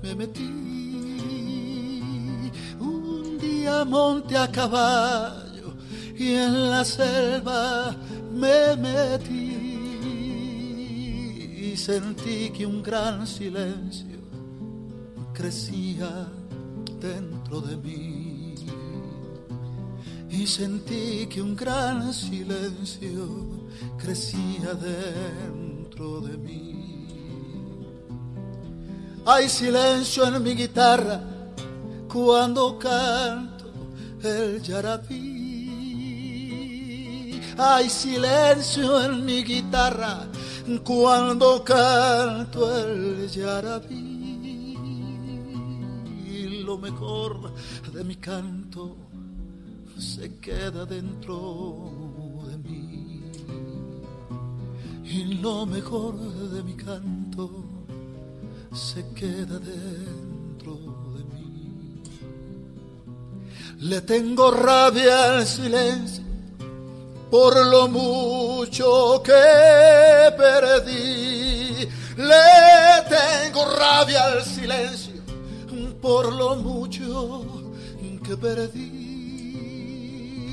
Me metí un día monte a caballo y en la selva me metí y sentí que un gran silencio crecía dentro de mí y sentí que un gran silencio crecía dentro de mí. Hay silencio en mi guitarra cuando canto el yarabí. Hay silencio en mi guitarra cuando canto el yarabí. Y lo mejor de mi canto se queda dentro de mí. Y lo mejor de mi canto se queda dentro de mí. Le tengo rabia al silencio por lo mucho que perdí. Le tengo rabia al silencio por lo mucho que perdí.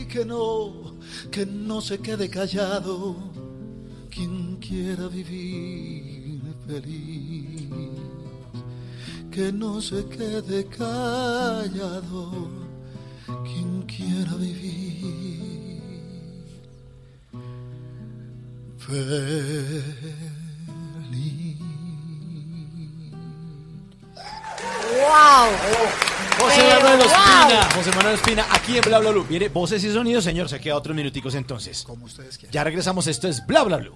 Que no, que no se quede callado quien quiera vivir feliz que no se quede callado quien quiera vivir feliz. ¡Wow! José Manuel wow. Espina, José Manuel Espina, aquí en Bla Bla Blue. Mire, voces y sonidos, señor, se queda otros minuticos entonces. Como ustedes quieran. Ya regresamos, esto es Bla Bla Blue.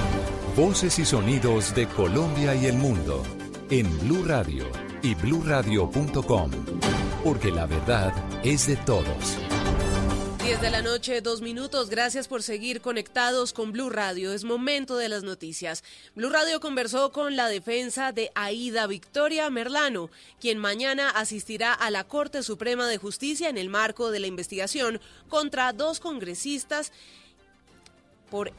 Voces y sonidos de Colombia y el mundo en Blue Radio y bluradio.com. Porque la verdad es de todos. 10 de la noche, dos minutos. Gracias por seguir conectados con Blue Radio. Es momento de las noticias. Blue Radio conversó con la defensa de Aida Victoria Merlano, quien mañana asistirá a la Corte Suprema de Justicia en el marco de la investigación contra dos congresistas por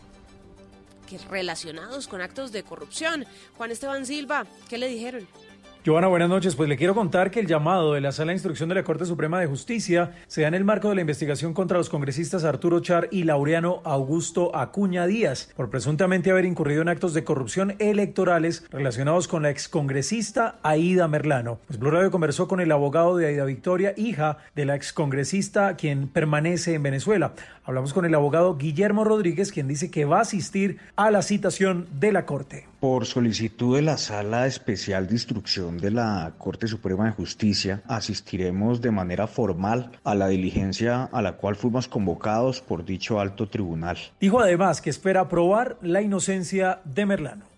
relacionados con actos de corrupción. Juan Esteban Silva, ¿qué le dijeron? Joana, buenas noches. Pues le quiero contar que el llamado de la Sala de Instrucción de la Corte Suprema de Justicia se da en el marco de la investigación contra los congresistas Arturo Char y Laureano Augusto Acuña Díaz por presuntamente haber incurrido en actos de corrupción electorales relacionados con la excongresista Aida Merlano. Pues conversó con el abogado de Aida Victoria, hija de la excongresista quien permanece en Venezuela. Hablamos con el abogado Guillermo Rodríguez, quien dice que va a asistir a la citación de la Corte. Por solicitud de la Sala Especial de Instrucción de la Corte Suprema de Justicia, asistiremos de manera formal a la diligencia a la cual fuimos convocados por dicho alto tribunal. Dijo además que espera probar la inocencia de Merlano.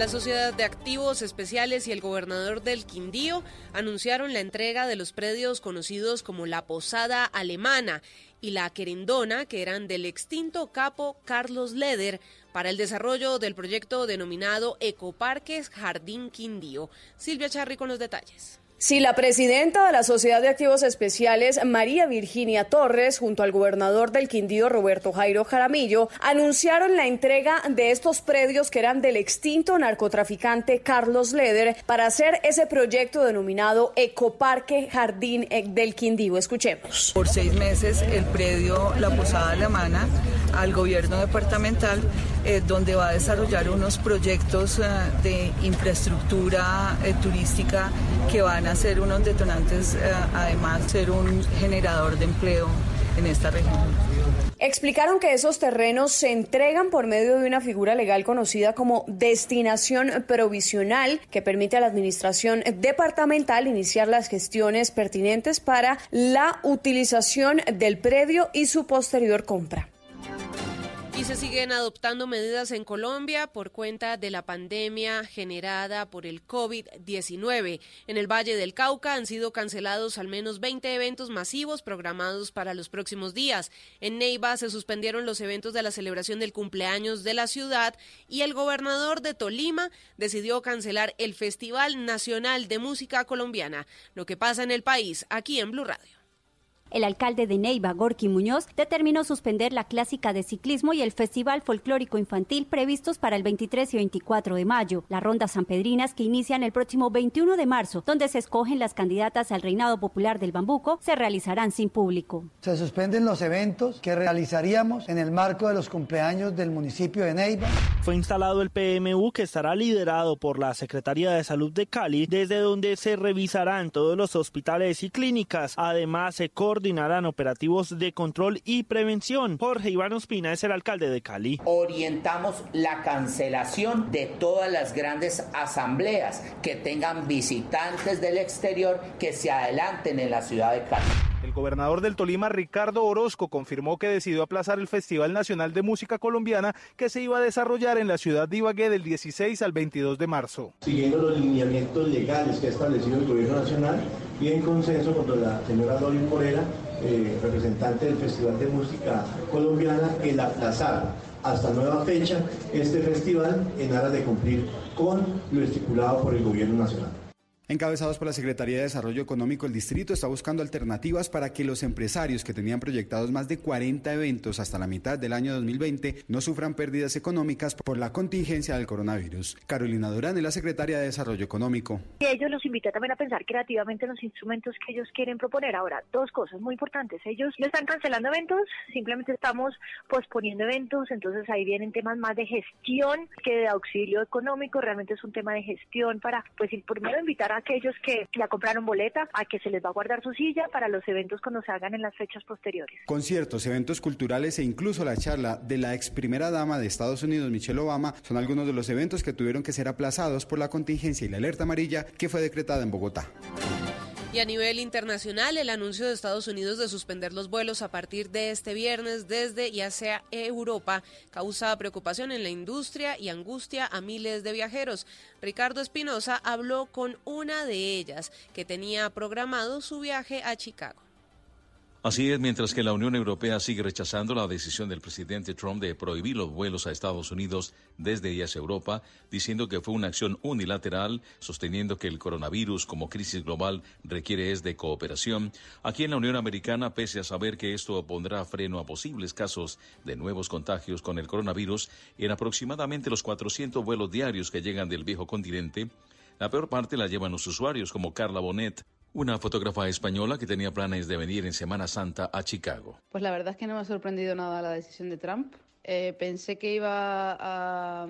La Sociedad de Activos Especiales y el gobernador del Quindío anunciaron la entrega de los predios conocidos como la Posada Alemana y la Querendona, que eran del extinto capo Carlos Leder, para el desarrollo del proyecto denominado Ecoparques Jardín Quindío. Silvia Charri con los detalles. Sí, la presidenta de la Sociedad de Activos Especiales, María Virginia Torres, junto al gobernador del Quindío, Roberto Jairo Jaramillo, anunciaron la entrega de estos predios que eran del extinto narcotraficante Carlos Leder para hacer ese proyecto denominado Ecoparque Jardín eh, del Quindío. Escuchemos. Por seis meses el predio La Posada Alemana al gobierno departamental, eh, donde va a desarrollar unos proyectos eh, de infraestructura eh, turística que van a ser unos detonantes, además ser un generador de empleo en esta región. Explicaron que esos terrenos se entregan por medio de una figura legal conocida como destinación provisional que permite a la administración departamental iniciar las gestiones pertinentes para la utilización del predio y su posterior compra. Y se siguen adoptando medidas en Colombia por cuenta de la pandemia generada por el COVID-19. En el Valle del Cauca han sido cancelados al menos 20 eventos masivos programados para los próximos días. En Neiva se suspendieron los eventos de la celebración del cumpleaños de la ciudad y el gobernador de Tolima decidió cancelar el Festival Nacional de Música Colombiana. Lo que pasa en el país, aquí en Blue Radio. El alcalde de Neiva, Gorky Muñoz, determinó suspender la clásica de ciclismo y el Festival Folclórico Infantil previstos para el 23 y 24 de mayo, las rondas sanpedrinas que inician el próximo 21 de marzo, donde se escogen las candidatas al reinado popular del bambuco, se realizarán sin público. Se suspenden los eventos que realizaríamos en el marco de los cumpleaños del municipio de Neiva. Fue instalado el PMU que estará liderado por la Secretaría de Salud de Cali, desde donde se revisarán todos los hospitales y clínicas. Además, se coordinarán operativos de control y prevención. Jorge Iván Ospina es el alcalde de Cali. Orientamos la cancelación de todas las grandes asambleas que tengan visitantes del exterior que se adelanten en la ciudad de Cali. El gobernador del Tolima, Ricardo Orozco, confirmó que decidió aplazar el Festival Nacional de Música Colombiana que se iba a desarrollar en la ciudad de Ibagué del 16 al 22 de marzo. Siguiendo los lineamientos legales que ha establecido el gobierno nacional y en consenso con la señora Doris Morera, eh, representante del Festival de Música Colombiana, el aplazar hasta nueva fecha este festival en aras de cumplir con lo estipulado por el gobierno nacional. Encabezados por la Secretaría de Desarrollo Económico, el distrito está buscando alternativas para que los empresarios que tenían proyectados más de 40 eventos hasta la mitad del año 2020 no sufran pérdidas económicas por la contingencia del coronavirus. Carolina Durán es la secretaria de Desarrollo Económico. Ellos los invita también a pensar creativamente en los instrumentos que ellos quieren proponer. Ahora, dos cosas muy importantes. Ellos no están cancelando eventos, simplemente estamos posponiendo eventos, entonces ahí vienen temas más de gestión que de auxilio económico. Realmente es un tema de gestión para, pues, primero invitar a aquellos que ya compraron boleta a que se les va a guardar su silla para los eventos cuando se hagan en las fechas posteriores. Conciertos, eventos culturales e incluso la charla de la ex primera dama de Estados Unidos, Michelle Obama, son algunos de los eventos que tuvieron que ser aplazados por la contingencia y la alerta amarilla que fue decretada en Bogotá. Y a nivel internacional, el anuncio de Estados Unidos de suspender los vuelos a partir de este viernes desde y hacia Europa causa preocupación en la industria y angustia a miles de viajeros. Ricardo Espinosa habló con una de ellas que tenía programado su viaje a Chicago. Así es, mientras que la Unión Europea sigue rechazando la decisión del presidente Trump de prohibir los vuelos a Estados Unidos desde hacia Europa, diciendo que fue una acción unilateral, sosteniendo que el coronavirus como crisis global requiere es de cooperación. Aquí en la Unión Americana, pese a saber que esto pondrá freno a posibles casos de nuevos contagios con el coronavirus, en aproximadamente los 400 vuelos diarios que llegan del viejo continente, la peor parte la llevan los usuarios como Carla Bonet, una fotógrafa española que tenía planes de venir en Semana Santa a Chicago. Pues la verdad es que no me ha sorprendido nada la decisión de Trump. Eh, pensé que iba a,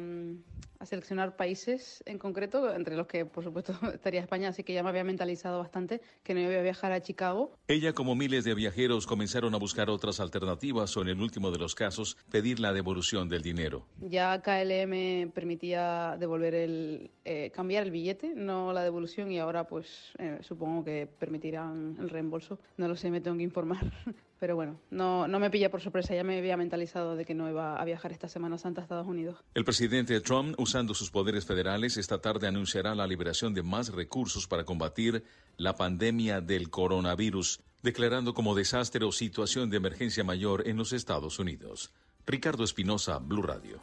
a, seleccionar países en concreto, entre los que por supuesto estaría España, así que ya me había mentalizado bastante que no iba a viajar a Chicago. Ella, como miles de viajeros, comenzaron a buscar otras alternativas o, en el último de los casos, pedir la devolución del dinero. Ya KLM permitía devolver el, eh, cambiar el billete, no la devolución, y ahora pues eh, supongo que permitirán el reembolso. No lo sé, me tengo que informar. Pero bueno, no, no me pilla por sorpresa, ya me había mentalizado de que no iba a viajar esta Semana Santa a Estados Unidos. El presidente Trump, usando sus poderes federales, esta tarde anunciará la liberación de más recursos para combatir la pandemia del coronavirus, declarando como desastre o situación de emergencia mayor en los Estados Unidos. Ricardo Espinosa, Blue Radio.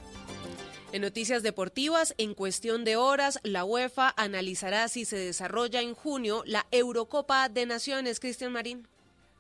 En noticias deportivas, en cuestión de horas, la UEFA analizará si se desarrolla en junio la Eurocopa de Naciones. Cristian Marín.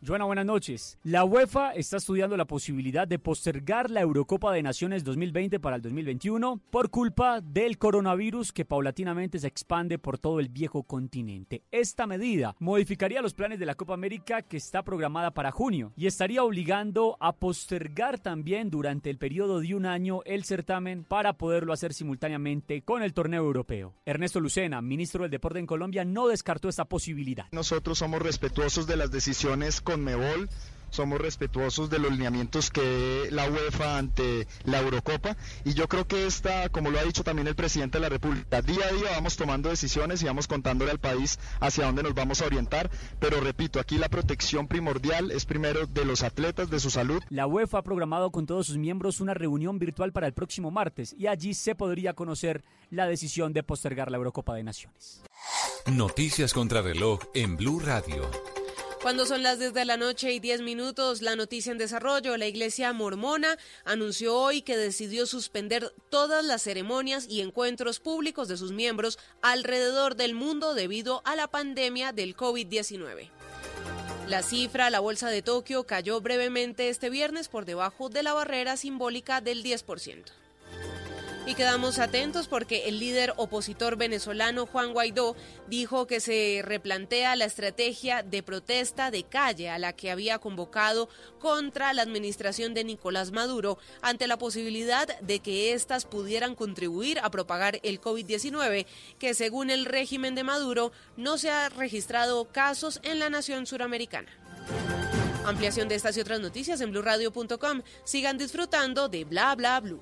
Joana, buenas noches. La UEFA está estudiando la posibilidad de postergar la Eurocopa de Naciones 2020 para el 2021 por culpa del coronavirus que paulatinamente se expande por todo el viejo continente. Esta medida modificaría los planes de la Copa América que está programada para junio y estaría obligando a postergar también durante el periodo de un año el certamen para poderlo hacer simultáneamente con el torneo europeo. Ernesto Lucena, ministro del Deporte en Colombia, no descartó esta posibilidad. Nosotros somos respetuosos de las decisiones Conmebol somos respetuosos de los lineamientos que la UEFA ante la Eurocopa y yo creo que esta, como lo ha dicho también el presidente de la República, día a día vamos tomando decisiones y vamos contándole al país hacia dónde nos vamos a orientar, pero repito, aquí la protección primordial es primero de los atletas, de su salud. La UEFA ha programado con todos sus miembros una reunión virtual para el próximo martes y allí se podría conocer la decisión de postergar la Eurocopa de Naciones. Noticias contra reloj en Blue Radio. Cuando son las 10 de la noche y 10 minutos, la noticia en desarrollo, la Iglesia Mormona anunció hoy que decidió suspender todas las ceremonias y encuentros públicos de sus miembros alrededor del mundo debido a la pandemia del COVID-19. La cifra, la bolsa de Tokio, cayó brevemente este viernes por debajo de la barrera simbólica del 10%. Y quedamos atentos porque el líder opositor venezolano Juan Guaidó dijo que se replantea la estrategia de protesta de calle a la que había convocado contra la administración de Nicolás Maduro ante la posibilidad de que éstas pudieran contribuir a propagar el COVID-19, que según el régimen de Maduro no se ha registrado casos en la nación suramericana. Ampliación de estas y otras noticias en blurradio.com. Sigan disfrutando de Bla Bla Blue.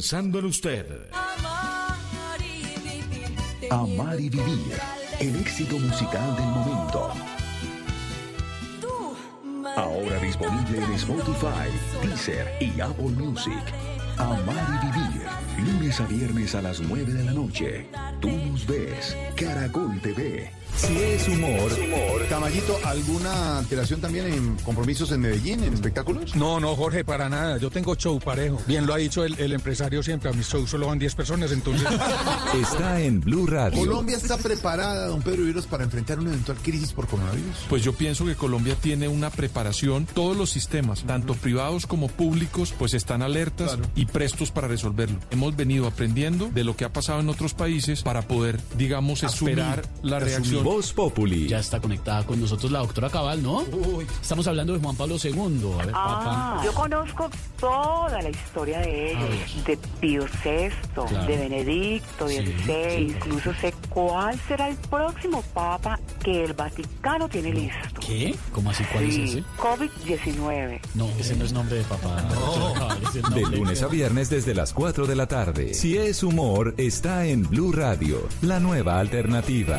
en usted. Amar y vivir, el éxito musical del momento. Ahora disponible en Spotify, Deezer y Apple Music. Amar y vivir, lunes a viernes a las 9 de la noche. Tú nos ves, Caracol TV. Si es humor. Caballito, ¿alguna alteración también en compromisos en Medellín, en espectáculos? No, no, Jorge, para nada. Yo tengo show parejo. Bien lo ha dicho el, el empresario siempre. A mis shows solo van 10 personas, entonces. Está en Blue Radio. ¿Colombia está preparada, don Pedro Viveros, para enfrentar una eventual crisis por coronavirus? Pues yo pienso que Colombia tiene una preparación. Todos los sistemas, tanto privados como públicos, pues están alertas Claro. y prestos para resolverlo. Hemos venido aprendiendo de lo que ha pasado en otros países para poder, digamos, Asumir, esperar la reacción. Voz Populi. Ya está conectada con nosotros la doctora Cabal, ¿no? Estamos hablando de Juan Pablo II. A ver, Ah, papá. yo conozco toda la historia de ellos, de Pío VI, Claro. de Benedicto Sí, XVI, sí. incluso sé cuál será el próximo papa que el Vaticano tiene listo. ¿Qué? ¿Cómo así? ¿Cuál Sí, es ese? COVID-19. No, ese no es nombre de papá. De lunes a viernes desde las 4 de la tarde. Si es humor, está en Blue Radio, la nueva alternativa.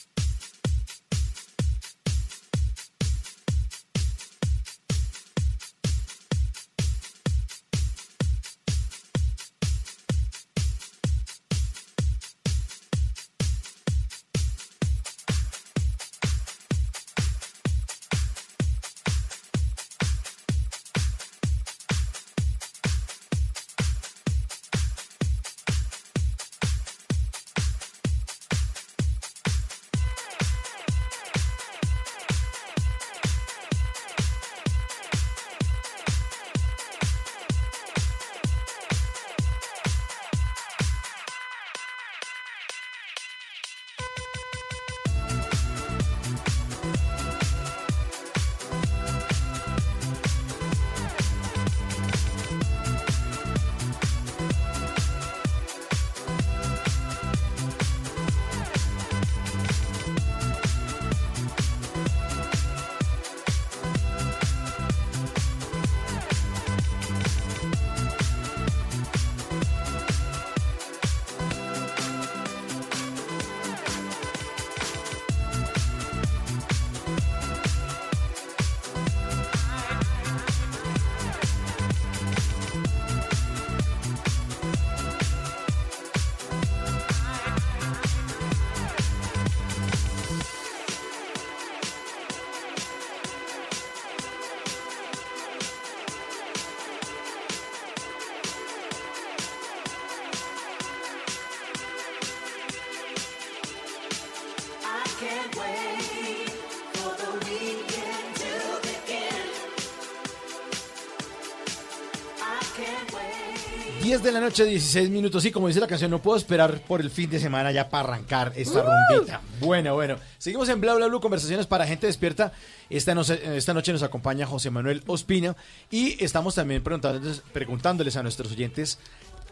10 de la noche, 16 minutos. Sí, como dice la canción, no puedo esperar por el fin de semana ya para arrancar esta rumbita. Bueno, bueno. Seguimos en Bla Bla Blue, conversaciones para gente despierta. Esta, noche- esta noche nos acompaña José Manuel Ospina y estamos también preguntándoles, preguntándoles a nuestros oyentes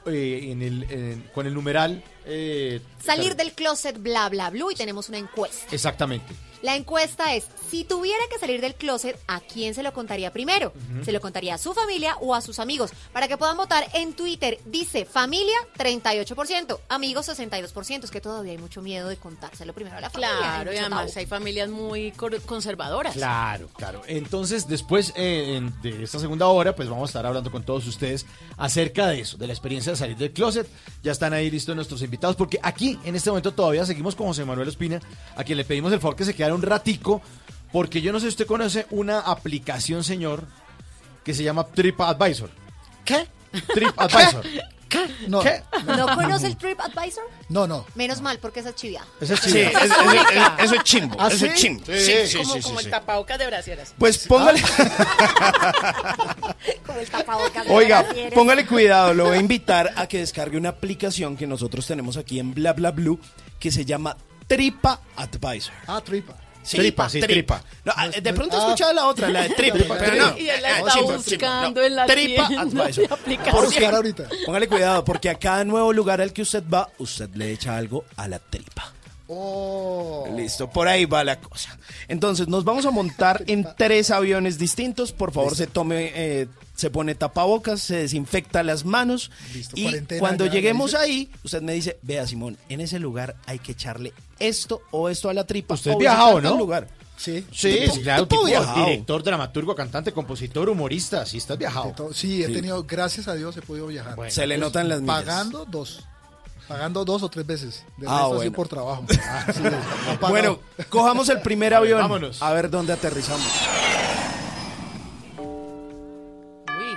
eh, en el, en- con el numeral. eh, Salir del closet, bla, bla, blue, y tenemos una encuesta. Exactamente. La encuesta es, si tuviera que salir del closet, ¿a quién se lo contaría primero? ¿Se lo contaría a su familia o a sus amigos? Para que puedan votar en Twitter, dice familia 38%, amigos 62%. Es que todavía hay mucho miedo de contárselo primero a la familia. Claro, y además tabú. hay familias muy conservadoras. Claro, claro. Entonces, después eh, en- de esta segunda hora, pues vamos a estar hablando con todos ustedes acerca de eso, de la experiencia de salir del closet. Ya están ahí listos nuestros invitados, porque aquí, en este momento, todavía seguimos con José Manuel Espina, a quien le pedimos el favor que se un ratico, porque yo no sé si usted conoce una aplicación, señor, que se llama TripAdvisor. ¿Qué? TripAdvisor. No, ¿Qué? ¿No conoce el TripAdvisor? No, no. Menos mal, porque esa es chiviada. Esa es Sí, es- es- eso es chimbo. ¿Ah, eso es sí? chimbo. Sí, Sí, sí, como sí, como sí, el sí. tapabocas de brasieras. Pues póngale, Como el tapabocas de oiga, póngale cuidado. Lo voy a invitar a que descargue una aplicación que nosotros tenemos aquí en Bla Bla Blue que se llama Tripa Advisor. Ah, tripa. Sí, Tripa, sí, tripa. No, de pronto he Ah. escuchado la otra, la de Tripa. Tripa, pero tripa. no. Y él la Ah, está buscando no. en la Tripa tienda Advisor. de buscar ahorita. Póngale cuidado, porque a cada nuevo lugar al que usted va, usted le echa algo a la tripa. Oh. Listo, por ahí va la cosa. Entonces, nos vamos a montar en tres aviones distintos. Por favor, se tome, eh, se pone tapabocas, se desinfecta las manos. Listo, y cuarentena, cuando ya, lleguemos ahí, usted me dice, vea Simón, en ese lugar hay que echarle esto o esto a la tripa. Usted o es viajado, ¿no? lugar. Sí. Sí, Tipo- claro, tipo viajado. director, dramaturgo, cantante, compositor, humorista, sí estás viajado. Sí, he tenido, gracias a Dios, he podido viajar. Bueno, Se le notan las millas. Pagando dos. Pagando dos o tres veces. De Ah, resto bueno. por trabajo. Ah, sí, no pagado. Bueno, cojamos el primer avión. vámonos. A ver dónde aterrizamos. Uy,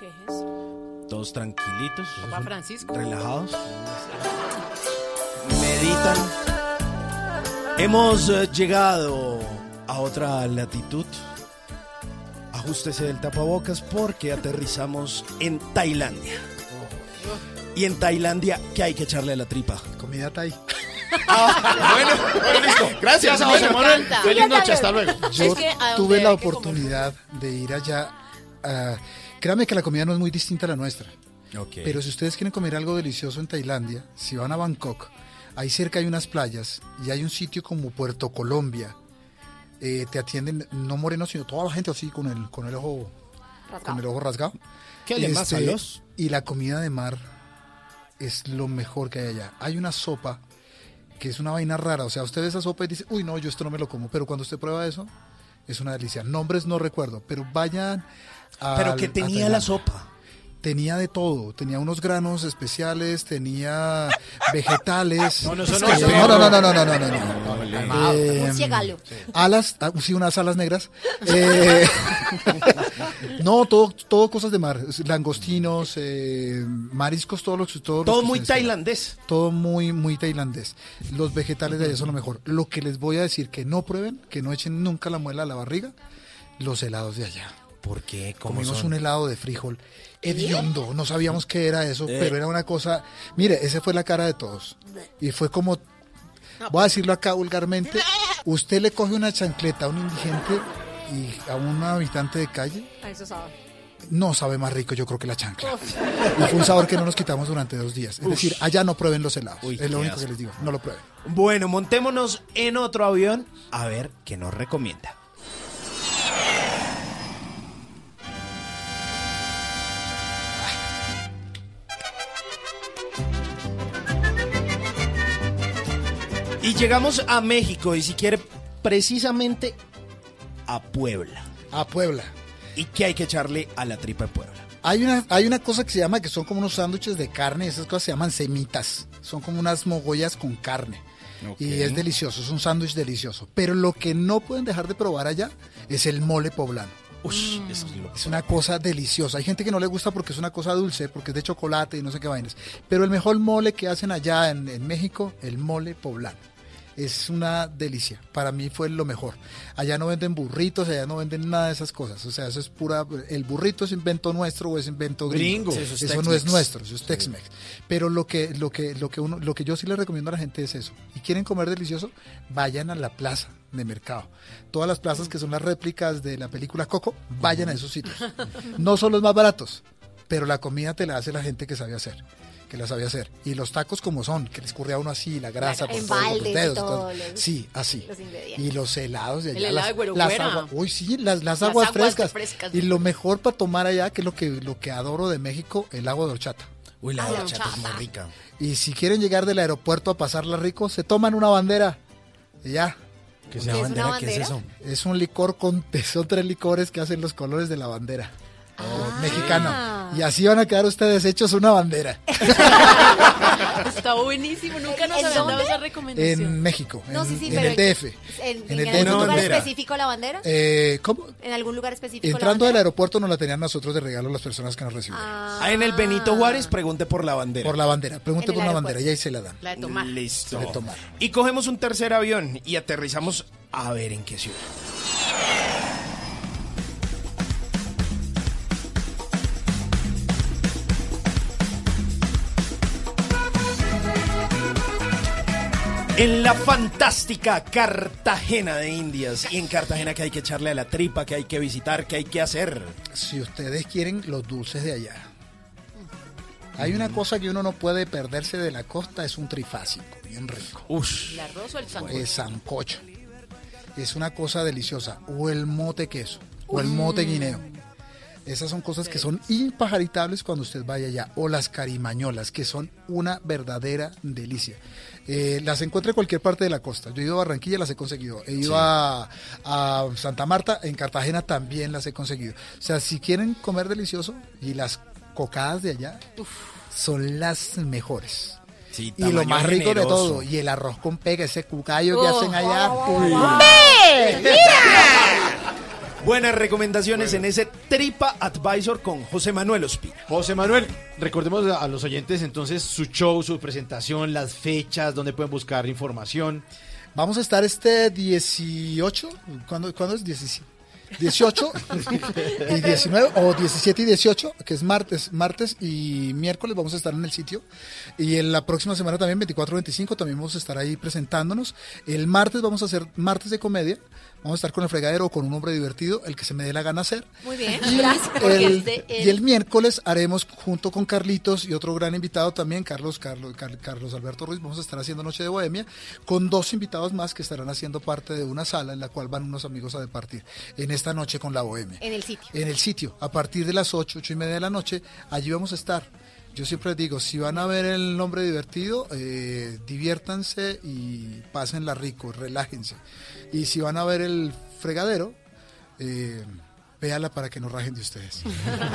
¿qué es eso? Todos tranquilitos, Papá Francisco. relajados. Meditan. Hemos eh, llegado a otra latitud. Ajústese del tapabocas porque aterrizamos en Tailandia. Y en Tailandia, ¿qué hay que echarle a la tripa? Comida Thai. bueno, bueno, listo. Gracias, José Manuel. Feliz noche, hasta luego. Yo Es que a donde tuve la oportunidad de ir allá. ah, créame que la comida no es muy distinta a la nuestra. Pero si ustedes quieren comer algo delicioso en Tailandia, si van a Bangkok, ahí cerca hay unas playas y hay un sitio como Puerto Colombia. Eh, te atienden no morenos, sino toda la gente así con el, con el ojo con el ojo rasgado. ¿Qué hay más, Este, salos? Y la comida de mar es lo mejor que hay allá. Hay una sopa que es una vaina rara. O sea, usted ve esa sopa y dice, uy, no, yo esto no me lo como. Pero cuando usted prueba eso, es una delicia. Nombres no recuerdo, pero vayan a. Pero que tenía la sopa. Tenía de todo, tenía unos granos especiales, tenía vegetales. No, no, no, no, no. no, no, no, no, no, no, no. Eh, alas, ah, sí, unas alas negras. Eh, no, todo, todo cosas de mar, langostinos, eh, mariscos, todos los, todos los Todo que muy tailandés. Todo muy, muy tailandés. Los vegetales de allá son lo mejor. Lo que les voy a decir que no prueben, que no echen nunca la muela a la barriga, los helados de allá. ¿Por qué? ¿Cómo Comimos son? un helado de frijol hediondo, no sabíamos qué era eso, Eh. pero era una cosa, mire, esa fue la cara de todos. Y fue como, voy a decirlo acá vulgarmente, usted le coge una chancleta a un indigente y a un habitante de calle, A eso sabe. no sabe más rico yo creo que la chancla. Y fue un sabor que no nos quitamos durante dos días. Es Uf. decir, allá no prueben los helados. Uy, es lo único asco. que les digo, no lo prueben. Bueno, montémonos en otro avión a ver qué nos recomienda. Y llegamos a México y si quiere precisamente a Puebla. A Puebla. ¿Y qué hay que echarle a la tripa de Puebla? Hay una, hay una cosa que se llama, que son como unos sándwiches de carne, esas cosas se llaman semitas. Son como unas mogollas con carne. Y es delicioso, es un sándwich delicioso. Pero lo que no pueden dejar de probar allá es el mole poblano. Ush, eso es lo Es una cosa deliciosa. Hay gente que no le gusta porque es una cosa dulce, porque es de chocolate y no sé qué vainas. Pero el mejor mole que hacen allá en, en México, el mole poblano. Es una delicia. Para mí fue lo mejor. Allá no venden burritos, allá no venden nada de esas cosas. O sea, eso es pura. El burrito es invento nuestro o es invento gringo. Gringo. Eso, Eso es no es nuestro, eso es Tex-Mex. Pero lo que, lo que, lo que uno, lo que yo sí le recomiendo a la gente es eso. Y quieren comer delicioso, vayan a la plaza de mercado. Todas las plazas que son las réplicas de la película Coco, vayan a esos sitios. No son los más baratos, pero la comida te la hace la gente que sabe hacer. Que la sabe hacer. Y los tacos como son, que les corre a uno así, la grasa Claro, por en todos los dedos. todo, entonces- los- sí, así. los. Y los helados de allá. El helado las- de Güero las uy, sí, las, las Las aguas, aguas frescas. frescas. Y lo mejor para tomar allá, que es lo que, lo que adoro de México, el agua de horchata. Uy, la Ah, la horchata es muy rica. Y si quieren llegar del aeropuerto a pasarla rico, se toman una bandera. Y ya. ¿Qué es ¿Qué una es una bandera? ¿Qué es eso? Es un licor con. Son tres licores que hacen los colores de la bandera. Ah. Mexicano. Y así van a quedar ustedes hechos una bandera. Está buenísimo, nunca nos ¿En habían dado esa recomendación. En México. No, en, sí, sí, en pero el DF. ¿En, En en algún lugar bandera. específico la bandera? Eh, ¿Cómo? ¿En algún lugar específico Entrando del aeropuerto nos la tenían nosotros de regalo las personas que nos recibieron. Ah, en el Benito Juárez, pregunte por la bandera. Por la bandera. Pregunte por la bandera y ahí se la dan. La de tomar. Listo. De tomar. Y cogemos un tercer avión y aterrizamos a ver en qué ciudad. En la fantástica Cartagena de Indias. Y en Cartagena que hay que echarle a la tripa, que hay que visitar, que hay que hacer. Si ustedes quieren los dulces de allá. Hay una cosa que uno no puede perderse de la costa, es un trifásico, bien rico. Ush. ¿El arroz o el sancocho? El sancocho. Es una cosa deliciosa. O el mote queso. O el mote guineo. Esas son cosas que son impajaritables cuando usted vaya allá. O las carimañolas, que son una verdadera delicia. Eh, las encuentra en cualquier parte de la costa. Yo he ido a Barranquilla, las he conseguido. He ido a, a Santa Marta, en Cartagena también las he conseguido. O sea, si quieren comer delicioso y las cocadas de allá son las mejores. Sí, Y lo más rico de todo, y el arroz con pega, ese cucayo que Oh. hacen allá. uy. Buenas recomendaciones en ese Tripa Advisor con José Manuel Ospina. José Manuel, recordemos a los oyentes entonces su show, su presentación, las fechas, donde pueden buscar información. Vamos a estar este 18, ¿cuándo, ¿cuándo es 17? 18 y 19 o 17 y 18, que es martes, martes y miércoles vamos a estar en el sitio. Y en la próxima semana también, 24 25, también vamos a estar ahí presentándonos. El martes vamos a hacer martes de comedia. Vamos a estar con el fregadero o con un hombre divertido, el que se me dé la gana hacer. Muy bien, Y gracias. El, y el miércoles haremos junto con Carlitos y otro gran invitado también, Carlos, Carlos, Car- Carlos Alberto Ruiz, vamos a estar haciendo Noche de Bohemia con dos invitados más que estarán haciendo parte de una sala en la cual van unos amigos a departir en esta noche con la Bohemia. En el sitio. En el sitio, a partir de las 8, 8 y media de la noche, allí vamos a estar. Yo siempre les digo, si van a ver el nombre divertido, eh, diviértanse y pásenla rico, relájense. Y si van a ver el fregadero, eh, véala para que no rajen de ustedes.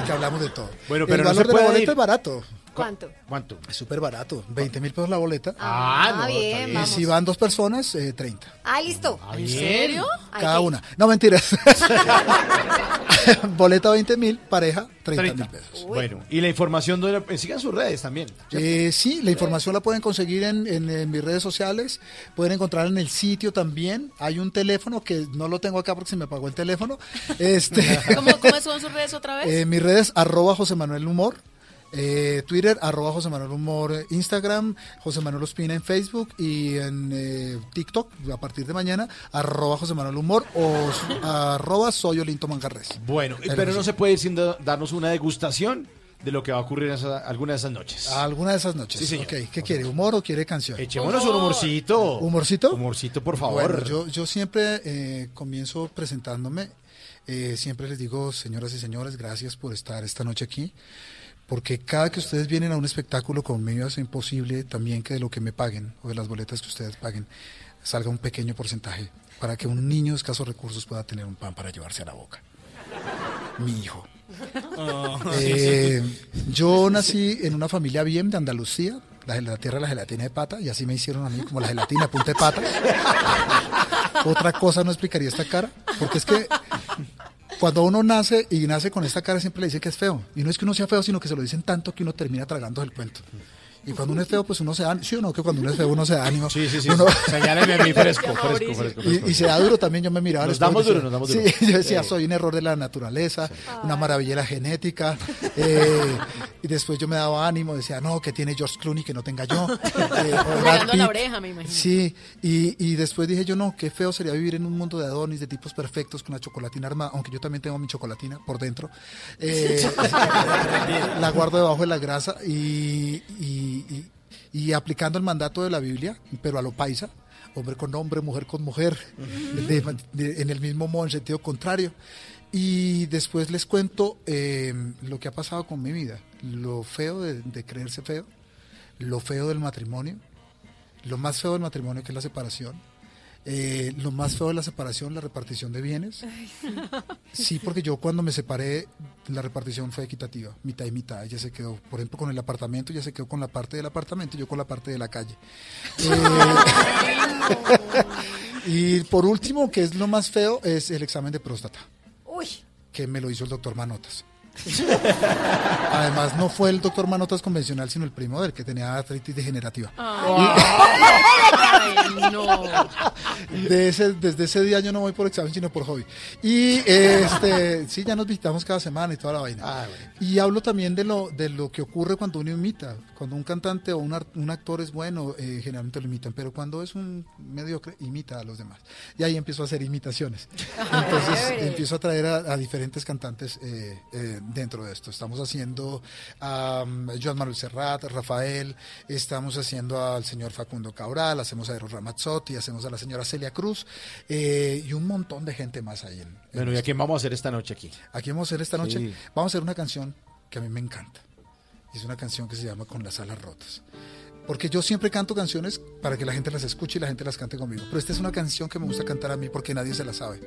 que hablamos de todo. Bueno, el pero no valor de la boleta ir. es barato. ¿Cuánto? ¿Cuánto? Es súper barato, 20 mil pesos la boleta. Ah, no, bien, está bien. y si van dos personas, eh, 30. Ah, listo. ¿En serio? Cada una. No, mentiras. boleta 20 mil, pareja 30 mil 30. pesos. Bueno, y la información, donde la- sigan sus redes también. Eh, sí, la información la pueden conseguir en, en- en mis redes sociales, pueden encontrar en el sitio también. Hay un teléfono que no lo tengo acá porque se me apagó el teléfono. Este, ¿Cómo, cómo son sus redes otra vez? eh, mis redes arroba José Manuel Humor, eh, Twitter arroba José Manuel Humor, Instagram José Manuel Ospina en Facebook y en eh, TikTok a partir de mañana arroba José Manuel Humor o arroba soy Olinto Manjarres. Bueno, Pero pero no se puede ir sin da- darnos una degustación de lo que va a ocurrir en esa- alguna de esas noches. Alguna de esas noches. Sí, señor. Ok, ¿Qué quiere? ¿Humor o quiere canción? Echémonos un humorcito. ¿Humorcito? Humorcito, por favor. Bueno, yo, yo siempre eh, comienzo presentándome. eh, siempre les digo, señoras y señores, gracias por estar esta noche aquí. Porque cada que ustedes vienen a un espectáculo conmigo es imposible también que de lo que me paguen o de las boletas que ustedes paguen salga un pequeño porcentaje para que un niño de escasos recursos pueda tener un pan para llevarse a la boca. Mi hijo. Eh, yo nací en una familia bien de Andalucía, la, la tierra de la gelatina de pata, y así me hicieron a mí como la gelatina, punta de pata. Otra cosa no explicaría esta cara, porque es que cuando uno nace y nace con esta cara siempre le dicen que es feo. Y no es que uno sea feo, sino que se lo dicen tanto que uno termina tragando el cuento. Y cuando uno es feo, pues uno se da, sí o no, que cuando uno es feo uno se da ánimo. Sí, sí, sí. Uno- Señáleme a mí fresco, fresco, fresco. Y, y se da duro también, yo me miraba. Nos damos duro, nos damos Sí, duro. yo decía, Sí. soy un error de la naturaleza, una maravilla genética. eh, y después yo me daba ánimo, decía, no, que tiene George Clooney que no tenga yo. eh, o la oreja, me imagino. Sí, y, y después dije yo, no, qué feo sería vivir en un mundo de Adonis, de tipos perfectos, con la chocolatina armada, aunque yo también tengo mi chocolatina por dentro. Eh, la guardo debajo de la grasa y, y- y- y aplicando el mandato de la Biblia, pero a lo paisa, hombre con hombre, mujer con mujer, de- de- en el mismo modo, en sentido contrario. Y después les cuento eh, lo que ha pasado con mi vida, lo feo de, de creerse feo, lo feo del matrimonio, lo más feo del matrimonio que es la separación, eh, lo más feo de la separación, la repartición de bienes. Sí, porque yo cuando me separé, la repartición fue equitativa, mitad y mitad. Ella se quedó, por ejemplo, con el apartamento, ella se quedó con la parte del apartamento y yo con la parte de la calle. Eh, y por último, que es lo más feo, es el examen de próstata, Uy. que me lo hizo el doctor Manotas. Además, no fue el doctor Manotas convencional, sino el primo del que tenía artritis degenerativa. Ay, no. De ese, desde ese día yo no voy por examen, sino por hobby. Y este, sí, ya nos visitamos cada semana y toda la vaina. Ah, Y hablo también de lo, de lo que ocurre cuando uno imita. Cuando un cantante o un, actor es bueno, eh, generalmente lo imitan, pero cuando es un mediocre, imita a los demás. Y ahí empiezo a hacer imitaciones. Entonces Chévere. empiezo a traer a, a diferentes cantantes eh, eh, dentro de esto. Estamos haciendo a um, Joan Manuel Serrat, Rafael, estamos haciendo al señor Facundo Cabral, hacemos a Eros Ramazzotti, hacemos a la señora Celia Cruz eh, y un montón de gente más ahí. En, en Bueno, ¿y a quién vamos a hacer esta noche aquí? Aquí vamos a hacer esta noche, Sí. vamos a hacer una canción que a mí me encanta. Es una canción que se llama Con las alas rotas. Porque yo siempre canto canciones para que la gente las escuche y la gente las cante conmigo. Pero esta es una canción que me gusta cantar a mí porque nadie se la sabe.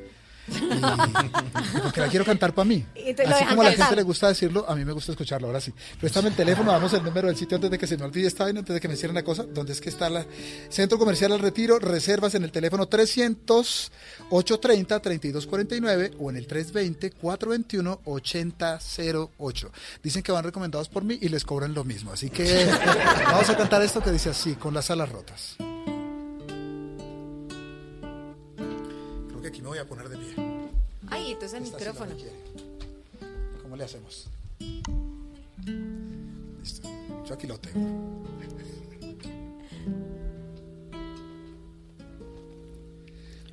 Y, porque la quiero cantar para mí. Así como a la gente le gusta decirlo, a mí me gusta escucharlo. Ahora sí. Préstame el teléfono, damos el número del sitio antes de que se me olvide esta vaina, antes de que me cierren la cosa. ¿Dónde es que está la Centro Comercial al Retiro? Reservas en el teléfono 300 830 3249 o en el 320 421 8008. Dicen que van recomendados por mí y les cobran lo mismo. Así que vamos a cantar esto que dice así, con las alas rotas. Que aquí me voy a poner de pie. Ay, entonces el Esta sí la micrófono. ¿Cómo le hacemos? Listo. Yo aquí lo tengo.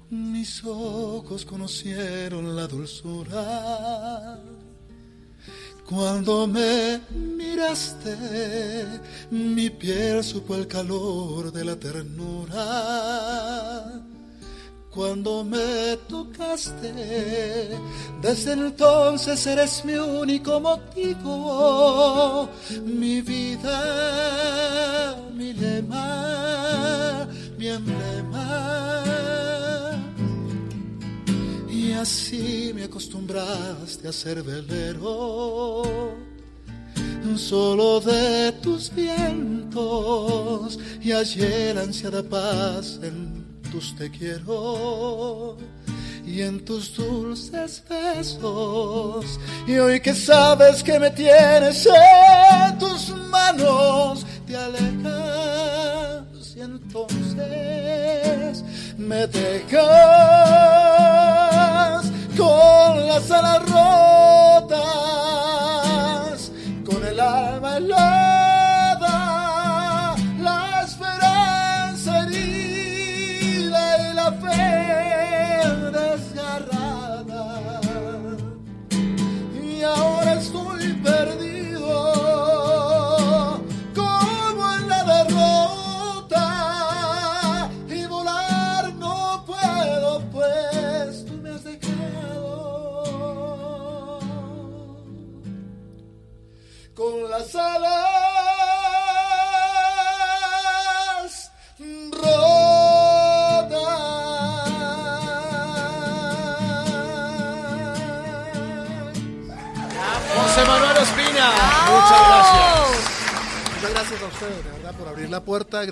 Mis ojos conocieron la dulzura cuando me miraste, mi piel supo el calor de la ternura. Cuando me tocaste, desde entonces eres mi único motivo, mi vida, mi lema, mi emblema. Y así me acostumbraste a ser velero, solo de tus vientos, y la ansiada paz en tus te quiero y en tus dulces besos. Y hoy que sabes que me tienes en tus manos, te alejas y entonces me dejas con las alas rotas, con el alma helada,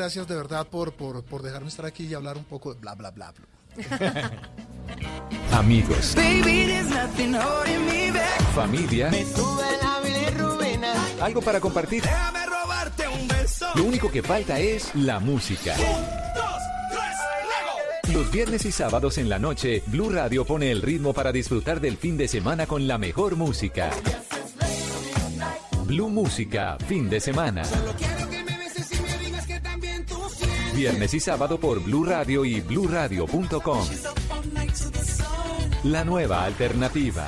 Gracias de verdad por, por, por dejarme estar aquí y hablar un poco de bla, bla, bla. bla. Amigos, Baby, me back. familia, Me sube la bilirrubina. algo para compartir. Déjame robarte un beso. Lo único que falta es la música. Los viernes y sábados en la noche, Blue Radio pone el ritmo para disfrutar del fin de semana con la mejor música. Blue Música, fin de semana. Viernes y sábado por Blue Radio y bluradio.com. La nueva alternativa.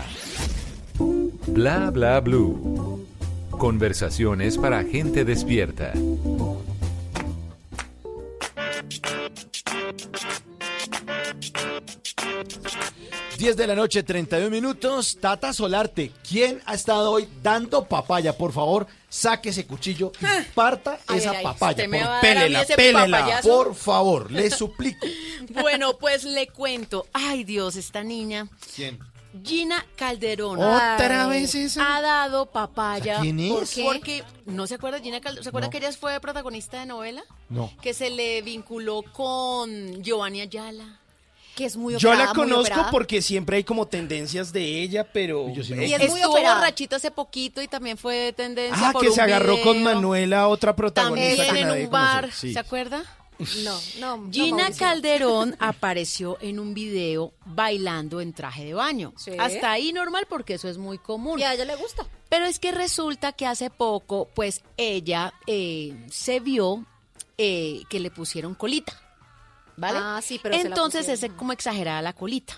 Bla bla blue. Conversaciones para gente despierta. 10 de la noche, 31 minutos. Tata Solarte, ¿quién ha estado hoy dando papaya? Por favor, saque ese cuchillo y parta Ay, esa ay, ay, papaya. Por- Pélela, pélela. papayazo. Por favor, le suplico. Bueno, pues le cuento. Ay, Dios, esta niña. ¿Quién? Gina Calderón. ¿Otra Ay, vez esa? Ha dado papaya. ¿Quién es? ¿Por ¿Por qué? qué? Porque, ¿no se acuerda Gina Calderón? ¿Se acuerda No. que ella fue protagonista de novela? No. Que se le vinculó con Giovanni Ayala. Que es muy Yo la conozco porque siempre hay como tendencias de ella, pero... Y es muy Estuvo operada. borrachito hace poquito y también fue tendencia Ah, por que un se agarró con. Manuela, otra protagonista También que en nadie un bar. Sí. ¿se acuerda? No, no. no, Gina Mauricio. Calderón apareció en un video bailando en traje de baño. Sí. Hasta ahí normal porque eso es muy común. Y a ella le gusta. Pero es que resulta que hace poco, pues ella eh, se vio eh, que le pusieron colita. ¿Vale? Ah, sí, pero Entonces es como exagerada la colita.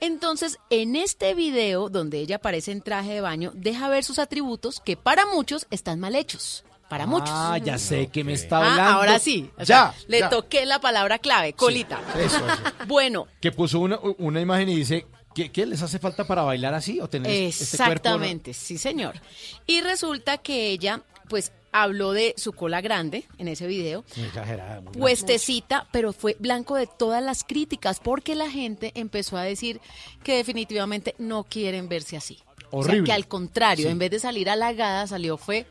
Entonces, en este video donde ella aparece en traje de baño, deja ver sus atributos que para muchos están mal hechos. Para muchos. Ah, ya sé que me está Ah, hablando. ahora sí. O Ya. sea, le ya. toqué la palabra clave, colita. Eso, eso. Bueno, Que puso una, una imagen y dice, ¿qué, qué les hace falta para bailar así o tener este cuerpo? Exactamente, sí señor. Y resulta que ella, pues, habló de su cola grande en ese video, exagerada. muy puestecita, pero fue blanco de todas las críticas, porque la gente empezó a decir que definitivamente no quieren verse así. O sea, Horrible. que al contrario, Sí. en vez de salir halagada, salió fue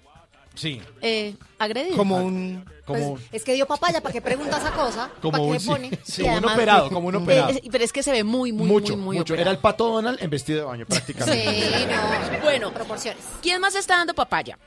Sí. eh, agredida. Como un... Como, Pues, es que dio papaya, ¿para qué pregunta esa cosa? Como ¿Para un- qué sí. pone? Sí, como un operado, como un operado. Eh, pero es que se ve muy, muy, mucho, muy, muy mucho. operado. Era el pato Donald en vestido de baño, Sí, prácticamente. no. Bueno, proporciones. ¿Quién más está dando papaya?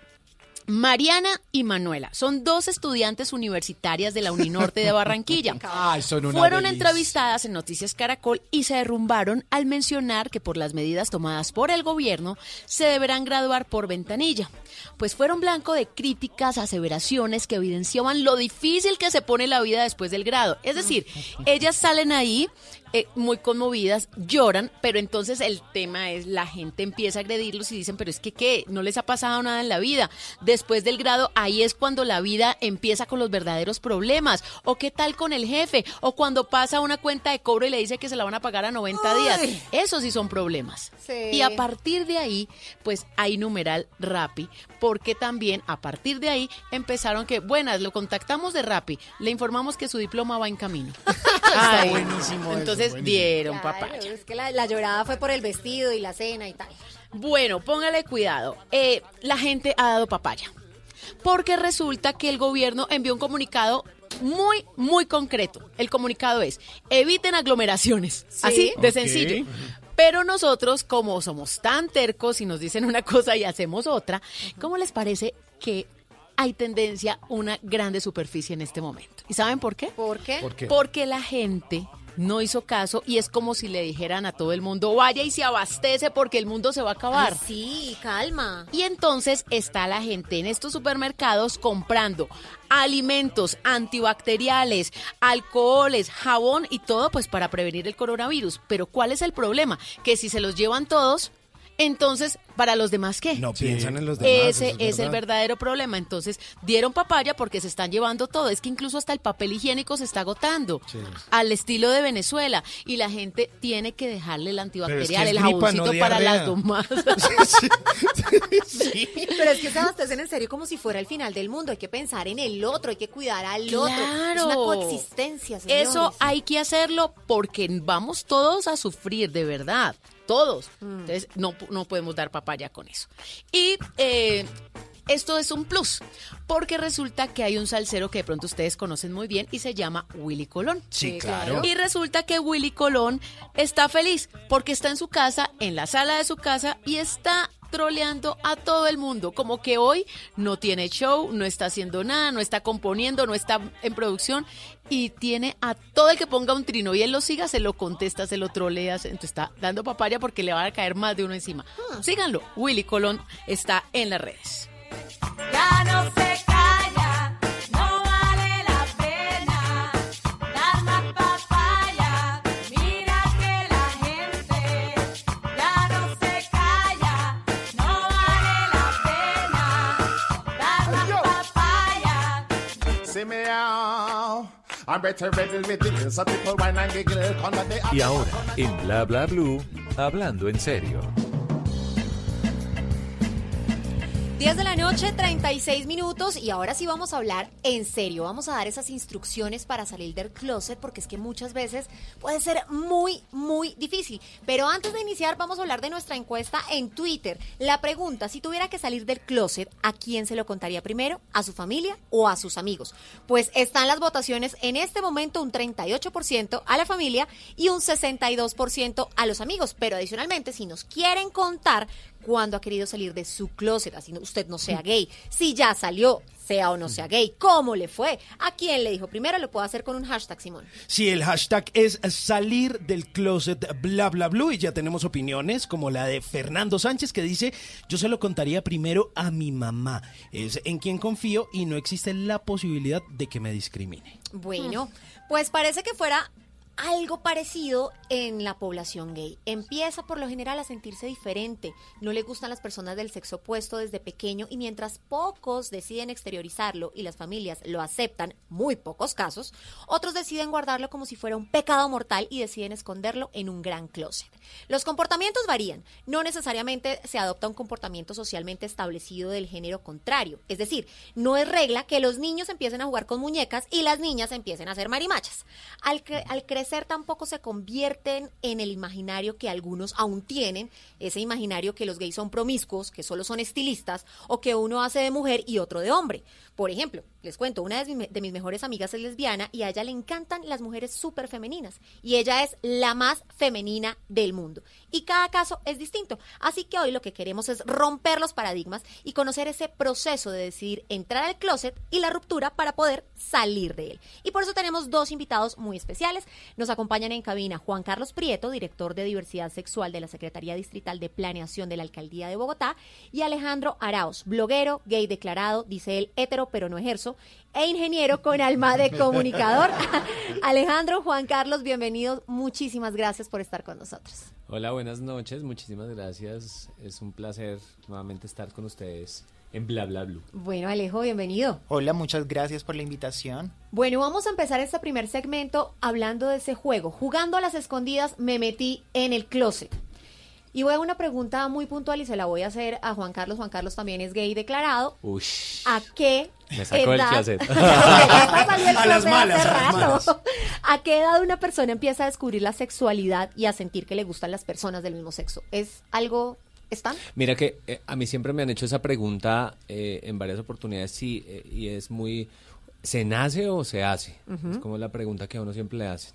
Mariana y Manuela son dos estudiantes universitarias de la Uninorte de Barranquilla. Ay, son una Fueron delicia. entrevistadas en Noticias Caracol y se derrumbaron al mencionar que por las medidas tomadas por el gobierno se deberán graduar por ventanilla. Pues fueron blanco de críticas, aseveraciones que evidenciaban lo difícil que se pone la vida después del grado. Es decir, ellas salen ahí eh, muy conmovidas, lloran, pero entonces el tema es la gente empieza a agredirlos y dicen, pero es que qué, no les ha pasado nada en la vida. Después del grado, ahí es cuando la vida empieza con los verdaderos problemas. O qué tal con el jefe, o cuando pasa una cuenta de cobro y le dice que se la van a pagar a 90 días. Esos sí son problemas. Sí. Y a partir de ahí, pues hay numeral Rappi, porque también a partir de ahí empezaron que, buenas, lo contactamos de Rappi, le informamos que su diploma va en camino. Ay, buenísimo eso, Entonces buenísimo. dieron Claro, papaya. es que la, la llorada fue por el vestido y la cena y tal. Bueno, póngale cuidado. Eh, la gente ha dado papaya. Porque resulta que el gobierno envió un comunicado muy, muy concreto. El comunicado es, eviten aglomeraciones. Así de sencillo. Pero nosotros, como somos tan tercos y nos dicen una cosa y hacemos otra, ¿cómo les parece que hay tendencia a una grande superficie en este momento? ¿Y saben por qué? ¿Por qué? ¿Por qué? Porque la gente no hizo caso y es como si le dijeran a todo el mundo, vaya y se abastece porque el mundo se va a acabar. Ay, sí, calma. Y entonces está la gente en estos supermercados comprando alimentos antibacteriales, alcoholes, jabón y todo pues para prevenir el coronavirus. Pero ¿cuál es el problema? Que si se los llevan todos, entonces para los demás qué? No piensan en los demás. Ese es, el verdad. verdadero problema. Entonces, dieron papaya porque se están llevando todo. Es que incluso hasta el papel higiénico se está agotando. Al estilo de Venezuela. Y la gente tiene que dejarle el antibacterial, es el gripa, jaboncito no para las domas. Pero es que se abastecen en serio como si fuera el final del mundo. Hay que pensar en el otro, hay que cuidar al otro. Es Claro. una coexistencia, señores. Eso hay que hacerlo porque vamos todos a sufrir, de verdad. Todos. Mm. Entonces, no, no podemos dar papaya con eso. Y eh, esto es un plus, porque resulta que hay un salsero que de pronto ustedes conocen muy bien y se llama Willy Colón. Sí, claro. Y resulta que Willy Colón está feliz porque está en su casa, en la sala de su casa y está troleando a todo el mundo, como que hoy no tiene show, no está haciendo nada, no está componiendo, no está en producción y tiene a todo el que ponga un trino y él lo siga, se lo contesta, se lo trolea, entonces está dando papaya porque le va a caer más de uno encima. Síganlo, Willy Colón está en las redes. Ya no se Y ahora, en Bla Bla Blue, hablando en serio. 10 de la noche, 36 minutos y ahora sí vamos a hablar en serio. Vamos a dar esas instrucciones para salir del closet porque es que muchas veces puede ser muy, muy difícil. Pero antes de iniciar vamos a hablar de nuestra encuesta en Twitter. La pregunta, si tuviera que salir del closet, ¿a quién se lo contaría primero? ¿A su familia o a sus amigos? Pues están las votaciones en este momento un 38% a la familia y un 62% a los amigos. Pero adicionalmente, si nos quieren contar cuándo ha querido salir de su closet, así no- usted no sea gay, si ya salió, sea o no sea gay, cómo le fue, a quién le dijo primero, lo puedo hacer con un hashtag, Simón. Sí, el hashtag es salir del closet bla bla blue y ya tenemos opiniones como la de Fernando Sánchez que dice yo se lo contaría primero a mi mamá, es en quien confío y no existe la posibilidad de que me discrimine. Bueno, pues parece que fuera algo parecido en la población gay. Empieza por lo general a sentirse diferente, no le gustan las personas del sexo opuesto desde pequeño y mientras pocos deciden exteriorizarlo y las familias lo aceptan, muy pocos casos, otros deciden guardarlo como si fuera un pecado mortal y deciden esconderlo en un gran closet. Los comportamientos varían, no necesariamente se adopta un comportamiento socialmente establecido del género contrario, es decir, no es regla que los niños empiecen a jugar con muñecas y las niñas empiecen a hacer marimachas. Al, cre- al crecer tampoco se convierten en el imaginario que algunos aún tienen, ese imaginario que los gays son promiscuos, que solo son estilistas o que uno hace de mujer y otro de hombre. Por ejemplo, les cuento, una de mis, de mis mejores amigas es lesbiana y a ella le encantan las mujeres súper femeninas y ella es la más femenina del mundo. Y cada caso es distinto. Así que hoy lo que queremos es romper los paradigmas y conocer ese proceso de decidir entrar al closet y la ruptura para poder salir de él. Y por eso tenemos dos invitados muy especiales. Nos acompañan en cabina Juan Carlos Prieto, director de diversidad sexual de la Secretaría Distrital de Planeación de la Alcaldía de Bogotá, y Alejandro Arauz, bloguero, gay declarado, dice él, hetero pero no ejerzo, e ingeniero con alma de comunicador. Alejandro, Juan Carlos, bienvenidos. Muchísimas gracias por estar con nosotros. Hola, buenas noches, muchísimas gracias. Es un placer nuevamente estar con ustedes en Bla Bla Blue. Bueno, Alejo, bienvenido. Hola, muchas gracias por la invitación. Bueno, vamos a empezar este primer segmento hablando de ese juego. Jugando a las escondidas me metí en el closet. Y voy a una pregunta muy puntual y se la voy a hacer a Juan Carlos. Juan Carlos también es gay declarado. Uy, ¿A qué me sacó edad- el A las malas, a las rato. malas. ¿A qué edad una persona empieza a descubrir la sexualidad y a sentir que le gustan las personas del mismo sexo? ¿Es algo están? Mira que eh, a mí siempre me han hecho esa pregunta eh, en varias oportunidades sí, eh, y es muy, ¿se nace o se hace? Es como la pregunta que a uno siempre le hacen.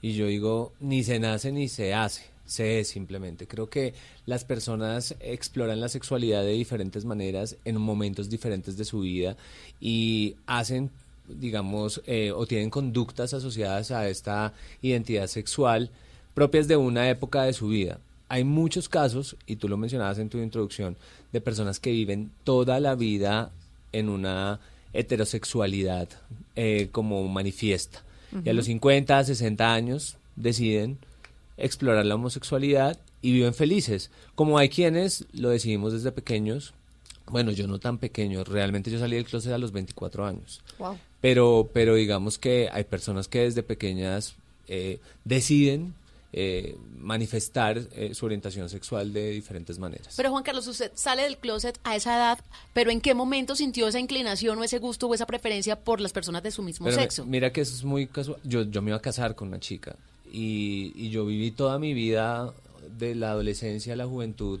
Y yo digo, ni se nace ni se hace, se es simplemente. Creo que las personas exploran la sexualidad de diferentes maneras en momentos diferentes de su vida y hacen, digamos, eh, o tienen conductas asociadas a esta identidad sexual propias de una época de su vida. Hay muchos casos, y tú lo mencionabas en tu introducción, de personas que viven toda la vida en una heterosexualidad eh, como manifiesta. Y a los 50, 60 años deciden explorar la homosexualidad y viven felices. Como hay quienes lo decidimos desde pequeños, bueno, yo no tan pequeño, realmente yo salí del closet a los 24 años. Wow. Pero, pero digamos que hay personas que desde pequeñas eh, deciden eh, manifestar eh, su orientación sexual de diferentes maneras. Pero Juan Carlos, usted sale del closet a esa edad, pero ¿en qué momento sintió esa inclinación o ese gusto o esa preferencia por las personas de su mismo Pero me- sexo? mira que eso es muy casual. Yo, yo me iba a casar con una chica y, y yo viví toda mi vida de la adolescencia a la juventud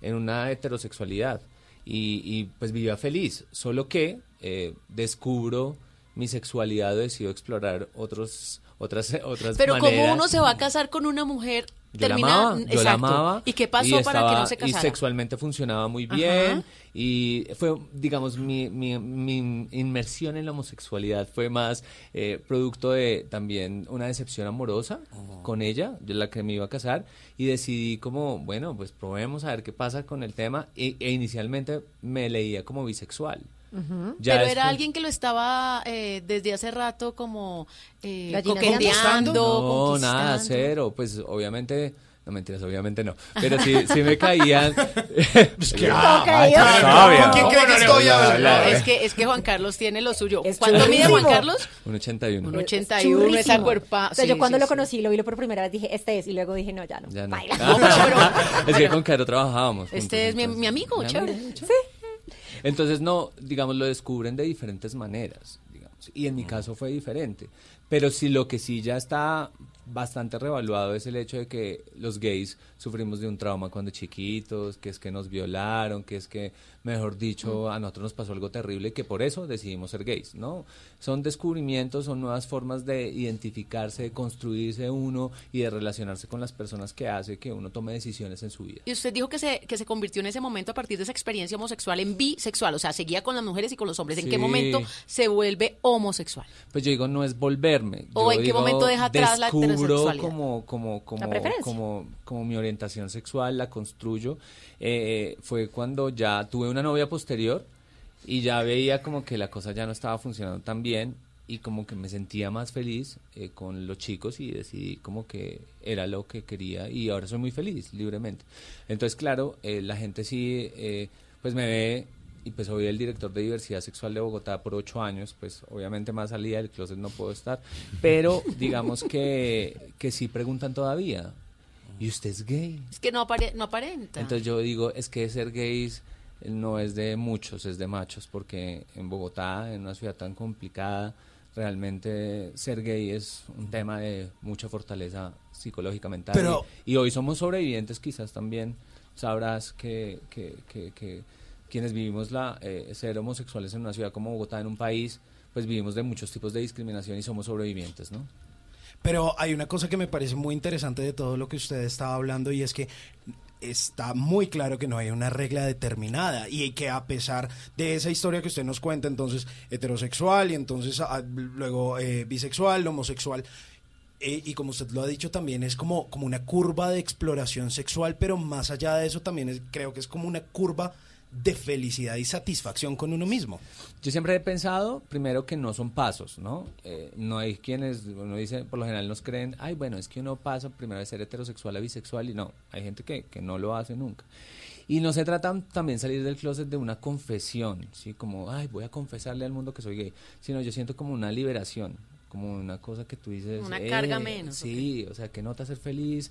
en una heterosexualidad y, y, pues vivía feliz, solo que eh, descubro mi sexualidad decido explorar otros, otras, otras Pero maneras. como uno se va a casar con una mujer Yo termina- la amaba, yo la amaba. ¿Y qué pasó para que no se Y casara? sexualmente funcionaba muy Ajá. bien. Y fue, digamos, mi, mi, mi inmersión en la homosexualidad fue más eh, producto de también una decepción amorosa con ella, de la que me iba a casar. Y decidí como, bueno, pues probemos a ver qué pasa con el tema. E, e inicialmente me leía como bisexual. Ya Pero después- era alguien que lo estaba eh, desde hace rato como eh, coqueteando, No, conquistando. nada, cero. Pues obviamente, no mentiras, obviamente no. Pero sí, sí me caían. es que- Ah, sabia. ¿con quién cree que estoy hablando? Es que, es que Juan Carlos tiene lo suyo. ¿Cuánto mide Juan Carlos? Un 81. Un 81, esa cuerpa. O sea, yo sí, cuando sí, lo sí. conocí, lo vi por primera vez, dije, este es, y luego dije, no, ya no. Ya no. Baila. Es que con Caro trabajábamos. Este es mi, mi amigo, Mi chévere. amigo, Entonces, no, digamos, lo descubren de diferentes maneras, digamos. Y en mi caso fue diferente. Pero sí, lo que sí ya está bastante revaluado es el hecho de que los gays sufrimos de un trauma cuando chiquitos, que es que nos violaron, que es que, mejor dicho, a nosotros nos pasó algo terrible y que por eso decidimos ser gays, ¿no? Son descubrimientos, son nuevas formas de identificarse, de construirse uno y de relacionarse con las personas que hace que uno tome decisiones en su vida. Y usted dijo que se, que se convirtió en ese momento a partir de esa experiencia homosexual en bisexual, o sea, seguía con las mujeres y con los hombres. ¿En qué momento se vuelve homosexual? Pues yo digo, no es ¿O Yo en qué digo, momento deja atrás la heterosexualidad? como, como, como, La como, como mi orientación sexual, la construyo. Eh, fue cuando ya tuve una novia posterior y ya veía como que la cosa ya no estaba funcionando tan bien y como que me sentía más feliz eh, con los chicos y decidí como que era lo que quería y ahora soy muy feliz libremente. Entonces, claro, eh, la gente sí, eh, pues me ve y pues soy el director de diversidad sexual de Bogotá por ocho años, pues obviamente más salida del closet no puedo estar, pero digamos que, que sí preguntan todavía, ¿y usted es gay? Es que no, apare- no aparenta. Entonces yo digo, es que ser gays no es de muchos, es de machos, porque en Bogotá, en una ciudad tan complicada, realmente ser gay es un tema de mucha fortaleza psicológica, mental. Pero- y, y hoy somos sobrevivientes, quizás también sabrás que, que, que, que quienes vivimos la eh, ser homosexuales en una ciudad como Bogotá, en un país, pues vivimos de muchos tipos de discriminación y somos sobrevivientes, ¿no? Pero hay una cosa que me parece muy interesante de todo lo que usted estaba hablando y es que está muy claro que no hay una regla determinada y que a pesar de esa historia que usted nos cuenta, entonces heterosexual y entonces ah, luego eh, bisexual, homosexual, eh, y como usted lo ha dicho también es como, como una curva de exploración sexual, pero más allá de eso también es- creo que es como una curva de felicidad y satisfacción con uno mismo. Yo siempre he pensado, primero, que no son pasos, ¿no? Eh, no hay quienes, uno dice, por lo general nos creen, ay, bueno, es que uno pasa primero de ser heterosexual a bisexual y no, hay gente que, que no lo hace nunca. Y no se trata también salir del closet de una confesión, ¿sí? Como, ay, voy a confesarle al mundo que soy gay, sino yo siento como una liberación, como una cosa que tú dices... Una eh, carga menos, Sí, o sea, que nota ser feliz,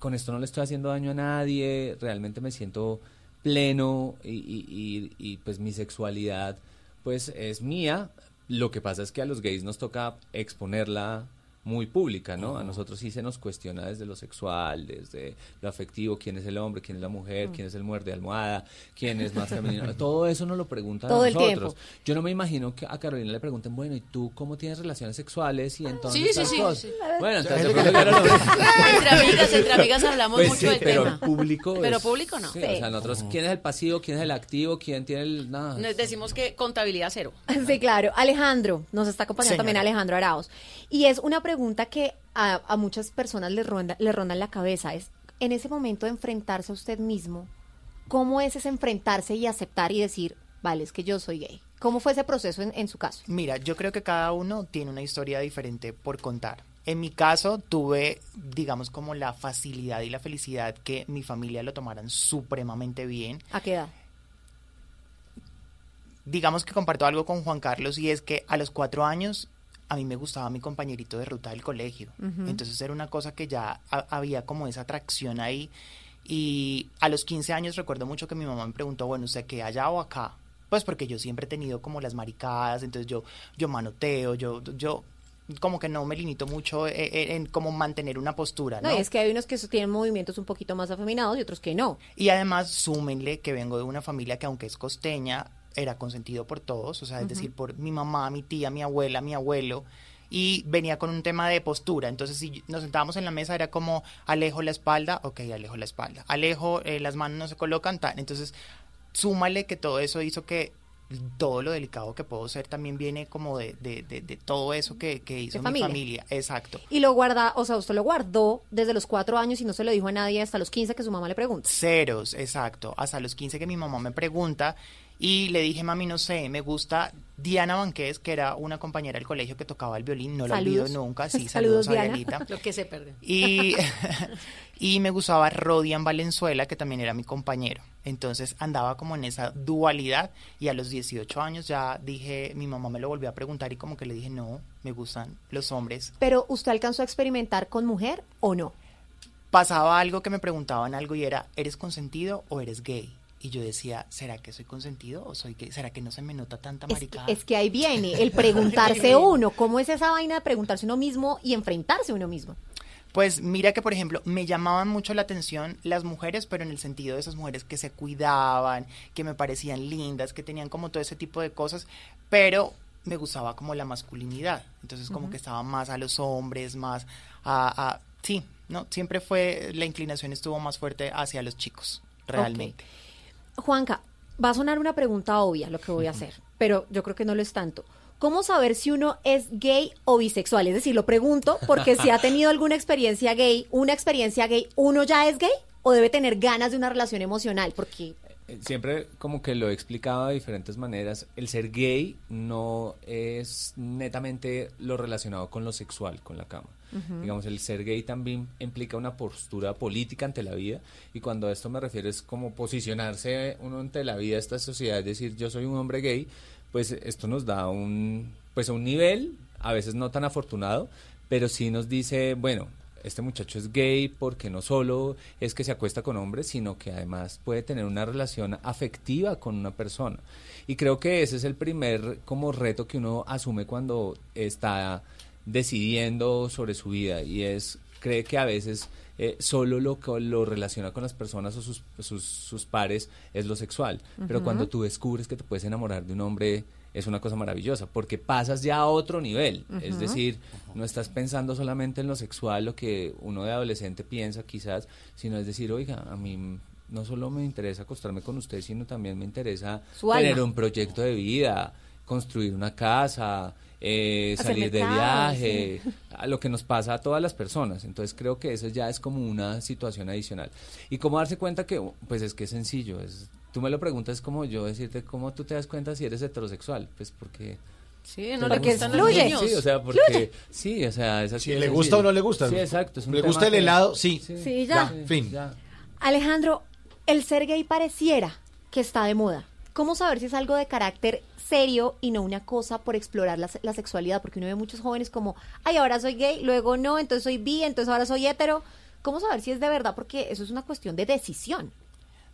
con esto no le estoy haciendo daño a nadie, realmente me siento pleno y, pues mi sexualidad pues es mía. Lo que pasa es que a los gays nos toca exponerla muy pública, ¿no? A nosotros sí se nos cuestiona desde lo sexual, desde lo afectivo, quién es el hombre, quién es la mujer, Mm. quién es el muerde almohada, quién es más femenino. Todo eso nos lo preguntan Todo a el nosotros. tiempo. Yo no me imagino que a Carolina le pregunten, bueno, ¿y tú cómo tienes relaciones sexuales? Y entonces Sí, sí, sí. Bueno, entonces que entre amigas, entre amigas hablamos Pues mucho sí, del pero tema. público Pero es- público no. Sí, O sea, nosotros, ¿quién es el pasivo, quién es el activo, quién tiene el... Nada. Nos decimos que contabilidad cero. Sí, claro. Alejandro, nos está acompañando Señora. también Alejandro Araos. Y es una pregunta que a, a muchas personas les ronda, les ronda en la cabeza. Es, en ese momento de enfrentarse a usted mismo, ¿cómo es ese enfrentarse y aceptar y decir, vale, es que yo soy gay? ¿Cómo fue ese proceso en, en su caso? Mira, yo creo que cada uno tiene una historia diferente por contar. En mi caso tuve, digamos, como la facilidad y la felicidad que mi familia lo tomaran supremamente bien. ¿A qué edad? Digamos que comparto algo con Juan Carlos y es que a los cuatro años a mí me gustaba mi compañerito de ruta del colegio. Entonces era una cosa que ya ha- había como esa atracción ahí. Y a los 15 años recuerdo mucho que mi mamá me preguntó, bueno, ¿usted qué allá o acá? Pues porque yo siempre he tenido como las maricadas, entonces yo, yo manoteo, yo, yo como que no me limito mucho en, en- en como mantener una postura, No, ¿no? y es que hay unos que tienen movimientos un poquito más afeminados y otros que no. Y además, súmenle que vengo de una familia que aunque es costeña, era consentido por todos, o sea, es decir, por mi mamá, mi tía, mi abuela, mi abuelo. y venía con un tema de postura. Entonces, si nos sentábamos en la mesa, era como alejo la espalda, ok, alejo la espalda, alejo, eh, las manos no se colocan, tal. Entonces, súmale que todo eso hizo que todo lo delicado que puedo ser también viene como de, de, de, de todo eso que, que hizo mi familia. familia. Exacto. Y lo guarda, o sea, usted lo guardó desde los cuatro años y no se lo dijo a nadie hasta los 15 que su mamá le pregunta. Ceros, exacto. Hasta los 15 que mi mamá me pregunta y le dije, mami, no sé, me gusta Diana Banqués, que era una compañera del colegio que tocaba el violín, no la olvido nunca. Sí, Saludos, saludos, a Diana. Lo que se pierde. Y, y me gustaba Rodian Valenzuela, que también era mi compañero. Entonces andaba como en esa dualidad y a los 18 años ya dije, mi mamá me lo volvió a preguntar y como que le dije, no, me gustan los hombres. Pero ¿usted alcanzó a experimentar con mujer o no? Pasaba algo que me preguntaban algo y era, ¿eres consentido o eres gay? Y yo decía, ¿será que soy consentido o soy gay? ¿Será que no se me nota tanta Es que, maricada? es que ahí viene el preguntarse uno. ¿Cómo es esa vaina de preguntarse uno mismo y enfrentarse uno mismo? Pues mira que, por ejemplo, me llamaban mucho la atención las mujeres, pero en el sentido de esas mujeres que se cuidaban, que me parecían lindas, que tenían como todo ese tipo de cosas, pero me gustaba como la masculinidad. Entonces como que estaba más a los hombres, más a... a- sí, ¿no? Siempre fue, la inclinación estuvo más fuerte hacia los chicos, realmente. Juanca, va a sonar una pregunta obvia lo que voy a hacer, pero yo creo que no lo es tanto. ¿Cómo saber si uno es gay o bisexual? Es decir, lo pregunto porque si ha tenido alguna experiencia gay, una experiencia gay, ¿uno ya es gay o debe tener ganas de una relación emocional? Porque Siempre como que lo he explicado de diferentes maneras. El ser gay no es netamente lo relacionado con lo sexual, con la cama. Digamos, el ser gay también implica una postura política ante la vida y cuando a esto me refiero es como posicionarse uno ante la vida, esta sociedad, es decir, yo soy un hombre gay, pues esto nos da un, pues un nivel, a veces no tan afortunado, pero sí nos dice, bueno, este muchacho es gay porque no solo es que se acuesta con hombres, sino que además puede tener una relación afectiva con una persona. Y creo que ese es el primer como reto que uno asume cuando está decidiendo sobre su vida y es cree que a veces eh, solo lo que lo relaciona con las personas o sus, sus, sus pares es lo sexual. Pero cuando tú descubres que te puedes enamorar de un hombre es una cosa maravillosa porque pasas ya a otro nivel. Es decir, no estás pensando solamente en lo sexual, lo que uno de adolescente piensa quizás, sino es decir, oiga, a mí no solo me interesa acostarme con usted, sino también me interesa Su tener alma. un proyecto de vida, construir una casa, eh, salir de viaje, sí. a lo que nos pasa a todas las personas. Entonces creo que eso ya es como una situación adicional. Y cómo darse cuenta que, pues es que es sencillo. Es, tú me lo preguntas como yo decirte cómo tú te das cuenta si eres heterosexual. Pues porque... Sí, no le gustan los fluye. niños. Sí, o sea, porque... Fluye. Sí, o sea, es así. Si le gusta o no le gusta. Sí, exacto. es un ¿Le tema gusta el que- helado? Sí. Sí, ya. fin. Alejandro, el ser gay pareciera que está de moda. ¿Cómo saber si es algo de carácter serio y no una cosa por explorar la, la sexualidad? Porque uno ve muchos jóvenes como, ay, ahora soy gay, luego no, entonces soy bi, entonces ahora soy hetero. ¿Cómo saber si es de verdad? Porque eso es una cuestión de decisión.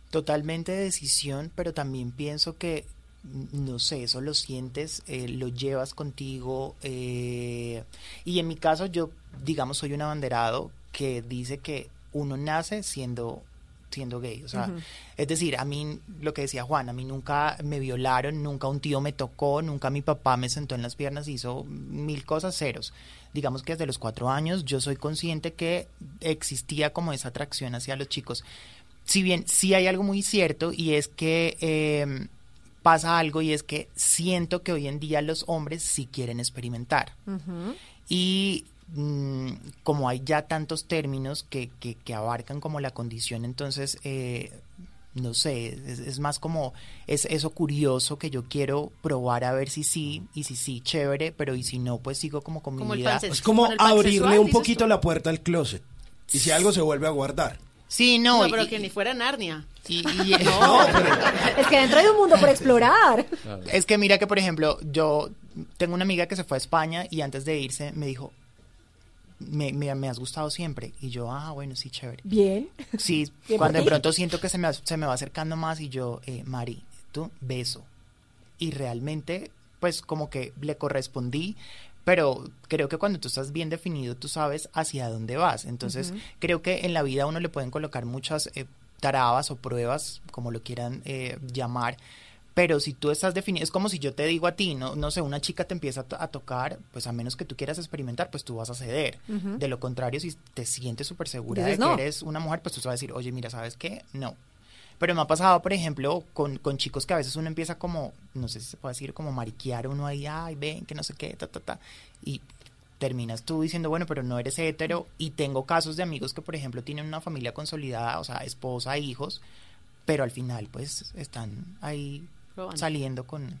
Totalmente de decisión, pero también pienso que, mm, no sé, eso lo sientes, eh, lo llevas contigo. eh, y en mi caso, yo, digamos, soy un abanderado que dice que uno nace siendo siendo gay, o sea, es decir, a mí, lo que decía Juan, a mí nunca me violaron, nunca un tío me tocó, nunca mi papá me sentó en las piernas y hizo mil cosas ceros. Digamos que desde los cuatro años yo soy consciente que existía como esa atracción hacia los chicos si bien sí hay algo muy cierto y es que eh, pasa algo y es que siento que hoy en día los hombres sí quieren experimentar. Y mm, como hay ya tantos términos que, que, que abarcan como la condición, entonces, eh, no sé, es, es más como es eso curioso que yo quiero probar a ver si sí, y si sí, chévere, pero y si no, pues sigo como con mi Como vida. Es como abrirle un poquito la puerta al closet. Y si algo se vuelve a guardar. Sí, No, no. pero y- que ni fuera Narnia. y- No, Es que dentro hay un mundo por explorar. Es que mira que, por ejemplo, yo tengo una amiga que se fue a España y antes de irse me dijo, me, me- me has gustado siempre. Y yo, ah, bueno, sí, chévere. Bien. Sí, Bien cuando de pronto siento que se me, se me va acercando más y yo, eh, Mari, tú, beso. Y realmente, pues como que le correspondí, pero creo que cuando tú estás bien definido, tú sabes hacia dónde vas. Entonces, creo que en la vida a uno le pueden colocar muchas eh, tarabas o pruebas, como lo quieran eh, llamar, Pero si tú estás definido, es como si yo te digo a ti, no, no sé, una chica te empieza a, to- a tocar, pues a menos que tú quieras experimentar, pues tú vas a ceder. De lo contrario, si te sientes súper segura Dices de que no. eres una mujer, pues tú vas a decir, oye, mira, ¿sabes qué? No. Pero me ha pasado, por ejemplo, con, con chicos que a veces uno empieza como, no sé si se puede decir, como mariquear uno ahí, ay, ven, que no sé qué, ta, ta, ta. Y terminas tú diciendo, bueno, pero no eres hetero. Y tengo casos de amigos que, por ejemplo, tienen una familia consolidada, o sea, esposa, hijos, pero al final, pues, están ahí Probando. saliendo con...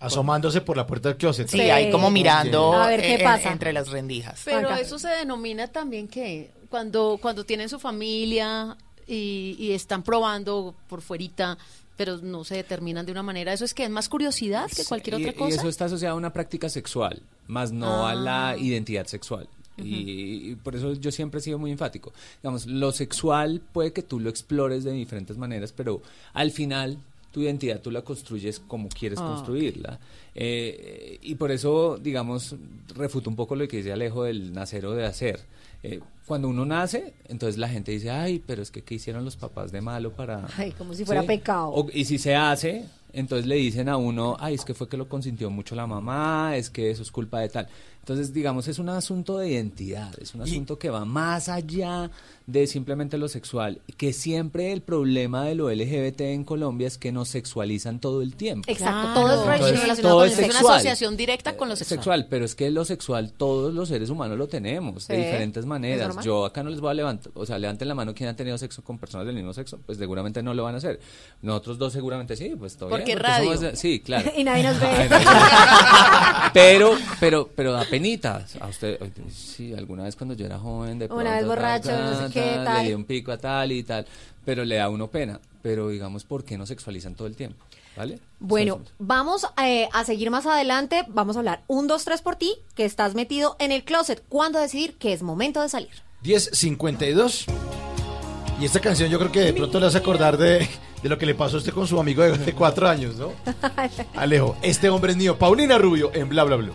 Asomándose por la puerta del closet. Sí, ahí como mirando A ver qué en- pasa. entre las rendijas. Pero eso se denomina también que cuando, cuando tienen su familia y, y están probando por fuerita, pero no se determinan de una manera, eso es que es más curiosidad que cualquier y, otra y cosa. eso está asociado a una práctica sexual, más no a la Ah. identidad sexual. y, y por eso yo siempre he sido muy enfático. Digamos, lo sexual puede que tú lo explores de diferentes maneras, pero al final tu identidad tú la construyes como quieres Ah, construirla. Eh, y por eso, digamos, refuto un poco lo que dice Alejo del nacer o de hacer. Eh, cuando uno nace, entonces la gente dice, ay, pero es que ¿qué hicieron los papás de malo para...? Ay, como si fuera Sí. pecado. O- y si se hace, entonces le dicen a uno, ay, es que fue que lo consintió mucho la mamá, es que eso es culpa de tal. Entonces, digamos, es un asunto de identidad, es un asunto que va más allá de simplemente lo sexual, que siempre el problema de lo LGBT en Colombia es que nos sexualizan todo el tiempo. Exacto, todo es Entonces, todo con es una asociación directa con lo sexual. Sexual, pero es que lo sexual todos los seres humanos lo tenemos Sí, de diferentes es maneras. Yo acá no les voy a levantar, o sea, levanten la mano quien ha tenido sexo con personas del mismo sexo, pues seguramente no lo van a hacer. Nosotros dos seguramente sí, pues todo Porque bien, radio. somos sí, claro. Y nadie nos ve. Ay, nadie nos ve. pero, pero, pero da penita. A usted, sí, alguna vez cuando yo era joven, de Una vez borracho, no sé qué, ta, tal. le di un pico a tal y tal, pero le da uno pena. Pero digamos, ¿por qué no sexualizan todo el tiempo? ¿Vale? Bueno, vamos eh, a seguir más adelante. Vamos a hablar un, dos, tres por ti, que estás metido en el closet. ¿Cuándo decidir que es momento de salir? 10.52. Y esta canción yo creo que de pronto le hace acordar de, de lo que le pasó a usted con su amigo de, de cuatro años, ¿no? Alejo, este hombre es mío. Paulina Rubio en Bla Bla Blue.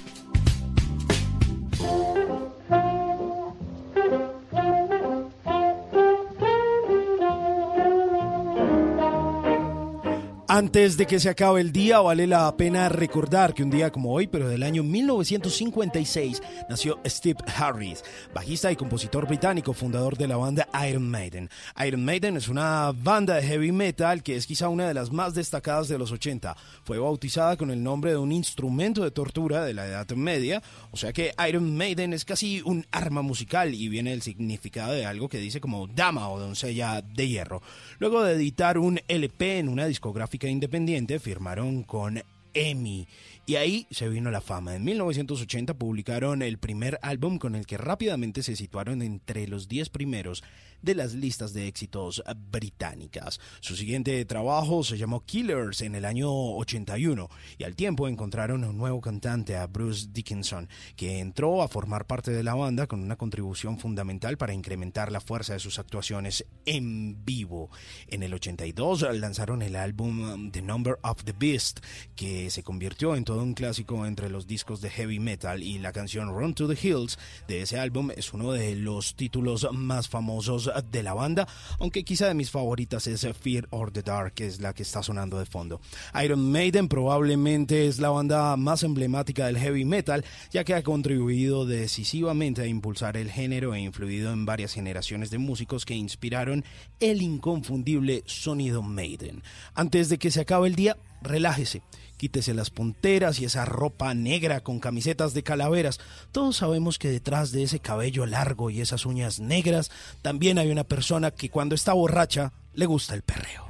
Antes de que se acabe el día, vale la pena recordar que un día como hoy, pero del año 1956, nació Steve Harris, bajista y compositor británico, fundador de la banda Iron Maiden. Iron Maiden es una banda de heavy metal que es quizá una de las más destacadas de los 80. Fue bautizada con el nombre de un instrumento de tortura de la Edad Media, o sea que Iron Maiden es casi un arma musical y viene del significado de algo que dice como dama o doncella de hierro. Luego de editar un LP en una discográfica independiente, firmaron con Emmy. Y ahí se vino la fama. En 1980 publicaron el primer álbum con el que rápidamente se situaron entre los 10 primeros de las listas de éxitos británicas. Su siguiente trabajo se llamó Killers en el año 81 y al tiempo encontraron un nuevo cantante, a Bruce Dickinson, que entró a formar parte de la banda con una contribución fundamental para incrementar la fuerza de sus actuaciones en vivo. En el 82 lanzaron el álbum um, The Number of the Beast, que se convirtió en todo un clásico entre los discos de heavy metal y la canción Run to the Hills de ese álbum es uno de los títulos más famosos de la banda, aunque quizá de mis favoritas es Fear or the Dark, que es la que está sonando de fondo. Iron Maiden probablemente es la banda más emblemática del heavy metal, ya que ha contribuido decisivamente a impulsar el género e influido en varias generaciones de músicos que inspiraron el inconfundible sonido Maiden. Antes de que se acabe el día, relájese. Quítese las punteras y esa ropa negra con camisetas de calaveras. Todos sabemos que detrás de ese cabello largo y esas uñas negras también hay una persona que cuando está borracha le gusta el perreo.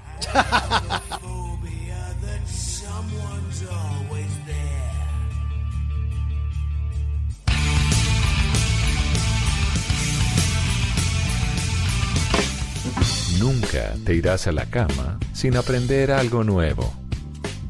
Nunca te irás a la cama sin aprender algo nuevo.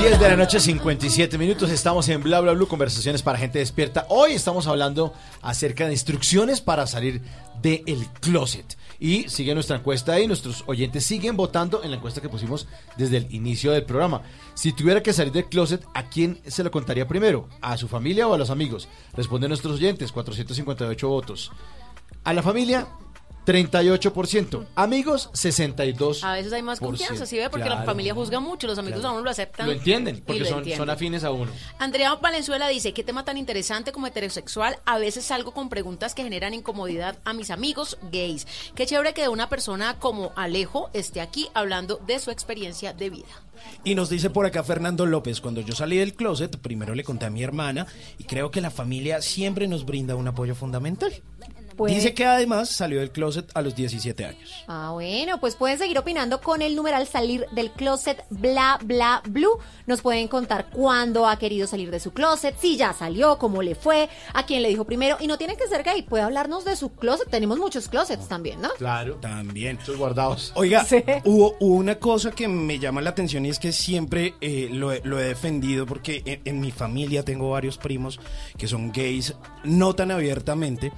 10 de la noche, 57 minutos. Estamos en Bla Bla Blue, conversaciones para gente despierta. Hoy estamos hablando acerca de instrucciones para salir del closet. Y sigue nuestra encuesta ahí. Nuestros oyentes siguen votando en la encuesta que pusimos desde el inicio del programa. Si tuviera que salir del closet, ¿a quién se lo contaría primero? ¿A su familia o a los amigos? Responden nuestros oyentes, 458 votos. A la familia, 38%. Amigos, 62%. A veces hay más confianza, ¿sí ve? Porque la familia juzga mucho, los amigos Claro. a uno lo aceptan. Lo entienden, porque lo son, entienden. son afines a uno. Andrea Valenzuela dice, qué tema tan interesante como heterosexual, a veces salgo con preguntas que generan incomodidad a mis amigos gays. Qué chévere que una persona como Alejo esté aquí hablando de su experiencia de vida. Y nos dice por acá Fernando López, cuando yo salí del closet, primero le conté a mi hermana y creo que la familia siempre nos brinda un apoyo fundamental. Pues- Dice que además salió del closet a los 17 años. Ah, bueno, pues pueden seguir opinando con el numeral salir del closet bla bla blue. Nos pueden contar cuándo ha querido salir de su closet, si ya salió, cómo le fue, a quién le dijo primero. Y no tiene que ser gay, puede hablarnos de su closet. Tenemos muchos closets también, ¿no? Claro. También. Sus guardados. Oiga, hubo, hubo una cosa que me llama la atención y es que siempre eh, lo, he- lo he defendido porque en, en mi familia tengo varios primos que son gays, no tan abiertamente.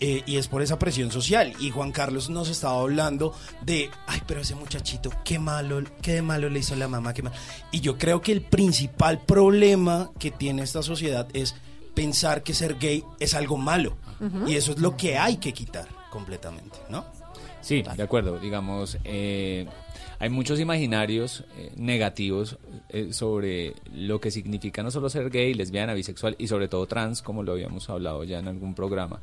Eh, y es por esa presión social. Y Juan Carlos nos estaba hablando de, ay, pero ese muchachito, qué malo, qué de malo le hizo la mamá, qué mal. Y yo creo que el principal problema que tiene esta sociedad es pensar que ser gay es algo malo. Y eso es lo que hay que quitar completamente, ¿no? Sí, de acuerdo. Digamos, eh, hay muchos imaginarios eh, negativos eh, sobre lo que significa no solo ser gay, lesbiana, bisexual y sobre todo trans, como lo habíamos hablado ya en algún programa.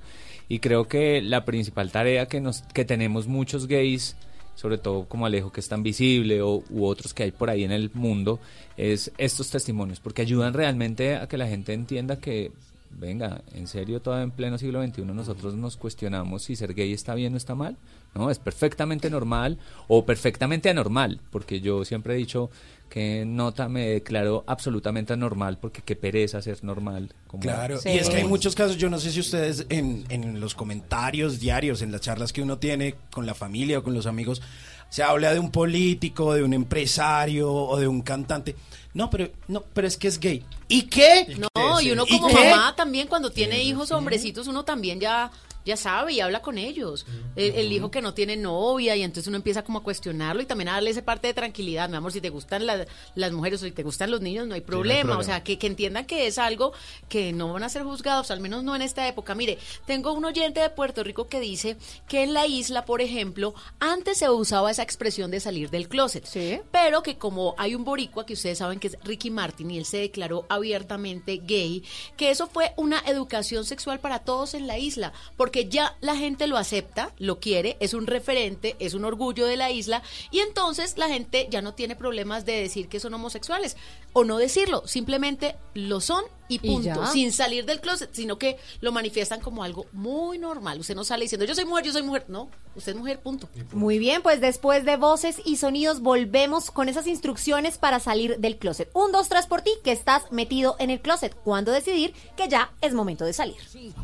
Y creo que la principal tarea que, nos, que tenemos muchos gays, sobre todo como Alejo, que es tan visible, o, u otros que hay por ahí en el mundo, es estos testimonios, porque ayudan realmente a que la gente entienda que venga, en serio, todavía en pleno siglo XXI nosotros nos cuestionamos si ser gay está bien o está mal. No, es perfectamente normal o perfectamente anormal, porque yo siempre he dicho que nota me declaro absolutamente anormal porque qué pereza ser normal. como- Claro, y es que hay muchos casos, yo no sé si ustedes en, en los comentarios diarios, en las charlas que uno tiene con la familia o con los amigos, se habla de un político, de un empresario o de un cantante. No, pero no, pero es que es gay. ¿Y qué? No, y uno ¿Y como mamá también cuando tiene hijos hombrecitos, uno también ya ya sabe y habla con ellos. El, el hijo que no tiene novia y entonces uno empieza como a cuestionarlo y también a darle esa parte de tranquilidad. Mi amor, si te gustan la- las mujeres o si te gustan los niños, no hay problema. problema. O sea, que, que entiendan que es algo que no van a ser juzgados, al menos no en esta época. Mire, tengo un oyente de Puerto Rico que dice que en la isla, por ejemplo, antes se usaba esa expresión de salir del closet. Pero que como hay un boricua que ustedes saben que es Ricky Martin y él se declaró abiertamente gay, que eso fue una educación sexual para todos en la isla, porque ya la gente lo acepta, lo quiere, es un referente, es un orgullo de la isla y entonces la gente ya no tiene problemas de decir que son homosexuales o no decirlo, simplemente lo son y punto, sin salir del closet, sino que lo manifiestan como algo muy normal. Usted no sale diciendo yo soy mujer, yo soy mujer, no, usted es mujer, punto. Muy bien, pues después de voces y sonidos volvemos con esas instrucciones para salir del closet. Un, dos, tres por ti, que estás metido en el closet. Cuando decidir que ya es momento de salir.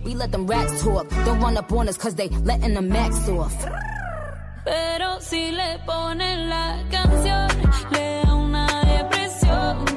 We let them rats talk. Don't run up on us cause they letting the max off. Pero si le ponen la canción, le da una depresión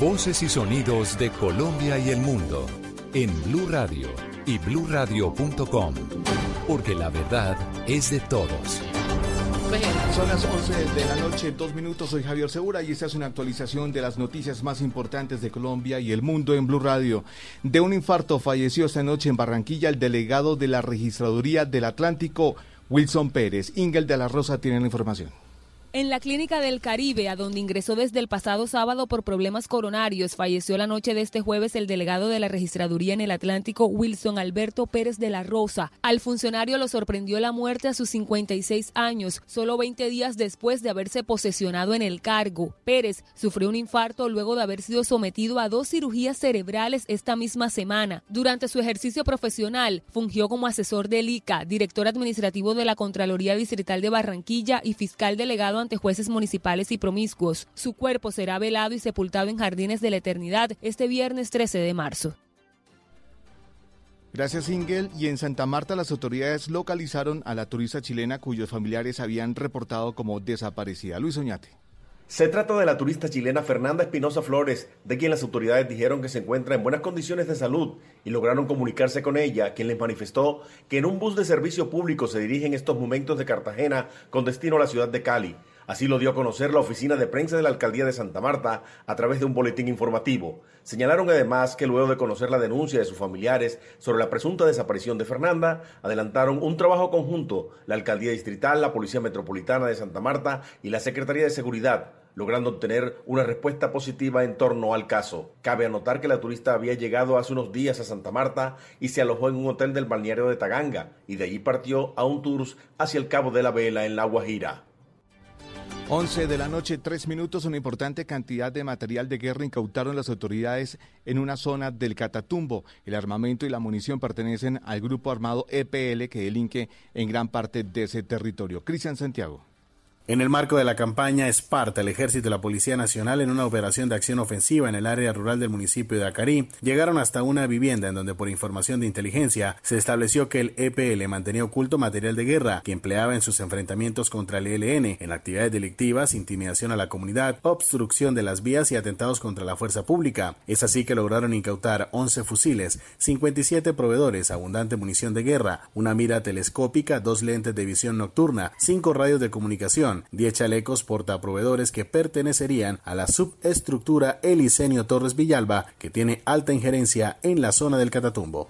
Voces y sonidos de Colombia y el mundo en Blue Radio y bluradio.com. Porque la verdad es de todos. Son las 11 de la noche, dos minutos. Soy Javier Segura y esta es una actualización de las noticias más importantes de Colombia y el mundo en Blue Radio. De un infarto falleció esta noche en Barranquilla el delegado de la Registraduría del Atlántico, Wilson Pérez. Ingel de la Rosa tiene la información. En la clínica del Caribe, a donde ingresó desde el pasado sábado por problemas coronarios, falleció la noche de este jueves el delegado de la registraduría en el Atlántico, Wilson Alberto Pérez de la Rosa. Al funcionario lo sorprendió la muerte a sus 56 años, solo 20 días después de haberse posesionado en el cargo. Pérez sufrió un infarto luego de haber sido sometido a dos cirugías cerebrales esta misma semana. Durante su ejercicio profesional, fungió como asesor del ICA, director administrativo de la Contraloría Distrital de Barranquilla y fiscal delegado ante jueces municipales y promiscuos. Su cuerpo será velado y sepultado en Jardines de la Eternidad este viernes 13 de marzo. Gracias, Ingel. Y en Santa Marta las autoridades localizaron a la turista chilena cuyos familiares habían reportado como desaparecida. Luis Oñate. Se trata de la turista chilena Fernanda Espinosa Flores, de quien las autoridades dijeron que se encuentra en buenas condiciones de salud y lograron comunicarse con ella, quien les manifestó que en un bus de servicio público se dirige en estos momentos de Cartagena con destino a la ciudad de Cali. Así lo dio a conocer la oficina de prensa de la alcaldía de Santa Marta a través de un boletín informativo. Señalaron además que luego de conocer la denuncia de sus familiares sobre la presunta desaparición de Fernanda, adelantaron un trabajo conjunto la alcaldía distrital, la Policía Metropolitana de Santa Marta y la Secretaría de Seguridad logrando obtener una respuesta positiva en torno al caso. Cabe anotar que la turista había llegado hace unos días a Santa Marta y se alojó en un hotel del balneario de Taganga y de allí partió a un tour hacia el Cabo de la Vela en La Guajira. 11 de la noche, tres minutos, una importante cantidad de material de guerra incautaron las autoridades en una zona del Catatumbo. El armamento y la munición pertenecen al grupo armado EPL que delinque en gran parte de ese territorio. Cristian Santiago. En el marco de la campaña Esparta, el Ejército y la Policía Nacional, en una operación de acción ofensiva en el área rural del municipio de Acarí, llegaron hasta una vivienda en donde, por información de inteligencia, se estableció que el EPL mantenía oculto material de guerra que empleaba en sus enfrentamientos contra el ELN en actividades delictivas, intimidación a la comunidad, obstrucción de las vías y atentados contra la fuerza pública. Es así que lograron incautar 11 fusiles, 57 proveedores, abundante munición de guerra, una mira telescópica, dos lentes de visión nocturna, cinco radios de comunicación, 10 chalecos portaproveedores que pertenecerían a la subestructura Elisenio Torres Villalba, que tiene alta injerencia en la zona del Catatumbo.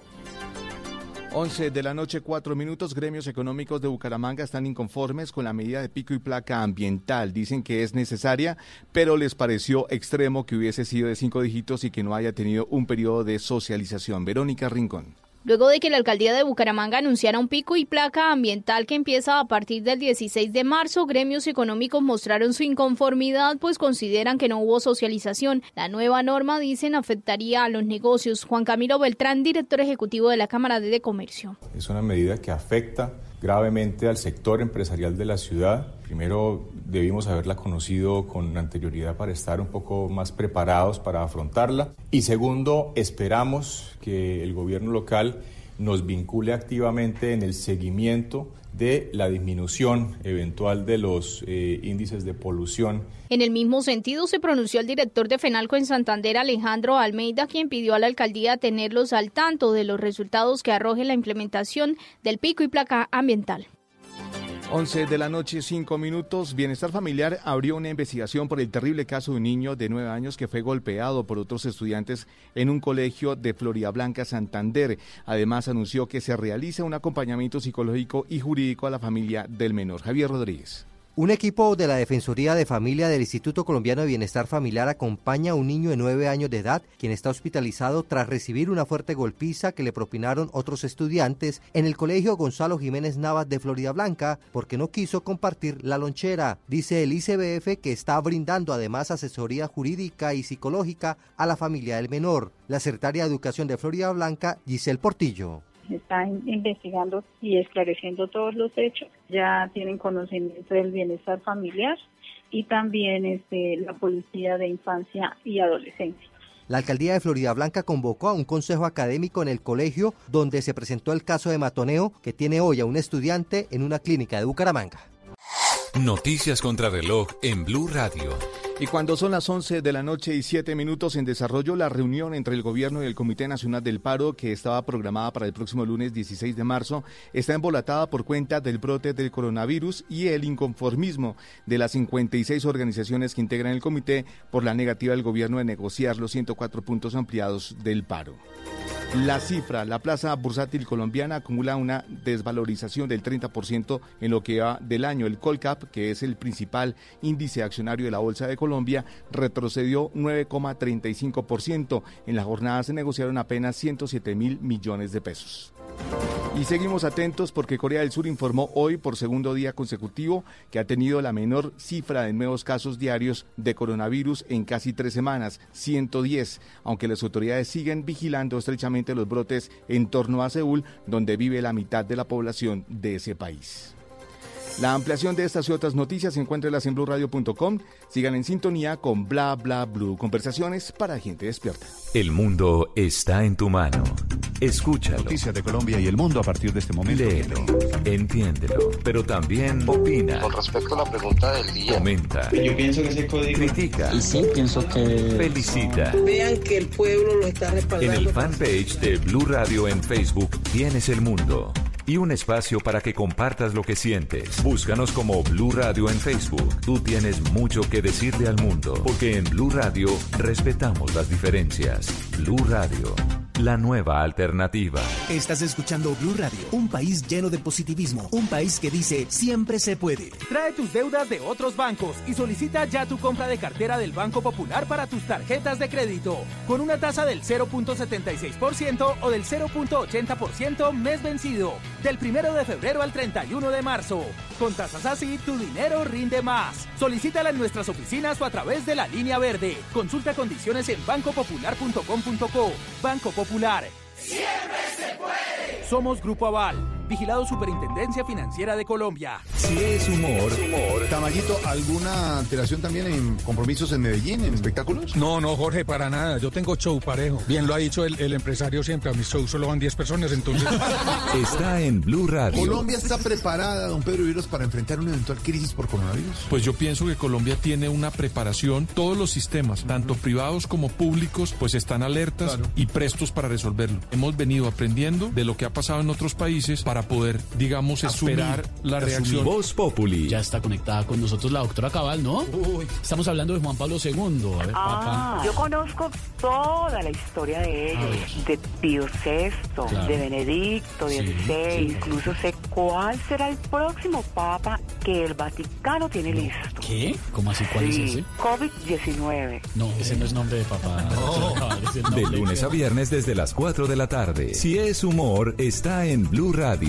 11 de la noche, 4 minutos. Gremios económicos de Bucaramanga están inconformes con la medida de pico y placa ambiental. Dicen que es necesaria, pero les pareció extremo que hubiese sido de cinco dígitos y que no haya tenido un periodo de socialización. Verónica Rincón. Luego de que la alcaldía de Bucaramanga anunciara un pico y placa ambiental que empieza a partir del 16 de marzo, gremios económicos mostraron su inconformidad pues consideran que no hubo socialización. La nueva norma, dicen, afectaría a los negocios. Juan Camilo Beltrán, director ejecutivo de la Cámara de Comercio. Es una medida que afecta gravemente al sector empresarial de la ciudad. Primero, debimos haberla conocido con anterioridad para estar un poco más preparados para afrontarla. Y segundo, esperamos que el gobierno local nos vincule activamente en el seguimiento de la disminución eventual de los eh, índices de polución En el mismo sentido, se pronunció el director de FENALCO en Santander, Alejandro Almeida, quien pidió a la alcaldía tenerlos al tanto de los resultados que arroje la implementación del pico y placa ambiental. 11 de la noche, 5 minutos. Bienestar Familiar abrió una investigación por el terrible caso de un niño de 9 años que fue golpeado por otros estudiantes en un colegio de Florida Blanca, Santander. Además, anunció que se realiza un acompañamiento psicológico y jurídico a la familia del menor. Javier Rodríguez. Un equipo de la Defensoría de Familia del Instituto Colombiano de Bienestar Familiar acompaña a un niño de 9 años de edad, quien está hospitalizado tras recibir una fuerte golpiza que le propinaron otros estudiantes en el Colegio Gonzalo Jiménez Navas de Florida Blanca, porque no quiso compartir la lonchera. Dice el ICBF que está brindando además asesoría jurídica y psicológica a la familia del menor. La secretaria de Educación de Florida Blanca, Giselle Portillo. Están investigando y esclareciendo todos los hechos, ya tienen conocimiento del bienestar familiar y también este, la policía de infancia y adolescencia. La alcaldía de Florida Blanca convocó a un consejo académico en el colegio donde se presentó el caso de matoneo que tiene hoy a un estudiante en una clínica de Bucaramanga. Noticias contra reloj en Blue Radio. Y cuando son las 11 de la noche y 7 minutos en desarrollo, la reunión entre el gobierno y el Comité Nacional del Paro, que estaba programada para el próximo lunes 16 de marzo, está embolatada por cuenta del brote del coronavirus y el inconformismo de las 56 organizaciones que integran el comité por la negativa del gobierno de negociar los 104 puntos ampliados del paro. La cifra, la plaza bursátil colombiana acumula una desvalorización del 30% en lo que va del año. El Colcap, que es el principal índice accionario de la Bolsa de Colombia, retrocedió 9,35%. En la jornada se negociaron apenas 107 mil millones de pesos. Y seguimos atentos porque Corea del Sur informó hoy por segundo día consecutivo que ha tenido la menor cifra de nuevos casos diarios de coronavirus en casi tres semanas, 110, aunque las autoridades siguen vigilando estrechamente los brotes en torno a Seúl, donde vive la mitad de la población de ese país. La ampliación de estas y otras noticias encuéntrelas en blurradio.com. Sigan en sintonía con Bla Bla Blue. Conversaciones para gente despierta. El mundo está en tu mano. Escúchalo. Noticias de Colombia y el mundo a partir de este momento. Léelo, entiéndelo, pero también opina. Con respecto a la pregunta del día. Comenta. Yo pienso que ese código. Critica. Y sí, pienso que. Felicita. Vean que el pueblo lo está respaldando. En el fanpage de Blue Radio en Facebook tienes el mundo y un espacio para que compartas lo que sientes. Búscanos como Blue Radio en Facebook. Tú tienes mucho que decirle al mundo, porque en Blue Radio respetamos las diferencias. Blue Radio, la nueva alternativa. Estás escuchando Blue Radio, un país lleno de positivismo, un país que dice siempre se puede. Trae tus deudas de otros bancos y solicita ya tu compra de cartera del Banco Popular para tus tarjetas de crédito, con una tasa del 0.76% o del 0.80% mes vencido, del 1 de febrero al 31 de marzo. Con tasas así, tu dinero rinde más. Solicítala en nuestras oficinas o a través de la línea verde. Consulta condiciones en bancopopular.com.co. Banco Popular. Siempre se puede. Somos Grupo Aval, vigilado Superintendencia Financiera de Colombia. Si es humor, Tamayito, ¿alguna alteración también en compromisos en Medellín, en espectáculos? No, no, Jorge, para nada. Yo tengo show parejo. Bien lo ha dicho el, el empresario siempre. A mis shows solo van 10 personas, entonces. Está en Blue Radio. ¿Colombia está preparada, don Pedro Viveros, para enfrentar una eventual crisis por coronavirus? Pues yo pienso que Colombia tiene una preparación, todos los sistemas, tanto privados como públicos, pues están alertas y prestos para resolverlo. Hemos venido aprendiendo de lo que ha pasado en otros países para para poder, digamos, esperar la reacción. Voz Populi. Ya está conectada con nosotros la doctora Cabal, ¿no? Estamos hablando de Juan Pablo II. A ver, Ah, papá. yo conozco toda la historia de ellos, de Pío VI, Claro. de Benedicto Sí, XVI, sí. incluso sé cuál será el próximo papa que el Vaticano tiene listo. ¿Qué? ¿Cómo así? ¿Cuál Sí, es ese? COVID-19. No, ese no es nombre de papá. De lunes a viernes desde las 4 de la tarde. Si es humor, está en Blue Radio,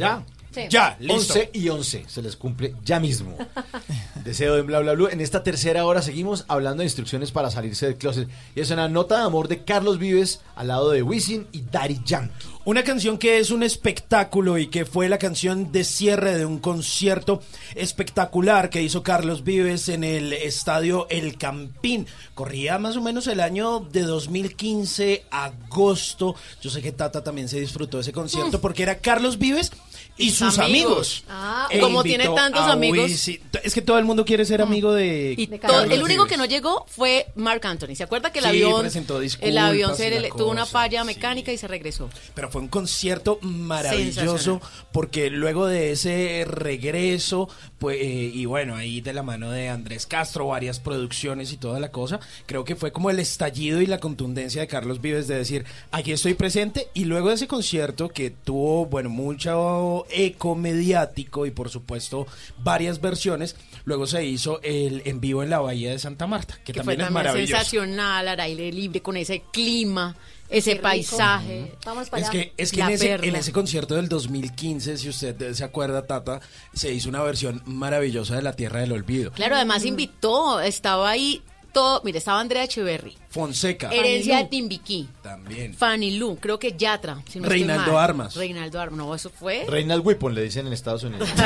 Ya. ¿Ya? Sí. Ya, Listo. 11 y 11. Se les cumple ya mismo. Deseo de bla bla bla. En esta tercera hora seguimos hablando de instrucciones para salirse del closet. Y es una nota de amor de Carlos Vives al lado de Wisin y Daddy Yankee. Una canción que es un espectáculo y que fue la canción de cierre de un concierto espectacular que hizo Carlos Vives en el estadio El Campín. Corría más o menos el año de 2015, agosto. Yo sé que Tata también se disfrutó de ese concierto porque era Carlos Vives y sus amigos. Ah, E como tiene tantos amigos. Wisin. Es que todo el mundo quiere ser amigo de. Y de todo- Carlos el único que no llegó fue Mark Anthony. ¿Se acuerda que el Sí, avión, presentó el avión se le- tuvo una falla mecánica y se regresó? Pero fue un concierto maravilloso porque luego de ese regreso, pues, eh, y bueno, ahí de la mano de Andrés Castro, varias producciones y toda la cosa, creo que fue como el estallido y la contundencia de Carlos Vives de decir, aquí estoy presente, y luego de ese concierto que tuvo, bueno, mucho eco mediático y por supuesto varias versiones, luego se hizo el en vivo en la Bahía de Santa Marta, que, Que fue también es maravilloso. sensacional, al aire libre, con ese clima, ese paisaje. Vamos para Es allá. que, es que en, ese, en ese concierto del 2015, si usted se acuerda, Tata, se hizo una versión maravillosa de La Tierra del Olvido. Claro, además invitó, estaba ahí todo, mire, estaba Andrea Echeverry, Fonseca. Herencia de Timbiquí, También. Fanny Lu, creo que Yatra. si no estoy Reinaldo. Armas. Reinaldo Armas, no, eso fue. Reinald Whippon le dicen en Estados Unidos.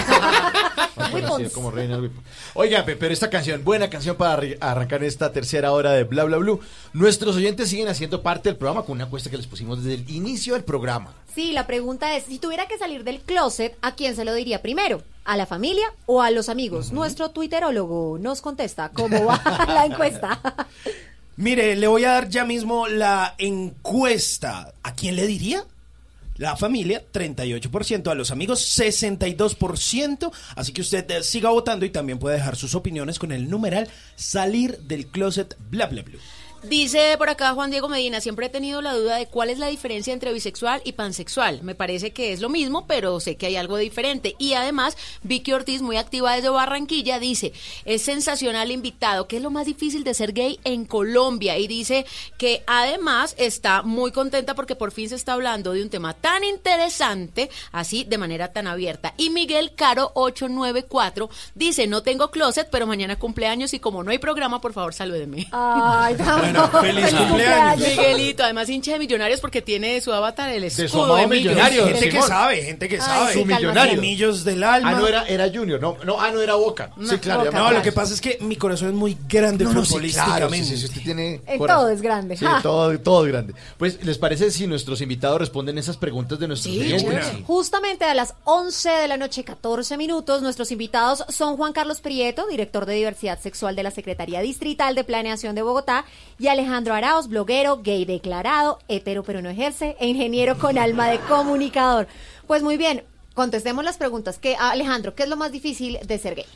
Conocido como Reinald Whippon. Oiga, pe- pero esta canción, buena canción para arrancar esta tercera hora de Bla Bla Blue. Nuestros oyentes siguen haciendo parte del programa con una encuesta que les pusimos desde el inicio del programa. Sí, la pregunta es, si tuviera que salir del closet, ¿a quién se lo diría primero? ¿A la familia o a los amigos? Nuestro twitterólogo nos contesta cómo va la encuesta. Mire, le voy a dar ya mismo la encuesta. ¿A quién le diría? La familia, 38%, a los amigos, 62%. Así que usted eh, siga votando y también puede dejar sus opiniones con el numeral salir del closet bla bla bla. Dice por acá Juan Diego Medina, siempre he tenido la duda de cuál es la diferencia entre bisexual y pansexual. Me parece que es lo mismo, pero sé que hay algo diferente. Y además, Vicky Ortiz, muy activa desde Barranquilla, dice, es sensacional invitado, que es lo más difícil de ser gay en Colombia. Y dice que además está muy contenta porque por fin se está hablando de un tema tan interesante, así de manera tan abierta. Y Miguel Caro 894 dice, no tengo closet, pero mañana cumpleaños y como no hay programa, por favor, salúdeme. Ay, feliz cumpleaños. Miguelito, además hincha de millonarios porque tiene su avatar el su escudo amado de Millos. millonario, Gente que sabe, gente que Ay, sabe. sí, Su millonario. Millos del alma. Ah, no era, era Junior, no, no, ah, no era Boca. sí, claro. No, lo que pasa es que mi corazón es muy grande No, no, sí, futbolísticamente. claro, sí, sí, sí, usted tiene En corazón. todo es grande. Sí, todo, todo es grande. Pues, ¿les parece si nuestros invitados responden esas preguntas de nuestros oyentes? Justamente a las 11 de la noche, 14 minutos, nuestros invitados son Juan Carlos Prieto, director de diversidad sexual de la Secretaría Distrital de Planeación de Bogotá, y Alejandro Arauz, bloguero, gay declarado, hetero pero no ejerce, e ingeniero con alma de comunicador. Pues muy bien, contestemos las preguntas. ¿Qué, Alejandro, ¿qué es lo más difícil de ser gay?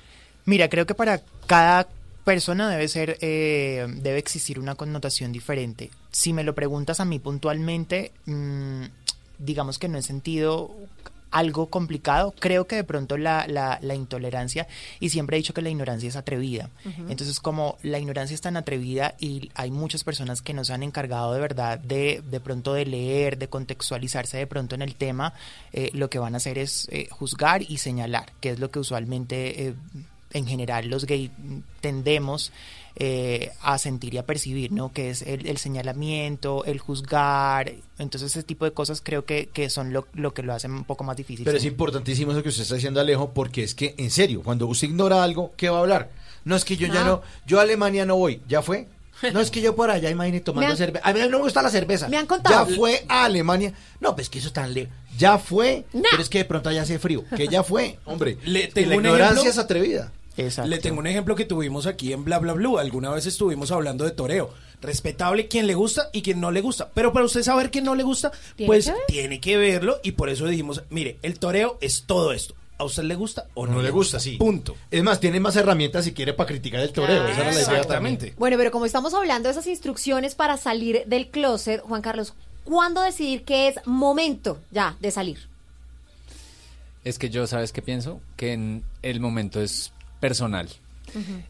Mira, creo que para cada persona debe ser, eh, debe existir una connotación diferente. Si me lo preguntas a mí puntualmente, mm, digamos que no he sentido algo complicado. Creo que de pronto la, la, la intolerancia, y siempre he dicho que la ignorancia es atrevida. Entonces, como la ignorancia es tan atrevida y hay muchas personas que nos han encargado de verdad de, de pronto de leer, de contextualizarse de pronto en el tema, eh, lo que van a hacer es eh, juzgar y señalar, que es lo que usualmente eh, en general los gays tendemos eh, a sentir y a percibir, ¿no? Que es el, el señalamiento, el juzgar. Entonces, ese tipo de cosas creo que, que son lo, lo que lo hacen un poco más difícil. Pero es importantísimo eso que usted está diciendo, Alejo, porque es que, en serio, cuando usted ignora algo, ¿qué va a hablar? No es que yo ya Ah. no, yo a Alemania no voy, ¿ya fue? No es que yo por allá, imagínate, tomando han- cerveza. A mí no me gusta la cerveza. Me han contado. Ya fue a Alemania. No, pues que eso es tan lejos. Ya fue, pero es que de pronto allá hace frío. Que ya fue, hombre. Le la ignorancia ejemplo. es atrevida. Le tengo un ejemplo que tuvimos aquí en Bla Bla Blue. Alguna vez estuvimos hablando de toreo. Respetable quien le gusta y quien no le gusta. Pero para usted saber quién no le gusta, ¿Tiene pues que tiene que verlo. Y por eso dijimos, mire, el toreo es todo esto. ¿A usted le gusta o no, No le gusta, sí. Punto. Es más, tiene más herramientas si quiere para criticar el toreo. Esa era la idea Exactamente. también. Bueno, pero como estamos hablando de esas instrucciones para salir del closet, Juan Carlos, ¿cuándo decidir que es momento ya de salir? Es que yo, ¿sabes qué pienso? Que en el momento es personal.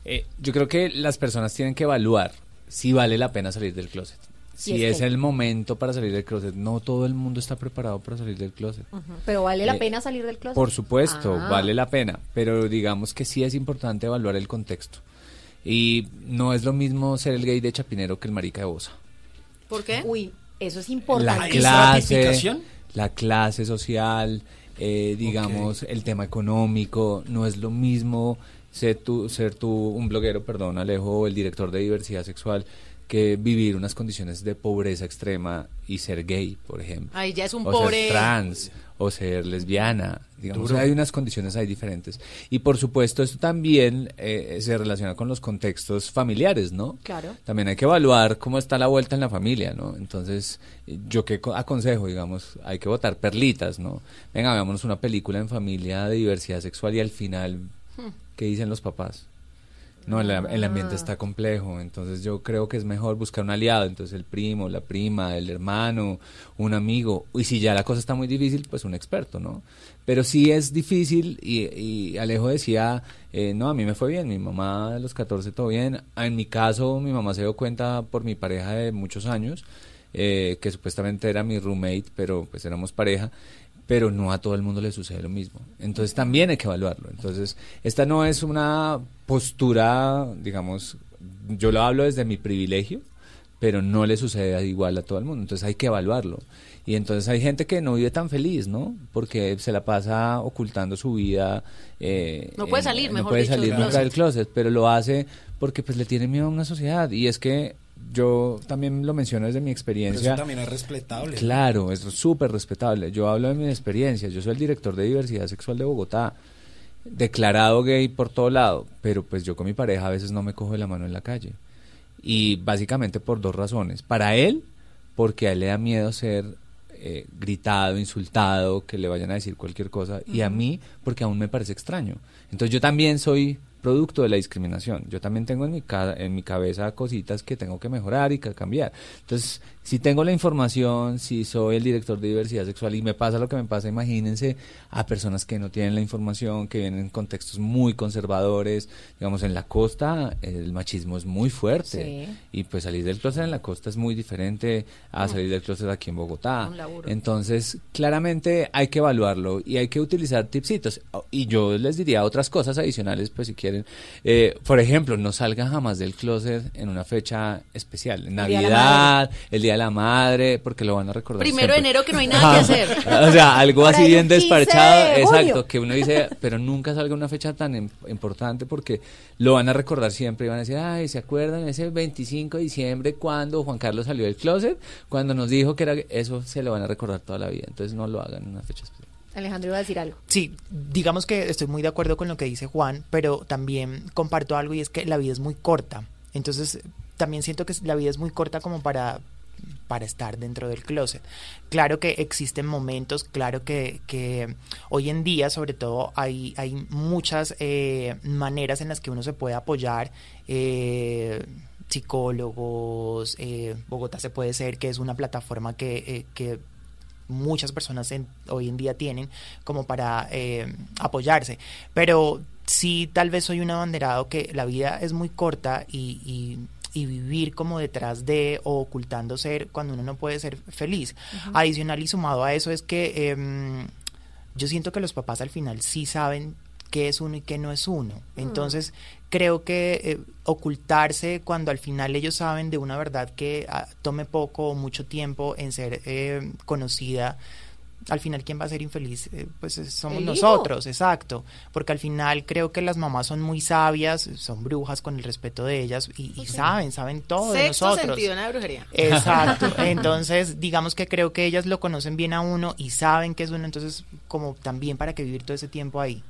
Eh, yo creo que las personas tienen que evaluar si vale la pena salir del closet. Si es es que- el momento para salir del closet. No todo el mundo está preparado para salir del closet. Pero ¿vale la Eh, pena salir del closet? Por supuesto, Ah. vale la pena, pero digamos que sí es importante evaluar el contexto. Y no es lo mismo ser el gay de Chapinero que el marica de Bosa. ¿Por qué? Uy, eso es La importante. clase, la clase social, eh, digamos, el tema económico, no es lo mismo ser tú, ser tú un bloguero, perdón, Alejo, o el director de diversidad sexual, que vivir unas condiciones de pobreza extrema y ser gay, por ejemplo. Ahí ya es un o pobre- ser trans, o ser lesbiana, digamos, hay unas condiciones ahí diferentes. Y por supuesto esto también eh, se relaciona con los contextos familiares, ¿no? Claro. También hay que evaluar cómo está la vuelta en la familia, ¿no? Entonces, yo que co- aconsejo, digamos, hay que votar perlitas, ¿no? Venga, veámonos una película en familia de diversidad sexual y al final, ¿qué dicen los papás? No, el, el ambiente está complejo, entonces yo creo que es mejor buscar un aliado, entonces el primo, la prima, el hermano, un amigo, y si ya la cosa está muy difícil, pues un experto, ¿no? Pero sí es difícil, y, y Alejo decía, eh, no, a mí me fue bien, mi mamá a los 14 todo bien, en mi caso mi mamá se dio cuenta por mi pareja de muchos años, eh, que supuestamente era mi roommate, pero pues éramos pareja, pero no a todo el mundo le sucede lo mismo. Entonces también hay que evaluarlo. Entonces, esta no es una postura, digamos, yo lo hablo desde mi privilegio, pero no le sucede igual a todo el mundo. Entonces hay que evaluarlo. Y entonces hay gente que no vive tan feliz, ¿no? Porque se la pasa ocultando su vida. eh, No puede salir, no mejor puede dicho, salir nunca del closet, pero lo hace porque pues le tiene miedo a una sociedad. Y es que yo también lo menciono desde mi Pero experiencia. eso también es respetable. Claro, es súper respetable. Yo hablo de mi experiencia. Yo soy el director de diversidad sexual de Bogotá, declarado gay por todo lado, pero pues yo con mi pareja a veces no me cojo de la mano en la calle. Y básicamente por dos razones. Para él, porque a él le da miedo ser eh, gritado, insultado, que le vayan a decir cualquier cosa. Y a mí, porque aún me parece extraño. Entonces yo también soy producto de la discriminación. Yo también tengo en mi, ca- en mi cabeza cositas que tengo que mejorar y que cambiar. Entonces, si tengo la información, si soy el director de diversidad sexual y me pasa lo que me pasa, imagínense a personas que no tienen la información, que vienen en contextos muy conservadores. Digamos, en la costa el machismo es muy fuerte. Sí. Y pues salir del closet en la costa es muy diferente a Mm. salir del closet aquí en Bogotá. Entonces, claramente hay que evaluarlo y hay que utilizar tipsitos. Y yo les diría otras cosas adicionales, pues si quieren. Eh, por ejemplo, no salgan jamás del closet en una fecha especial, en El Día de la Navidad, el Día de la Madre, porque lo van a recordar. Primero de enero que no hay nada que hacer. o sea, algo así bien un 15 desparchado, de exacto, que uno dice, pero nunca salga una fecha tan im- importante porque lo van a recordar siempre y van a decir, ay, ¿se acuerdan ese 25 de diciembre cuando Juan Carlos salió del closet? Cuando nos dijo que era eso se lo van a recordar toda la vida, entonces no lo hagan en una fecha especial. Alejandro iba a decir algo. Sí, digamos que estoy muy de acuerdo con lo que dice Juan, pero también comparto algo y es que la vida es muy corta. Entonces, también siento que la vida es muy corta como para para estar dentro del closet. Claro que existen momentos, claro que, hoy en día sobre todo hay, hay muchas eh, maneras en las que uno se puede apoyar. eh, psicólogos, eh, Bogotá se puede ser, que es una plataforma que, que muchas personas hoy en día tienen como para apoyarse. Pero sí, tal vez soy un abanderado que la vida es muy corta y- y vivir como detrás de o ocultando ser cuando uno no puede ser feliz. Adicional y sumado a eso es que em, yo siento que los papás al final sí saben qué es uno y qué no es uno. Entonces, creo que eh, ocultarse cuando al final ellos saben de una verdad que ah, tome poco o mucho tiempo en ser eh, conocida, al final quien va a ser infeliz Eh, pues eh, somos nosotros, exacto, porque al final creo que las mamás son muy sabias, son brujas con el respeto de ellas y, y saben, saben todo de Sexto nosotros. sentido en la brujería. Exacto. Entonces, digamos que creo que ellas lo conocen bien a uno y saben que es uno, entonces como también para que vivir todo ese tiempo ahí.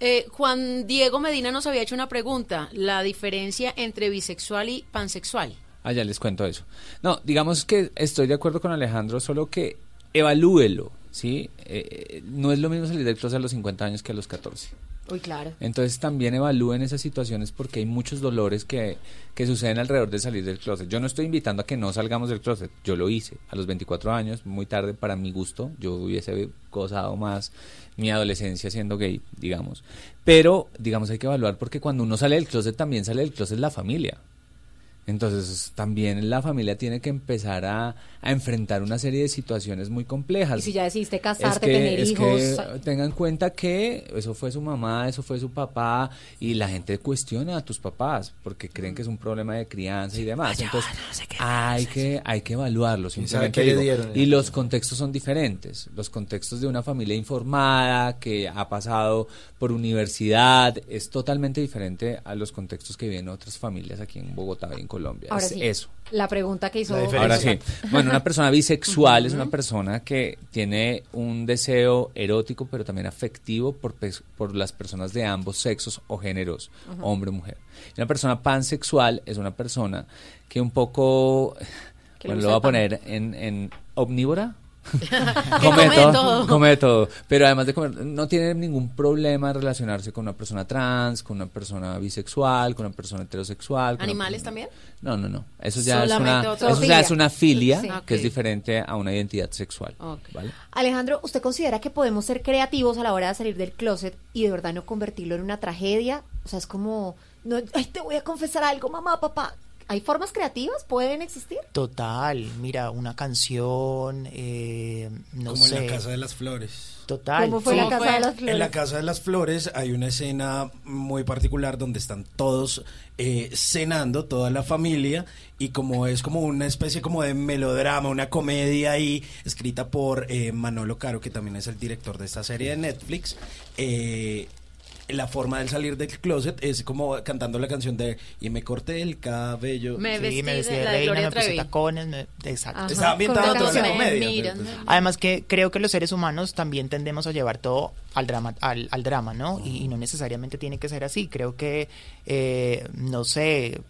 Eh, Juan Diego Medina nos había hecho una pregunta, la diferencia entre bisexual y pansexual. Ah, ya les cuento eso. No, digamos que estoy de acuerdo con Alejandro, solo que evalúelo, ¿sí? Eh, no es lo mismo salir del closet a los 50 años que a los 14. Uy, claro. Entonces también evalúen esas situaciones porque hay muchos dolores que, que suceden alrededor de salir del closet. Yo no estoy invitando a que no salgamos del closet, yo lo hice a los 24 años, muy tarde para mi gusto, yo hubiese gozado más mi adolescencia siendo gay, digamos. Pero, digamos, hay que evaluar porque cuando uno sale del closet también sale del closet la familia. Entonces también la familia tiene que empezar a, a enfrentar una serie de situaciones muy complejas. Y si ya decidiste Es casarte, que, tener es hijos. que tengan en cuenta que eso fue su mamá, eso fue su papá y la gente cuestiona a tus papás porque creen que es un problema de crianza y demás. Entonces hay que hay que evaluarlo. Simplemente qué le digo. dieron? y los contextos son diferentes. Los contextos de una familia informada que ha pasado por universidad es totalmente diferente a los contextos que viven otras familias aquí en Bogotá y en Colombia. Ahora es sí, eso. La pregunta que hizo. Ahora sí. Bueno, una persona bisexual es una persona que tiene un deseo erótico, pero también afectivo por, pes- por las personas de ambos sexos o géneros, hombre o mujer. Y una persona pansexual es una persona que un poco, Que bueno, lo voy a poner en, en omnívora. come todo. come de todo. Pero además de comer, no tiene ningún problema relacionarse con una persona trans, con una persona bisexual, con una persona heterosexual. con una- ¿Animales también? no, no, no. Eso ya, es una, otro- eso ya es Zoofilia. una filia Sí. que es diferente a una identidad sexual. ¿vale? Alejandro, ¿usted considera que podemos ser creativos a la hora de salir del closet y de verdad no convertirlo en una tragedia? O sea, es como, no, ay, te voy a confesar algo, mamá, papá. ¿Hay formas creativas? ¿Pueden existir? Total, mira, una canción, eh, no Como sé. en la Casa de las Flores. Total. ¿Cómo fue la Casa de las Flores? En la Casa de las Flores hay una escena muy particular donde están todos eh, cenando, toda la familia, y como es como una especie como de melodrama, una comedia ahí, escrita por eh, Manolo Caro, que también es el director de esta serie de Netflix. eh, la forma de salir del closet es como cantando la canción de Y me corté el cabello. Me Sí, vestí me vestí de- de la de reina, Gloria me puse Trevi. tacones, me- exacto. Ajá, Está la toda la canción, comedia. Además que creo que los seres humanos también tendemos a llevar todo al drama, al, al drama, ¿no? Y, y no necesariamente tiene que ser así. Creo que, eh, no sé,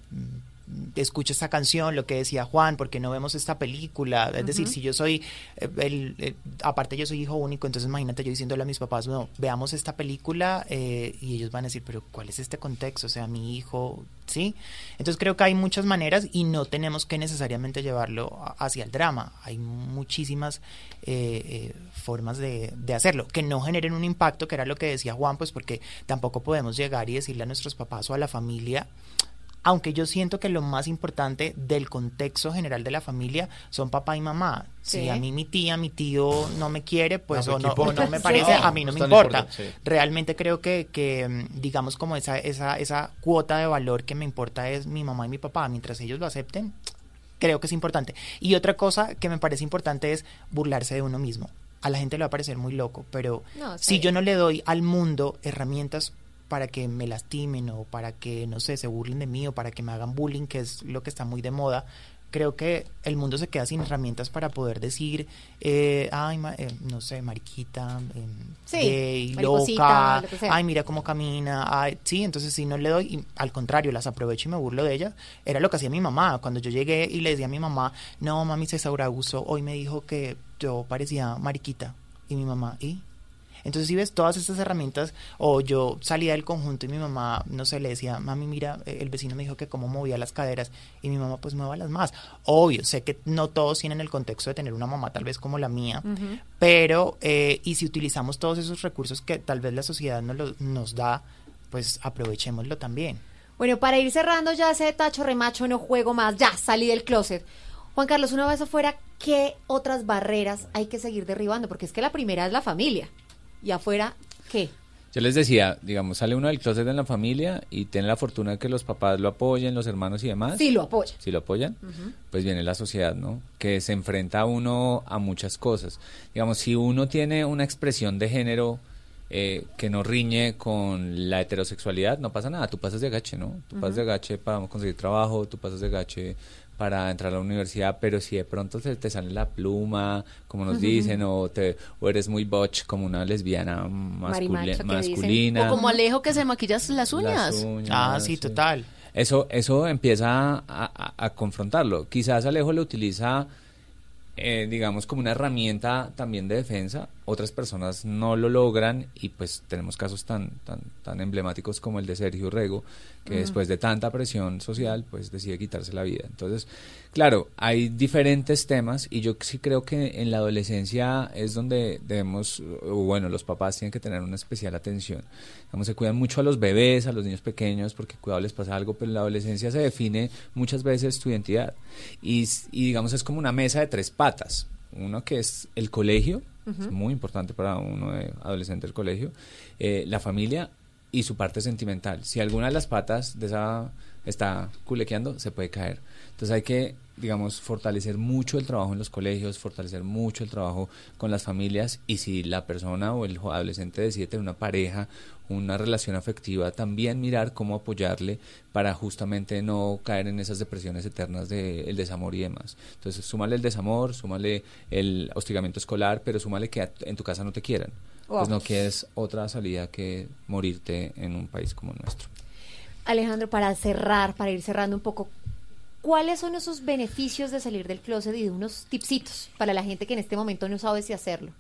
escucho esta canción, lo que decía Juan, porque no vemos esta película. Es decir, si yo soy, eh, el, eh, aparte yo soy hijo único, entonces imagínate yo diciéndole a mis papás, no, veamos esta película eh, y ellos van a decir, pero ¿cuál es este contexto? O sea, mi hijo, ¿sí? Entonces creo que hay muchas maneras y no tenemos que necesariamente llevarlo hacia el drama. Hay muchísimas eh, eh, formas de, de hacerlo, que no generen un impacto, que era lo que decía Juan, pues porque tampoco podemos llegar y decirle a nuestros papás o a la familia, aunque yo siento que lo más importante del contexto general de la familia son papá y mamá. Sí. Si a mí mi tía, mi tío no me quiere, pues No, o, ¿qué no, o no me parece, a mí no me importa. sí. Realmente creo que, que, mm, digamos, como esa, esa, esa cuota de valor que me importa es mi mamá y mi papá. Mientras ellos lo acepten, creo que es importante. Y otra cosa que me parece importante es burlarse de uno mismo. A la gente le va a parecer muy loco, pero No, si yo no le doy al mundo herramientas para que me lastimen o para que, no sé, se burlen de mí o para que me hagan bullying, que es lo que está muy de moda, creo que el mundo se queda sin herramientas para poder decir, eh, ay, ma- eh, no sé, mariquita, eh, Sí, gay, loca, lo ay, mira cómo camina, ay, sí, entonces si no le doy, y al contrario, las aprovecho y me burlo de ellas, era lo que hacía mi mamá, cuando yo llegué y le decía a mi mamá, no, mami, César Augusto hoy me dijo que yo parecía mariquita, y mi mamá, ¿y? Entonces, si ves todas estas herramientas, o yo salía del conjunto y mi mamá, no sé, le decía, mami, mira, eh, el vecino me dijo que cómo movía las caderas, y mi mamá, pues muévalas más. Obvio, sé que no todos tienen el contexto de tener una mamá tal vez como la mía, pero, eh, y si utilizamos todos esos recursos que tal vez la sociedad nos, lo- nos da, pues aprovechémoslo también. Bueno, para ir cerrando ya ese tacho remacho, no juego más, ya salí del closet. Juan Carlos, una vez afuera, ¿qué otras barreras hay que seguir derribando? Porque es que la primera es la familia. Y afuera, ¿qué? Yo les decía, digamos, sale uno del closet en la familia y tiene la fortuna de que los papás lo apoyen, los hermanos y demás. Sí, lo apoya. Si lo apoyan, pues viene la sociedad, ¿no? Que se enfrenta uno a muchas cosas. Digamos, si uno tiene una expresión de género eh, que no riñe con la heterosexualidad, no pasa nada. Tú pasas de agache, ¿no? Tú pasas de agache para conseguir trabajo, tú pasas de agache para entrar a la universidad, pero si de pronto se te sale la pluma, como nos dicen, o, te, o eres muy botch, como una lesbiana masculi- masculina. O como Alejo que se maquilla las uñas. Las uñas, Ah, sí, total. Eso, eso empieza a, a- a confrontarlo. Quizás Alejo lo utiliza, eh, digamos, como una herramienta también de defensa. Otras personas no lo logran y pues tenemos casos tan, tan, tan emblemáticos como el de Sergio Rego, que después de tanta presión social, pues decide quitarse la vida. Entonces, claro, hay diferentes temas y yo sí creo que en la adolescencia es donde debemos, o bueno, los papás tienen que tener una especial atención. Digamos, se cuidan mucho a los bebés, a los niños pequeños, porque cuidado les pasa algo, pero en la adolescencia se define muchas veces tu identidad. Y digamos, es como una mesa de tres patas. Uno que es el colegio, es muy importante para uno de adolescente el colegio, eh, la familia y su parte sentimental. Si alguna de las patas de esa está culequeando, se puede caer. Entonces hay que, digamos, fortalecer mucho el trabajo en los colegios, fortalecer mucho el trabajo con las familias y si la persona o el adolescente decide tener una pareja, una relación afectiva, también mirar cómo apoyarle para justamente no caer en esas depresiones eternas del desamor y demás. Entonces, súmale el desamor, súmale el hostigamiento escolar, pero súmale que en tu casa no te quieran. Pues no quieres otra salida que morirte en un país como el nuestro. Alejandro, para cerrar, para ir cerrando un poco, ¿cuáles son esos beneficios de salir del closet y de unos tipsitos para la gente que en este momento no sabe si hacerlo?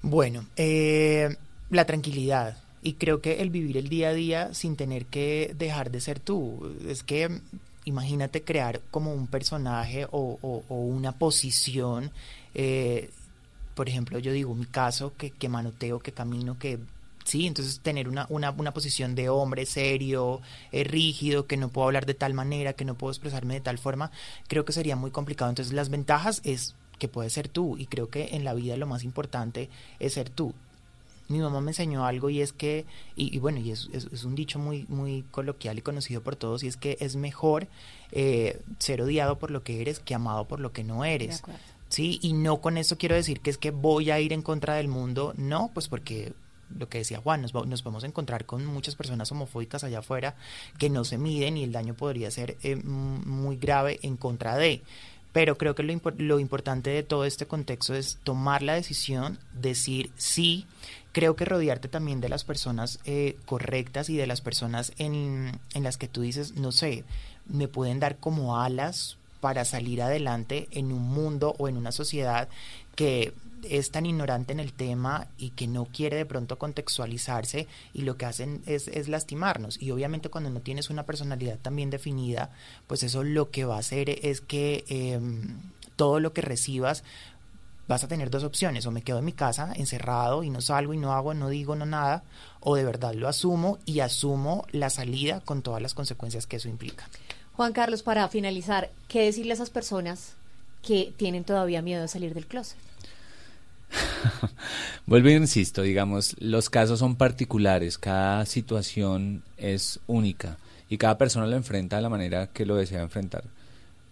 Bueno, eh, la tranquilidad. Y creo que el vivir el día a día sin tener que dejar de ser tú. Es que imagínate crear como un personaje o, una posición. eh, por ejemplo, yo digo mi caso, que manoteo, que camino, que... Sí, entonces tener una, una, una posición de hombre serio, eh, rígido, que no puedo hablar de tal manera, que no puedo expresarme de tal forma, creo que sería muy complicado. Entonces las ventajas es que puedes ser tú y creo que en la vida lo más importante es ser tú. Mi mamá me enseñó algo y es que, y, y bueno, y es, es- es un dicho muy, muy coloquial y conocido por todos, y es que es mejor eh, ser odiado por lo que eres que amado por lo que no eres. Sí, y no con eso quiero decir que es que voy a ir en contra del mundo, no, pues porque lo que decía Juan, nos, nos podemos encontrar con muchas personas homofóbicas allá afuera que no se miden y el daño podría ser eh, muy grave en contra de. Pero creo que lo, lo importante de todo este contexto es tomar la decisión, decir sí. Creo que rodearte también de las personas eh, correctas y de las personas en, en las que tú dices, no sé, me pueden dar como alas para salir adelante en un mundo o en una sociedad que es tan ignorante en el tema y que no quiere de pronto contextualizarse y lo que hacen es, es lastimarnos. Y obviamente cuando no tienes una personalidad tan bien definida, pues eso lo que va a hacer es que em, todo lo que recibas vas a tener dos opciones, o me quedo en mi casa encerrado y no salgo y no hago, no digo, no nada, o de verdad lo asumo y asumo la salida con todas las consecuencias que eso implica. Juan Carlos, para finalizar, ¿qué decirle a esas personas que tienen todavía miedo de salir del closet? Vuelvo e insisto, digamos, los casos son particulares, cada situación es única y cada persona lo enfrenta de la manera que lo desea enfrentar.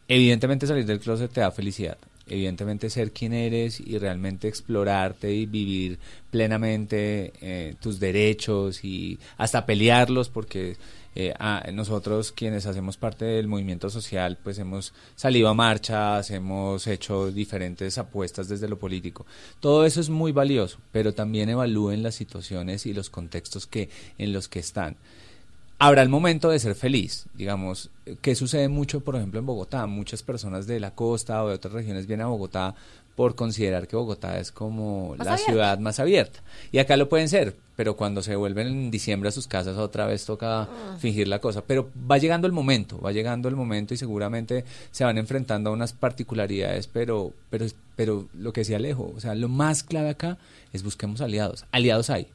Evidentemente salir del closet te da felicidad, evidentemente ser quien eres y realmente explorarte y vivir plenamente eh, tus derechos y hasta pelearlos porque eh, a- nosotros quienes hacemos parte del movimiento social pues hemos salido a marchas, hemos hecho diferentes apuestas desde lo político. Todo eso es muy valioso, pero también evalúen las situaciones y los contextos que en los que están habrá el momento de ser feliz, digamos, que sucede mucho, por ejemplo, en Bogotá. Muchas personas de la costa o de otras regiones vienen a Bogotá por considerar que Bogotá es como la abierta. ciudad más abierta. Y acá lo pueden ser, pero cuando se vuelven en diciembre a sus casas otra vez toca Ah. fingir la cosa. Pero va llegando el momento, va llegando el momento y seguramente se van enfrentando a unas particularidades, pero, pero, pero lo que decía Alejo, o sea, lo más clave acá es busquemos aliados. Aliados hay,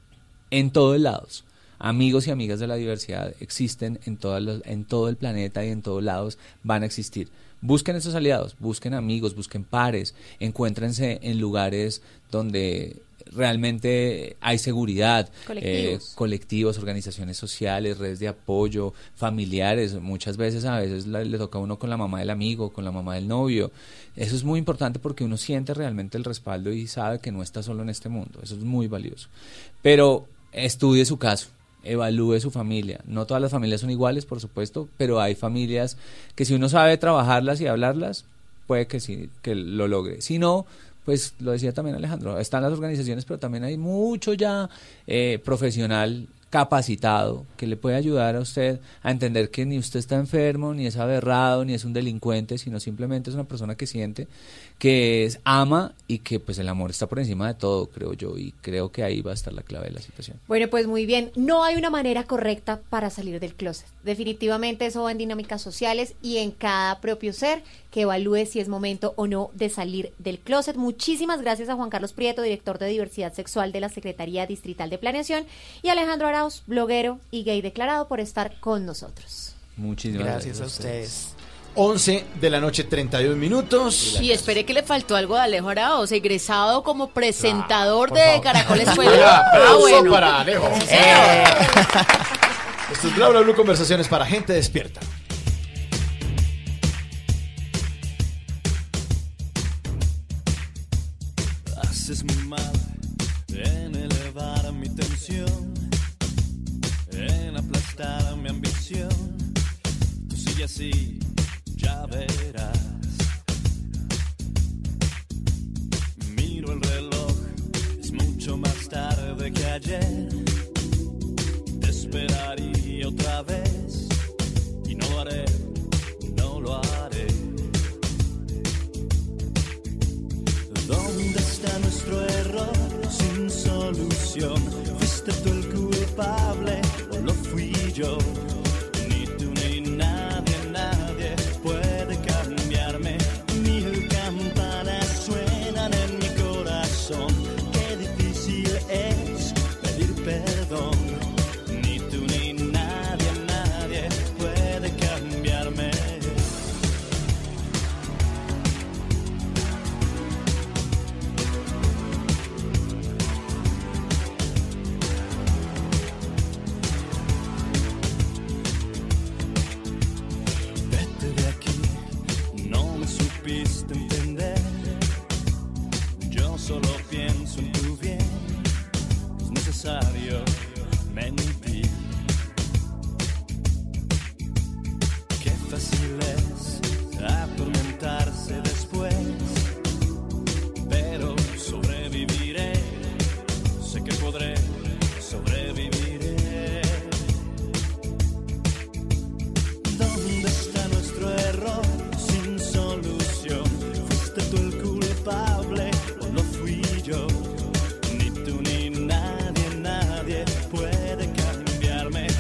en todos lados. Amigos y amigas de la diversidad existen en, todas los- en todo el planeta y en todos lados van a existir. Busquen esos aliados, busquen amigos, busquen pares, encuéntrense en lugares donde realmente hay seguridad, Colectivos. eh, colectivos, organizaciones sociales, redes de apoyo, familiares. Muchas veces a veces la- le toca a uno con la mamá del amigo, con la mamá del novio. Eso es muy importante porque uno siente realmente el respaldo y sabe que no está solo en este mundo. Eso es muy valioso. Pero estudie su caso. Evalúe su familia. No todas las familias son iguales, por supuesto, pero hay familias que si uno sabe trabajarlas y hablarlas, puede que sí, que lo logre. Si no, pues lo decía también Alejandro, están las organizaciones, pero también hay mucho ya eh, profesional capacitado que le puede ayudar a usted a entender que ni usted está enfermo, ni es aberrado, ni es un delincuente, sino simplemente es una persona que siente que es, ama y que pues el amor está por encima de todo, creo yo, y creo que ahí va a estar la clave de la situación. Bueno, pues muy bien. No hay una manera correcta para salir del closet. Definitivamente eso va en dinámicas sociales y en cada propio ser que evalúe si es momento o no de salir del closet. Muchísimas gracias a Juan Carlos Prieto, director de diversidad sexual de la Secretaría Distrital de Planeación, y Alejandro Arauz, bloguero y gay declarado, por estar con nosotros. Muchísimas Gracias a ustedes. 11 de la noche, 31 minutos. Y espere que le faltó algo de Alejo Araoz, egresado como presentador de favor. Caracoles fue. Oiga, Ah, bueno. para Alejo. Señor. Esto es Bla Bla Blue Conversaciones para gente despierta. Haces muy mal en elevar mi tensión, en aplastar mi ambición. Tú sigue así, ya verás. Miro el reloj, es mucho más tarde que ayer. Te esperaría otra vez y no lo haré, no lo haré. Solución? ¿Fuiste tú el culpable o lo fui yo?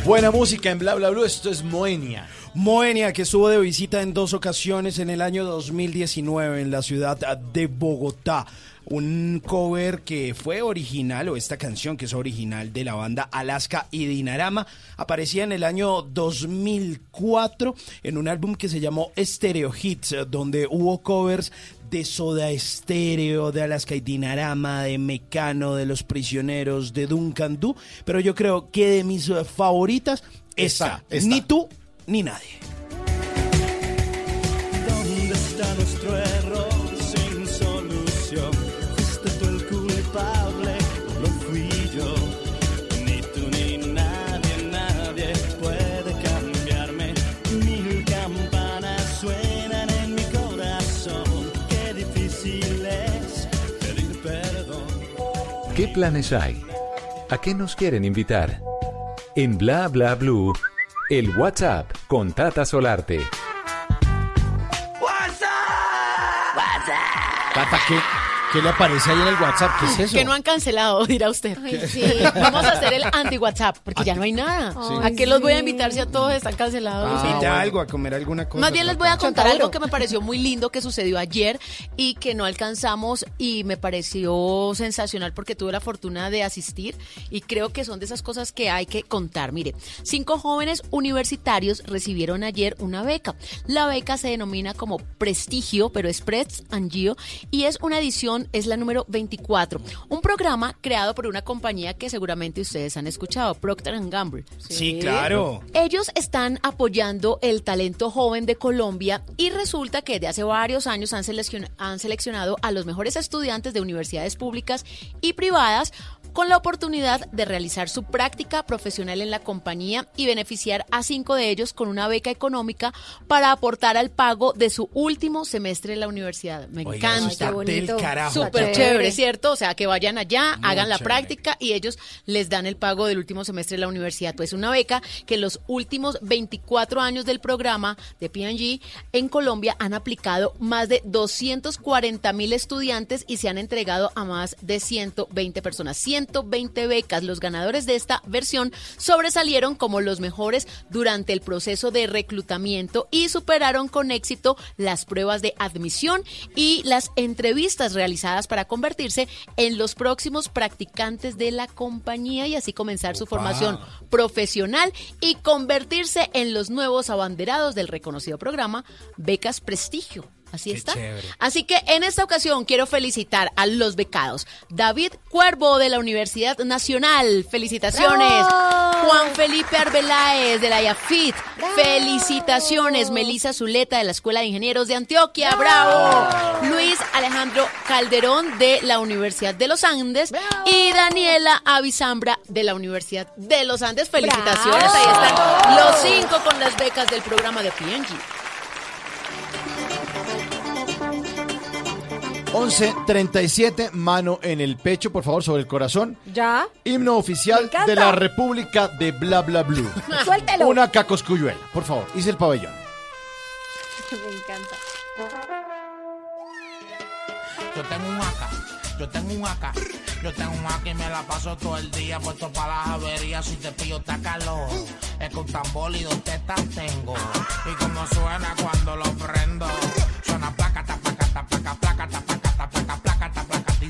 Buena música en Bla Bla Blue. Esto es Moenia. Moenia, que estuvo de visita en dos ocasiones en el año 2019 en la ciudad de Bogotá. Un cover que fue original, o esta canción que es original de la banda Alaska y Dinarama, aparecía en el año 2004 en un álbum que se llamó Stereo Hits, donde hubo covers de Soda Stereo, de Alaska y Dinarama, de Mecano, de Los Prisioneros, de Duncan Du, pero yo creo que de mis eh, favoritas, Esta, esta. ni tú ni nadie. ¿Dónde está nuestro planes hay? ¿A qué nos quieren invitar? En Bla Bla Blue, el WhatsApp con Tata Solarte. Tata, ¿qué, qué le aparece ahí en el WhatsApp? ¿Qué es eso? Que no han cancelado, dirá usted. sí. Vamos a hacer el anti-WhatsApp, porque ya no hay nada. Ay, ¿A qué los voy a invitar si a todos están cancelados? Invita algo, a comer alguna cosa. Más bien les voy a contar algo que me pareció muy lindo que sucedió ayer y que no alcanzamos y me pareció sensacional porque tuve la fortuna de asistir y creo que son de esas cosas que hay que contar. Mire, cinco jóvenes universitarios recibieron ayer una beca. La beca se denomina como Prestigio, pero es Press and Gio y es una edición, es la número 24. Un programa creado por una compañía que seguramente ustedes han escuchado, Procter Gamble. Sí, claro. Ellos están apoyando el talento joven de Colombia y resulta que desde hace varios años han, seleccion- han seleccionado a los mejores estudiantes de universidades públicas y privadas con la oportunidad de realizar su práctica profesional en la compañía y beneficiar a cinco de ellos con una beca económica para aportar al pago de su último semestre en la universidad. Me Oiga, encanta. Súper Chévere. ¿cierto? O sea, que vayan allá, Muy hagan la chévere. práctica y ellos les dan el pago del último semestre de la universidad. Pues una beca que en los últimos 24 años del programa de P&G en Colombia han aplicado más de 240 mil estudiantes y se han entregado a más de 120 personas. 120 becas. Los ganadores de esta versión sobresalieron como los mejores durante el proceso de reclutamiento y superaron con éxito las pruebas de admisión y las entrevistas realizadas para convertirse en los próximos practicantes de la compañía y así comenzar su formación profesional y convertirse en los nuevos abanderados del reconocido programa Becas Prestigio. Así Qué está. chévere. Así que en esta ocasión quiero felicitar a los becados. David Cuervo de la Universidad Nacional. Felicitaciones. ¡Bravo! Juan Felipe Arbeláez de la IAFIT. Felicitaciones. Melisa Zuleta de la Escuela de Ingenieros de Antioquia. ¡Bravo! Luis Alejandro Calderón de la Universidad de los Andes. Y Daniela Avisambra de la Universidad de los Andes. Felicitaciones. ¡Bravo! Ahí están los cinco con las becas del programa de PNG. 11.37, mano en el pecho, por favor, sobre el corazón. ¿Ya? Himno oficial de la República de Bla Bla Blue. Suéltelo. Una cacoscuyuela, por favor. Hice el pabellón. Me encanta. Yo tengo un acá, yo tengo un acá, yo tengo un acá y me la paso todo el día puesto para las averías. Si te pillo, está calor. Es un tambor y dos tetas tengo. Y como suena cuando lo prendo,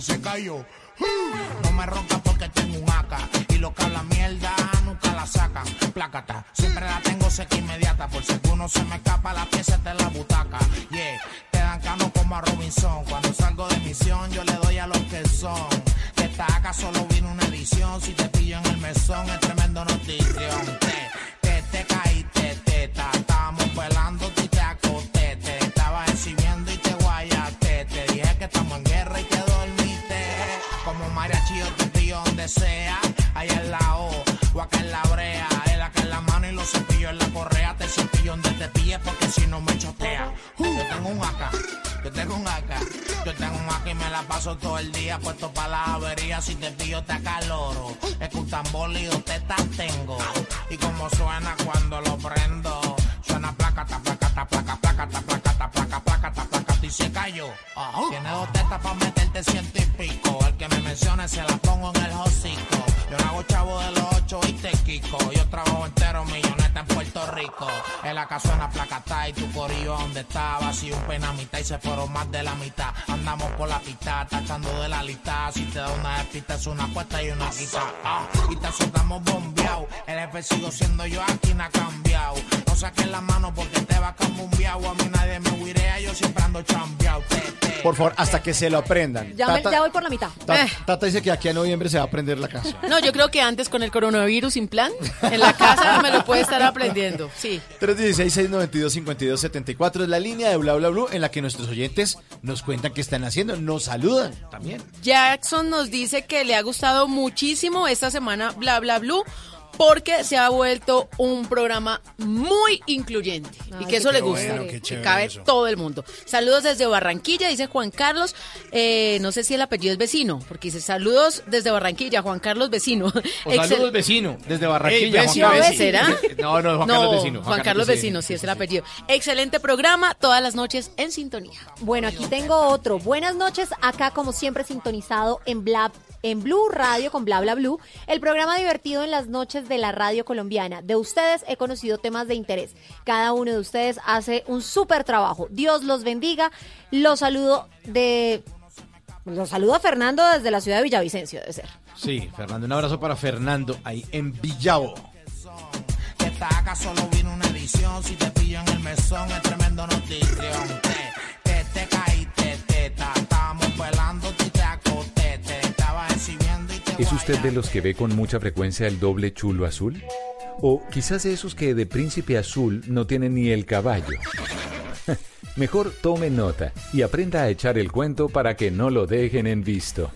se cayó. No me ronca porque tengo un acá y lo que habla mierda nunca la sacan. Plácata, siempre la tengo seca inmediata por si alguno se me escapa la pieza de la butaca. Yeah, te dan cano como a Robinson. Cuando salgo de misión yo le doy a los que son. Que esta acá solo vino una edición. Si te pillo en el mesón es tremendo notición. Te, te, te caíste, teta. Estábamos velando y sea. Allá en la O, o acá en la brea. El acá en la mano y los cepillos en la correa. Te cepillo donde te pille porque si no me chotea. Yo tengo un acá, yo tengo un acá. Yo tengo un acá y me la paso todo el día puesto para la avería. Si te pillo te acaloro. Es que dos tetas tengo. Y como suena cuando lo prendo. Suena placa, ta, placa, ta, placa, placa, ta, placa, ta, placa, placa, ta, placa, y se cayó. Tiene dos tetas para meterte ciento y pico. Que me mencione se la pongo en el hocico. Yo no hago chavo de los ocho y te quico. Yo trabajo entero Puerto rico. En la casa en la placata y tu corillo donde estaba. Si un pena mitad y se fueron más de la mitad. Andamos por la pista, tachando de la lista. Si te da una despista es una apuesta y una quita. Ah, y te soltamos bombeado. El jefe sigo siendo yo, aquí no ha cambiado. No saques la mano porque te va a cambiado. A mí nadie me huirea, yo siempre ando chambeado. Por favor, hasta que se lo aprendan. Ya, me- Tata, ya voy por la mitad. Ta- Eh. Tata dice que aquí a noviembre se va a aprender la canción. No, yo creo que antes con el coronavirus sin plan, en la casa me lo puede estar aprendiendo. Sí. 316-692-5274 es la línea de Bla Bla Blue en la que nuestros oyentes nos cuentan qué están haciendo, nos saludan también. Jackson nos dice que le ha gustado muchísimo esta semana Bla Bla Blue porque se ha vuelto un programa muy incluyente y que eso le gusta, bueno, qué que cabe eso. todo el mundo. Saludos desde Barranquilla, dice Juan Carlos, Eh, no sé si el apellido es vecino, porque dice saludos desde Barranquilla, Juan Carlos vecino. O Excel- saludos vecino, desde Barranquilla. Ey, Juan vecino, Carlos. ¿será? No, no, Juan Carlos vecino. Juan Carlos Vecino, sí es el apellido. Excelente programa, todas las noches en sintonía. Bueno, aquí tengo otro. Buenas noches, acá como siempre sintonizado en Bla, en Blue Radio con Bla Bla Blue, el programa divertido en las noches de la radio colombiana. De ustedes he conocido temas de interés. Cada uno de ustedes hace un súper trabajo. Dios los bendiga. Los saludo de los saludo a Fernando desde la ciudad de Villavicencio, debe ser. Sí, Fernando, un abrazo para Fernando ahí en Villavo. Que esta acá solo vino una edición. Si te pillo en el mesón, es tremendo notición. ¿Es usted de los que ve con mucha frecuencia el doble chulo azul? O quizás de esos que de príncipe azul no tienen ni el caballo. Mejor tome nota y aprenda a echar el cuento para que no lo dejen en visto.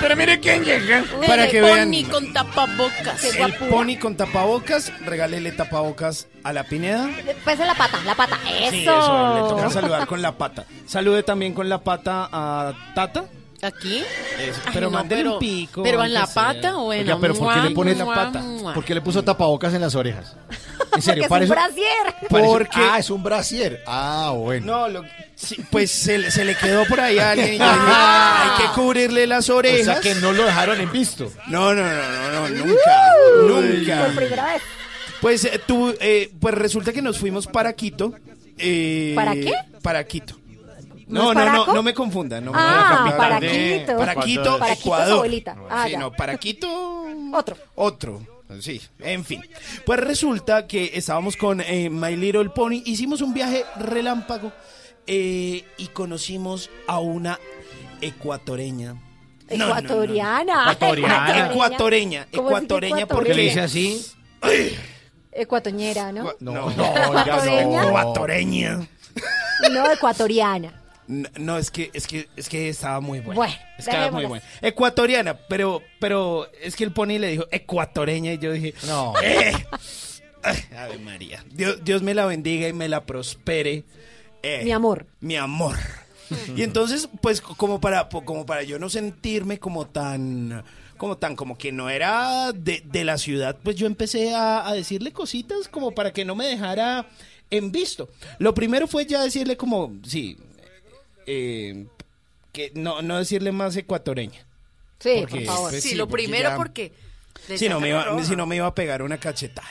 Pero mire quién llega. Para que vean. pony con tapabocas. El pony con tapabocas, regálele tapabocas a la Pineda. Pese la pata, la pata. Eso. Sí, eso, le toca saludar con la pata. Salude también con la pata a Tata. ¿Aquí? Eso, Ay, pero no, mándele pero- un pico. pero en la sea. pata, bueno. Oiga, pero ¿por qué le pone la pata? ¿Por qué le puso tapabocas en las orejas? En serio, Porque es un brasier. parece- Porque- Ah, es un brasier. Ah, bueno. No, lo- sí, pues se, le- se le quedó por ahí a alguien. y yo dije, hay que cubrirle las O orejas. sea que no lo dejaron en visto. No, no, no, no, no, nunca, nunca. Por primera vez. Pues eh, tú, eh, pues resulta que nos fuimos para Quito. eh, ¿Para qué? Para Quito. ¿No No, no, no, me confunda. No, Ah, no, para de- Quito. Para Quito, Para Quito, su Ecuador. abuelita. Ah, sí, ya. no, para Quito. Otro. Otro. Sí, en fin. Pues resulta que estábamos con eh, My Little Pony, hicimos un viaje relámpago eh, y conocimos a una ecuatoreña. No, no, no, no. Ecuatoriana. Ecuatoriana. Ecuatoreña. ¿Cómo así que Ecuatoreña, porque le dice así? Ecuatoñera, ¿no? No, No, no. Ecuatoreña. No, ecuatoriana. No, no, es que es que es que estaba muy buena. Bueno, estaba muy buena. Ecuatoriana, pero pero es que el pony le dijo ecuatoreña y yo dije, No. "Eh". Ay, Ave María. Dios, Dios me la bendiga y me la prospere. Eh, Mi amor. Mi amor. Y entonces, pues, como para, como para yo no sentirme como tan, como tan, como que no era de, de la ciudad, pues yo empecé a, a decirle cositas como para que no me dejara en visto. Lo primero fue ya decirle como, sí, eh, que no, no decirle más ecuatoreña. Sí, Porque, por favor. pues, Sí, sí, lo porque primero ya- porque... si no, me iba, si no me iba a pegar una cachetada.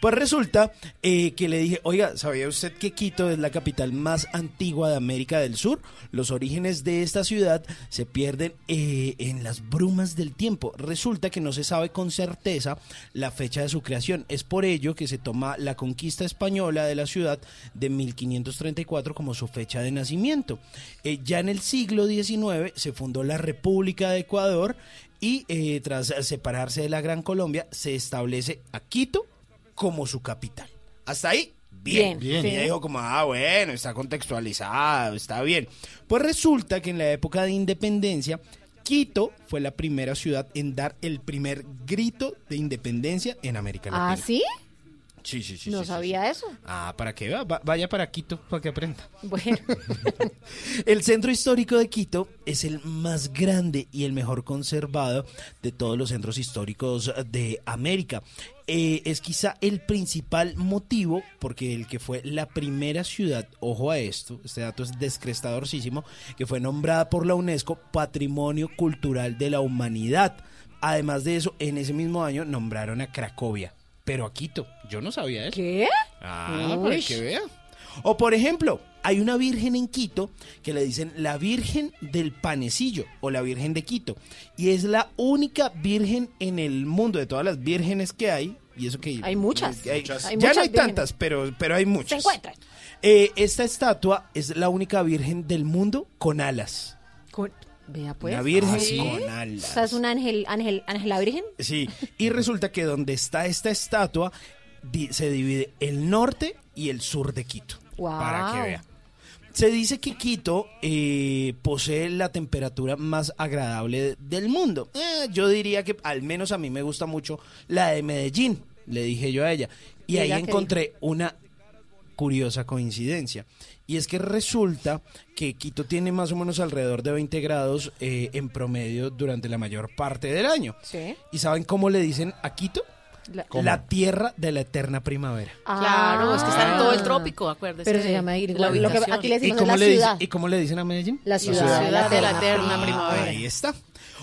Pues resulta eh, que le dije, oiga, ¿sabía usted que Quito es la capital más antigua de América del Sur? Los orígenes de esta ciudad se pierden eh, en las brumas del tiempo. Resulta que no se sabe con certeza la fecha de su creación. Es por ello que se toma la conquista española de la ciudad de 1534 como su fecha de nacimiento. Eh, ya en el siglo XIX se fundó la República de Ecuador y tras separarse de la Gran Colombia se establece a Quito como su capital. Hasta ahí, bien. Bien, Y dijo como, ah, bueno, está contextualizado, está bien. Pues resulta que en la época de independencia, Quito fue la primera ciudad en dar el primer grito de independencia en América ¿Ah, Latina. sí? Sí, sí, sí. No sí, sí, sabía eso. Ah, para que vea, va- vaya para Quito, para que aprenda. Bueno, El centro histórico de Quito es el más grande y el mejor conservado de todos los centros históricos de América. Eh, es quizá el principal motivo porque el que fue la primera ciudad, ojo a esto, este dato es descrestadorcísimo, que fue nombrada por la UNESCO Patrimonio Cultural de la Humanidad. Además de eso, en ese mismo año nombraron a Cracovia, pero a Quito. Yo no sabía eso. ¿Qué? Ah, para que vea. O por ejemplo, hay una virgen en Quito que le dicen la Virgen del Panecillo o la Virgen de Quito. Y es la única virgen en el mundo de todas las vírgenes que hay. Y eso que Hay muchas. hay- Muchas. ya Hay no muchas hay vírgenes. tantas, pero, pero hay Se muchas. encuentran. Eh, esta estatua es la única virgen del mundo con alas. Con- Vea pues. Una virgen ¿Ah, sí? con O sea, es un ángel, ángel, ángela virgen. Sí, y resulta que donde está esta estatua se divide el norte y el sur de Quito. Wow. Para que vea. Se dice que Quito eh, posee la temperatura más agradable del mundo. Eh, yo diría que al menos a mí me gusta mucho la de Medellín, le dije yo a ella. Y ¿Y ahí encontré una curiosa coincidencia. Y es que resulta que Quito tiene más o menos alrededor de 20 grados eh, en promedio durante la mayor parte del año. Sí. ¿Y saben cómo le dicen a Quito? La- La tierra de la eterna primavera. Claro, es que está en todo el trópico, acuérdese. Pero se llama La lo que ubicación. aquí le ¿Y decimos cómo, la le dice- ciudad. ¿Y cómo le dicen a Medellín? La ciudad, ciudad de la eterna primavera. Ahí está.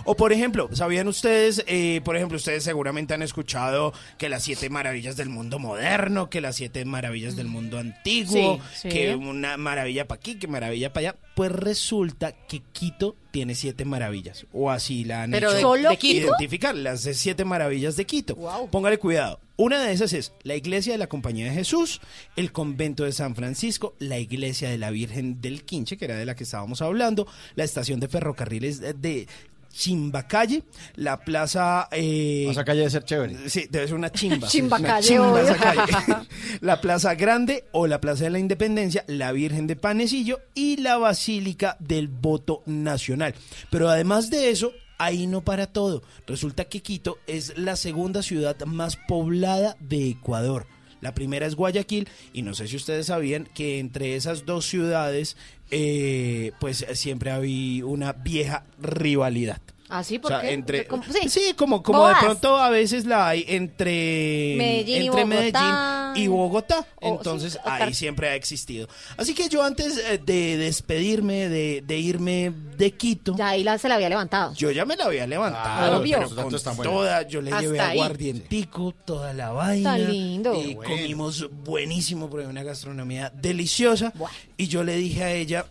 O por ejemplo, ¿sabían ustedes, eh, por ejemplo, ustedes seguramente han escuchado que las siete maravillas del mundo moderno, que las siete maravillas del mundo antiguo, Sí, sí. que una maravilla para aquí, que maravilla para allá? Pues resulta que Quito tiene siete maravillas, o así la han Pero hecho de- ¿Solo de Quito? identificar, las siete maravillas de Quito. Póngale cuidado. Una de esas es la iglesia de la Compañía de Jesús, el convento de San Francisco, la iglesia de la Virgen del Quinche, que era de la que estábamos hablando, la estación de ferrocarriles de- de Chimbacalle, la plaza... Eh, Esa calle debe ser chévere. Sí, debe ser una chimba. Chimbacalle, Una chimba calle. la Plaza Grande o la Plaza de la Independencia, la Virgen de Panecillo y la Basílica del Voto Nacional. Pero además de eso, ahí no para todo. Resulta que Quito es la segunda ciudad más poblada de Ecuador. La primera es Guayaquil y no sé si ustedes sabían que entre esas dos ciudades eh, pues siempre había una vieja rivalidad. Ah, sí, O ¿por sea, qué? entre, Como- sí, como, como de pronto a veces la hay entre Medellín y entre Bogotá. Medellín y Bogotá. Entonces sí, ahí siempre ha existido. Así que yo antes eh, de despedirme, de, de irme de Quito, Ya ahí la, se la había levantado. yo ya me la había levantado. Obvio. pero con toda, yo le Hasta llevé aguardientico, toda la vaina. Está lindo. Y Bueno. comimos buenísimo, porque una gastronomía deliciosa. Y yo le dije a ella,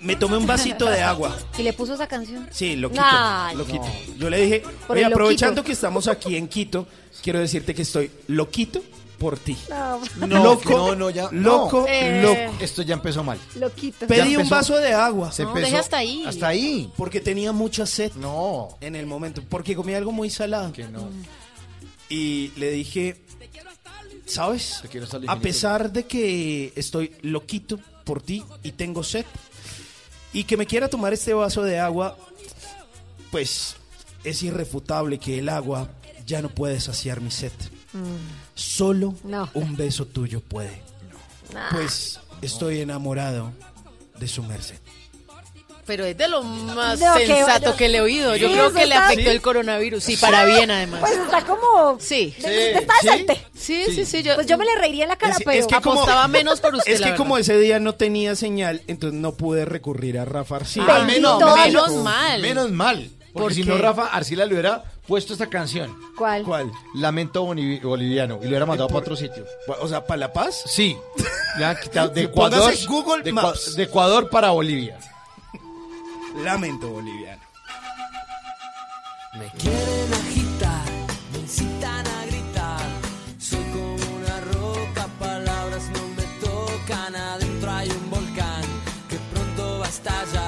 me tomé un vasito de agua. ¿Y le puso esa canción? Sí, lo quito. Ay, lo no. quito. Yo le dije, Por oye, el aprovechando loquito. que estamos aquí en Quito, quiero decirte que estoy loquito por ti. No, No, loco, no, no, ya. loco, no. Eh. loco. Esto ya empezó mal. Loquito. Pedí un vaso de agua. Se No, empezó. hasta ahí. Hasta ahí. Porque tenía mucha sed No. en el momento. Porque comí algo muy salado. Que no. Y le dije, ¿sabes? Te quiero estar A pesar de que estoy loquito por ti y tengo sed, y que me quiera tomar este vaso de agua, pues es irrefutable que el agua ya no puede saciar mi sed. Solo No. un beso tuyo puede. Pues estoy enamorado de su merced. Pero es de lo más que- sensato que le he oído. Yo Sí, creo que le afectó ¿Sí? el coronavirus. Sí, para bien además. Pues está como... Sí. de- de- está decente. Sí, sí, sí. Yo, Pues yo me le reiría en la cara, Es- pero... es que como- apostaba menos por usted. Es que como ese día no tenía señal, entonces no pude recurrir a Rafa Arcila. Ah, menos, menos mal. Menos mal. Porque ¿Por si no, Rafa Arcila le hubiera puesto esta canción. ¿Cuál? ¿Cuál? Lamento boliviano. Y lo hubiera mandado para otro sitio. O sea, ¿para La Paz? Sí. Le han quitado de Ecuador. Google de, Maps. de Ecuador para Bolivia. Lamento boliviano. Me quieren agitar, me incitan a gritar. Soy como una roca, palabras no me tocan. Adentro hay un volcán que pronto va a estallar.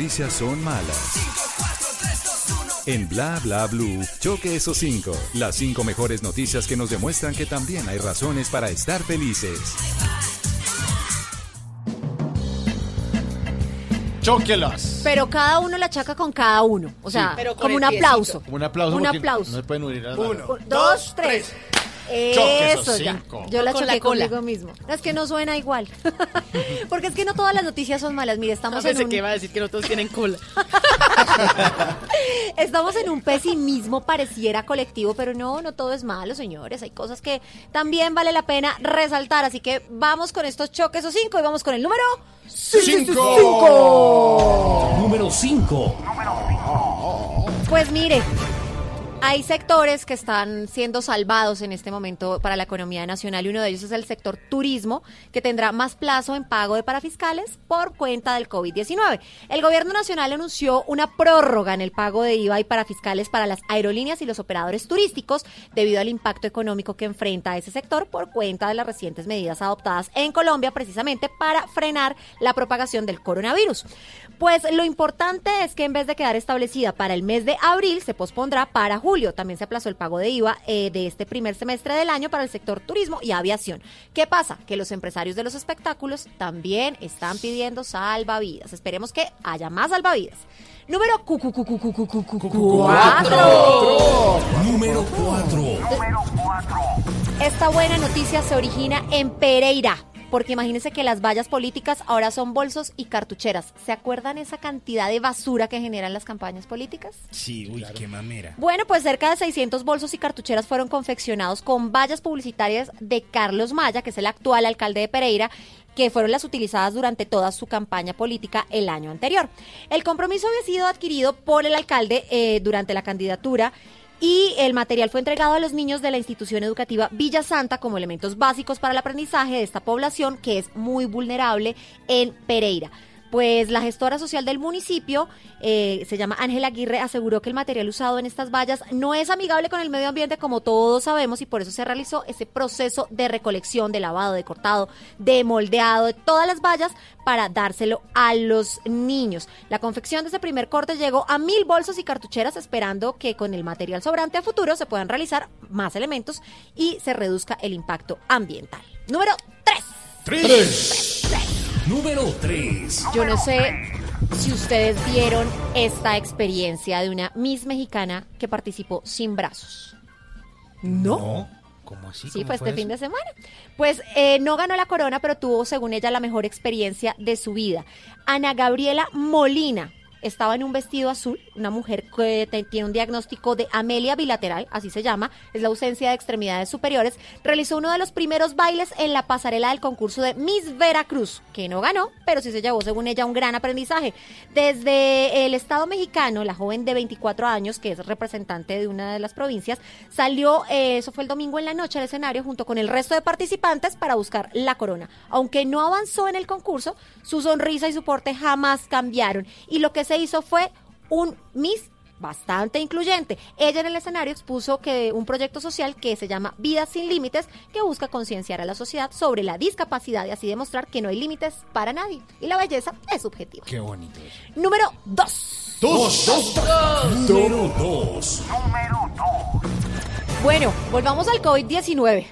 Noticias son malas. En Bla Bla Blue, choque esos cinco. Las cinco mejores noticias que nos demuestran que también hay razones para estar felices. Chóquelas. Pero cada uno la chaca con cada uno. O sea, Sí. Pero con como un piecito. aplauso. Como un aplauso. Un porque aplauso. No se pueden unir las manos. Un, dos, tres. Choque esos Eso ya. cinco. Yo la Con choqué la cola. conmigo mismo. Es que no suena igual. Porque es que no todas las noticias son malas. Mire, estamos en Pensé un... que iba a decir que no todos tienen cola. Estamos en un pesimismo pareciera colectivo, pero no, no todo es malo, señores. Hay cosas que también vale la pena resaltar. Así que vamos con estos choques o cinco y vamos con el número cinco. Número 5. Pues mire, hay sectores que están siendo salvados en este momento para la economía nacional y uno de ellos es el sector turismo, que tendrá más plazo en pago de parafiscales por cuenta del COVID-19. El gobierno nacional anunció una prórroga en el pago de IVA y parafiscales para las aerolíneas y los operadores turísticos debido al impacto económico que enfrenta ese sector por cuenta de las recientes medidas adoptadas en Colombia precisamente para frenar la propagación del coronavirus. Pues lo importante es que en vez de quedar establecida para el mes de abril, se pospondrá para julio. También se aplazó el pago de IVA de este primer semestre del año para el sector turismo y aviación. ¿Qué pasa? Que los empresarios de los espectáculos también están pidiendo salvavidas. Esperemos que haya más salvavidas. Número cuatro. Número cuatro. Esta buena noticia se origina en Pereira, porque imagínense que las vallas políticas ahora son bolsos y cartucheras. ¿Se acuerdan esa cantidad de basura que generan las campañas políticas? Sí, uy, qué mamera. Bueno, pues cerca de 600 bolsos y cartucheras fueron confeccionados con vallas publicitarias de Carlos Maya, que es el actual alcalde de Pereira, que fueron las utilizadas durante toda su campaña política el año anterior. El compromiso había sido adquirido por el alcalde eh, durante la candidatura y el material fue entregado a los niños de la institución educativa Villa Santa como elementos básicos para el aprendizaje de esta población que es muy vulnerable en Pereira. Pues la gestora social del municipio, eh, se llama Ángela Aguirre, aseguró que el material usado en estas vallas no es amigable con el medio ambiente, como todos sabemos, y por eso se realizó ese proceso de recolección, de lavado, de cortado, de moldeado de todas las vallas para dárselo a los niños. La confección de ese primer corte llegó a mil bolsos y cartucheras, esperando que con el material sobrante a futuro se puedan realizar más elementos y se reduzca el impacto ambiental. Número 3. Número 3. Yo no sé si ustedes vieron esta experiencia de una Miss mexicana que participó sin brazos. ¿No? ¿Cómo así? Sí, ¿Cómo fue este eso? fin de semana. Pues eh, no ganó la corona, pero tuvo, según ella, la mejor experiencia de su vida. Ana Gabriela Molina estaba en un vestido azul, una mujer que tiene un diagnóstico de amelia bilateral, así se llama, es la ausencia de extremidades superiores, realizó uno de los primeros bailes en la pasarela del concurso de Miss Veracruz, que no ganó, pero sí se llevó, según ella, un gran aprendizaje. Desde el Estado mexicano, la joven de 24 años, que es representante de una de las provincias, salió, eh, eso fue el domingo en la noche al escenario, junto con el resto de participantes para buscar la corona. Aunque no avanzó en el concurso, su sonrisa y su porte jamás cambiaron. Y lo que se hizo fue un Miss bastante incluyente. Ella en el escenario expuso que un proyecto social que se llama Vidas sin Límites, que busca concienciar a la sociedad sobre la discapacidad y así demostrar que no hay límites para nadie. Y la belleza es subjetiva. Qué bonito eso. Número 2. Dos, dos, Número 2. Bueno, volvamos al COVID-19.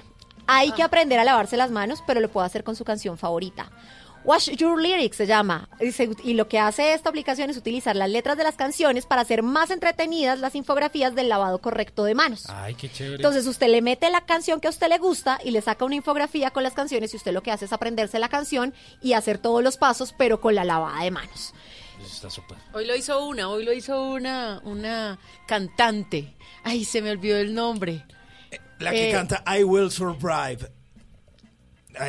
Hay que aprender a lavarse las manos, pero lo puede hacer con su canción favorita. Wash Your Lyrics se llama. Y, se- y lo que hace esta aplicación es utilizar las letras de las canciones para hacer más entretenidas las infografías del lavado correcto de manos. Ay, qué chévere. Entonces usted le mete la canción que a usted le gusta y le saca una infografía con las canciones y usted lo que hace es aprenderse la canción y hacer todos los pasos, pero con la lavada de manos. Eso está. Hoy lo hizo una, hoy lo hizo una, una cantante. Ay, se me olvidó el nombre. La que Eh, canta I Will Survive.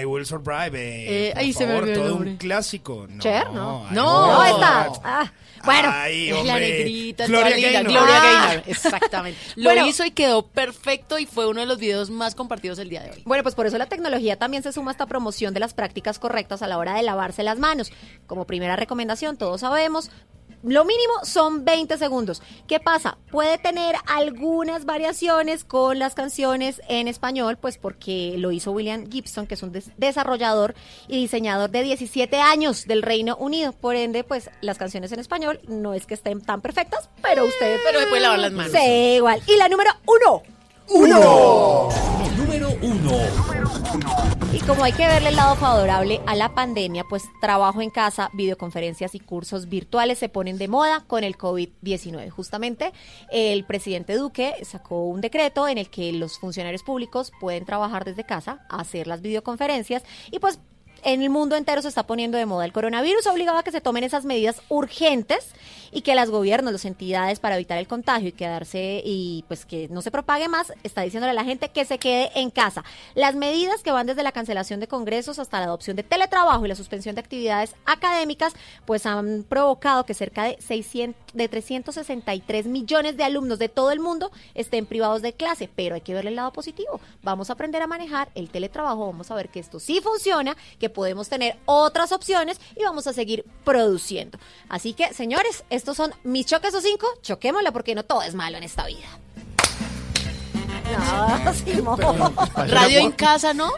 I Will Survive. Eh, Eh, por ahí se me favor, olvidó el todo un clásico. No, Cher, ¿no? No. Está. Ah, bueno. Ay, Es la negrita, Gloria Gaynor. Gloria Ah. Gaynor, exactamente. Lo Bueno. hizo y quedó perfecto y fue uno de los videos más compartidos el día de hoy. Bueno, pues por eso la tecnología también se suma a esta promoción de las prácticas correctas a la hora de lavarse las manos. Como primera recomendación, todos sabemos, Lo mínimo son 20 segundos. ¿Qué pasa? Puede tener algunas variaciones con las canciones en español, pues porque lo hizo William Gibson, que es un des- desarrollador y diseñador de 17 años del Reino Unido. Por ende, pues las canciones en español no es que estén tan perfectas, pero ustedes... Pero se puede lavar las manos. Sí, igual. Y la número uno. Uno. Número uno. Y como hay que verle el lado favorable a la pandemia, pues trabajo en casa, videoconferencias y cursos virtuales se ponen de moda con el COVID-19. Justamente el presidente Duque sacó un decreto en el que los funcionarios públicos pueden trabajar desde casa, hacer las videoconferencias y pues en el mundo entero se está poniendo de moda el coronavirus, obligaba a que se tomen esas medidas urgentes y que los gobiernos, las entidades para evitar el contagio y quedarse y pues que no se propague más, está diciéndole a la gente que se quede en casa. Las medidas que van desde la cancelación de congresos hasta la adopción de teletrabajo y la suspensión de actividades académicas, pues han provocado que cerca de 600 de 363 millones de alumnos de todo el mundo estén privados de clase, pero hay que verle el lado positivo. Vamos a aprender a manejar el teletrabajo, vamos a ver que esto sí funciona, que podemos tener otras opciones y vamos a seguir produciendo. Así que, señores, estos son mis choques o cinco, choquémosla porque no todo es malo en esta vida. No, Simón. Radio en casa, ¿no?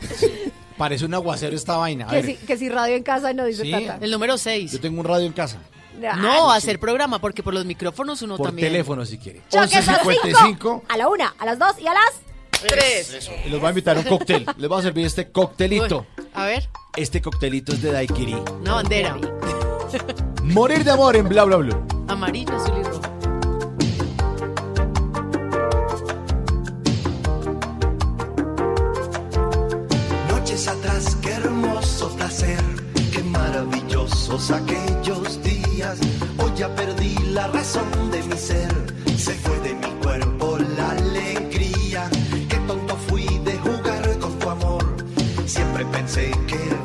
Parece un aguacero esta vaina. A Que ver, si, que si radio en casa no dice Sí. Tata. El número 6. yo tengo un radio en casa. No, hacer programa, porque por los micrófonos uno Por también. teléfono si quiere. Choques 11.55. cinco. A la una, a las dos y a las tres. Y los voy a invitar a un cóctel. Les voy a servir este coctelito. A ver, Este coctelito es de Daiquiri. una bandera. Morir de amor en bla bla bla. Amarillo, azul y rojo. Noches atrás, qué hermoso placer, qué maravillosos aquellos días. Hoy ya perdí la razón de mi ser, se fue de mi cuerpo la alegría. Siempre pensé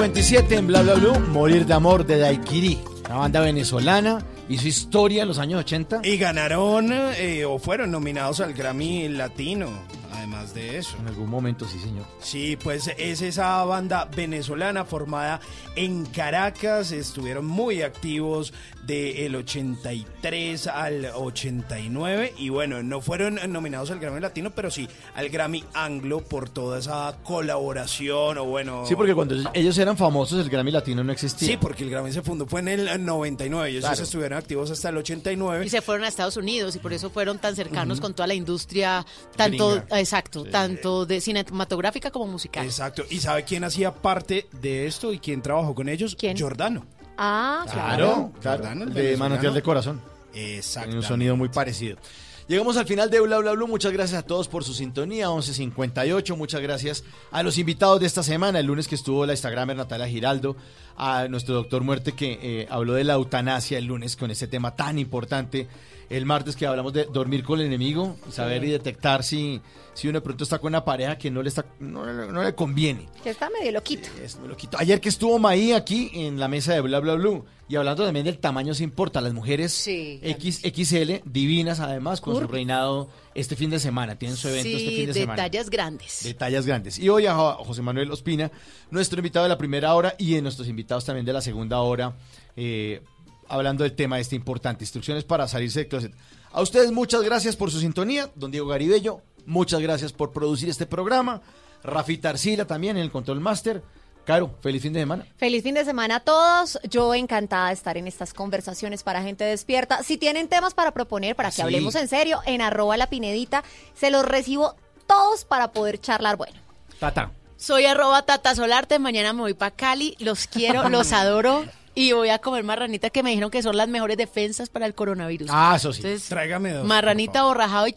11.57 en bla bla bla. Morir de amor de Daiquiri. Una banda venezolana. Hizo historia en los años 80. Y ganaron eh, o fueron nominados al Grammy Latino, además de eso. En algún momento, sí, señor. Sí, pues es esa banda venezolana formada en Caracas. Estuvieron muy activos del 83 al 89. Y bueno, no fueron nominados al Grammy Latino, pero sí al Grammy Anglo por toda esa colaboración. O bueno. Sí, porque cuando ellos eran famosos, el Grammy Latino no existía. Sí, porque el Grammy se fundó fue en el 99. Ellos Claro. estuvieron activos hasta el 89. Y se fueron a Estados Unidos y por eso fueron tan cercanos con toda la industria, tanto, Gringa. exacto, tanto de cinematográfica como musical. Exacto. ¿Y sabe quién hacía parte de esto y quién trabajó con ellos? ¿Quién? Jordano. Ah, Claro, claro. Jordano, el de. Manantial de Corazón. Exacto. Un sonido muy parecido. Llegamos al final de Bla Bla Blue. Muchas gracias a todos por su sintonía. 11.58. Muchas gracias a los invitados de esta semana. El lunes que estuvo la Instagramer Natalia Giraldo. A nuestro doctor Muerte que eh, habló de la eutanasia el lunes con este tema tan importante el martes que hablamos de dormir con el enemigo, saber Sí. y detectar si, si uno de pronto está con una pareja que no le, está, no, le- no le conviene. Que está medio loquito. Me lo quito. Ayer que estuvo Maí aquí en la mesa de Bla Bla Blue y hablando también del tamaño se importa, las mujeres Sí, X, XL, divinas además, con su reinado este fin de semana, tienen su evento este fin de, de semana. tallas grandes. De tallas grandes. Y hoy a Jo- José Manuel Ospina, nuestro invitado de la primera hora y de nuestros invitados también de la segunda hora, eh, hablando del tema este importante, instrucciones para salirse del closet. A ustedes muchas gracias por su sintonía, don Diego Garibello, muchas gracias por producir este programa, Rafita Arcila también en el Control Master. Caro, feliz fin de semana. Feliz fin de semana a todos. Yo encantada de estar en estas conversaciones para gente despierta. Si tienen temas para proponer, para que Sí. hablemos en serio, en arroba la pinedita, se los recibo todos para poder charlar bueno. Tata. Soy arroba Tata Solarte, mañana me voy para Cali, los quiero, los adoro y voy a comer marranita que me dijeron que son las mejores defensas para el coronavirus. Ah, eso sí. Entonces, Tráigame dos. marranita borrajado y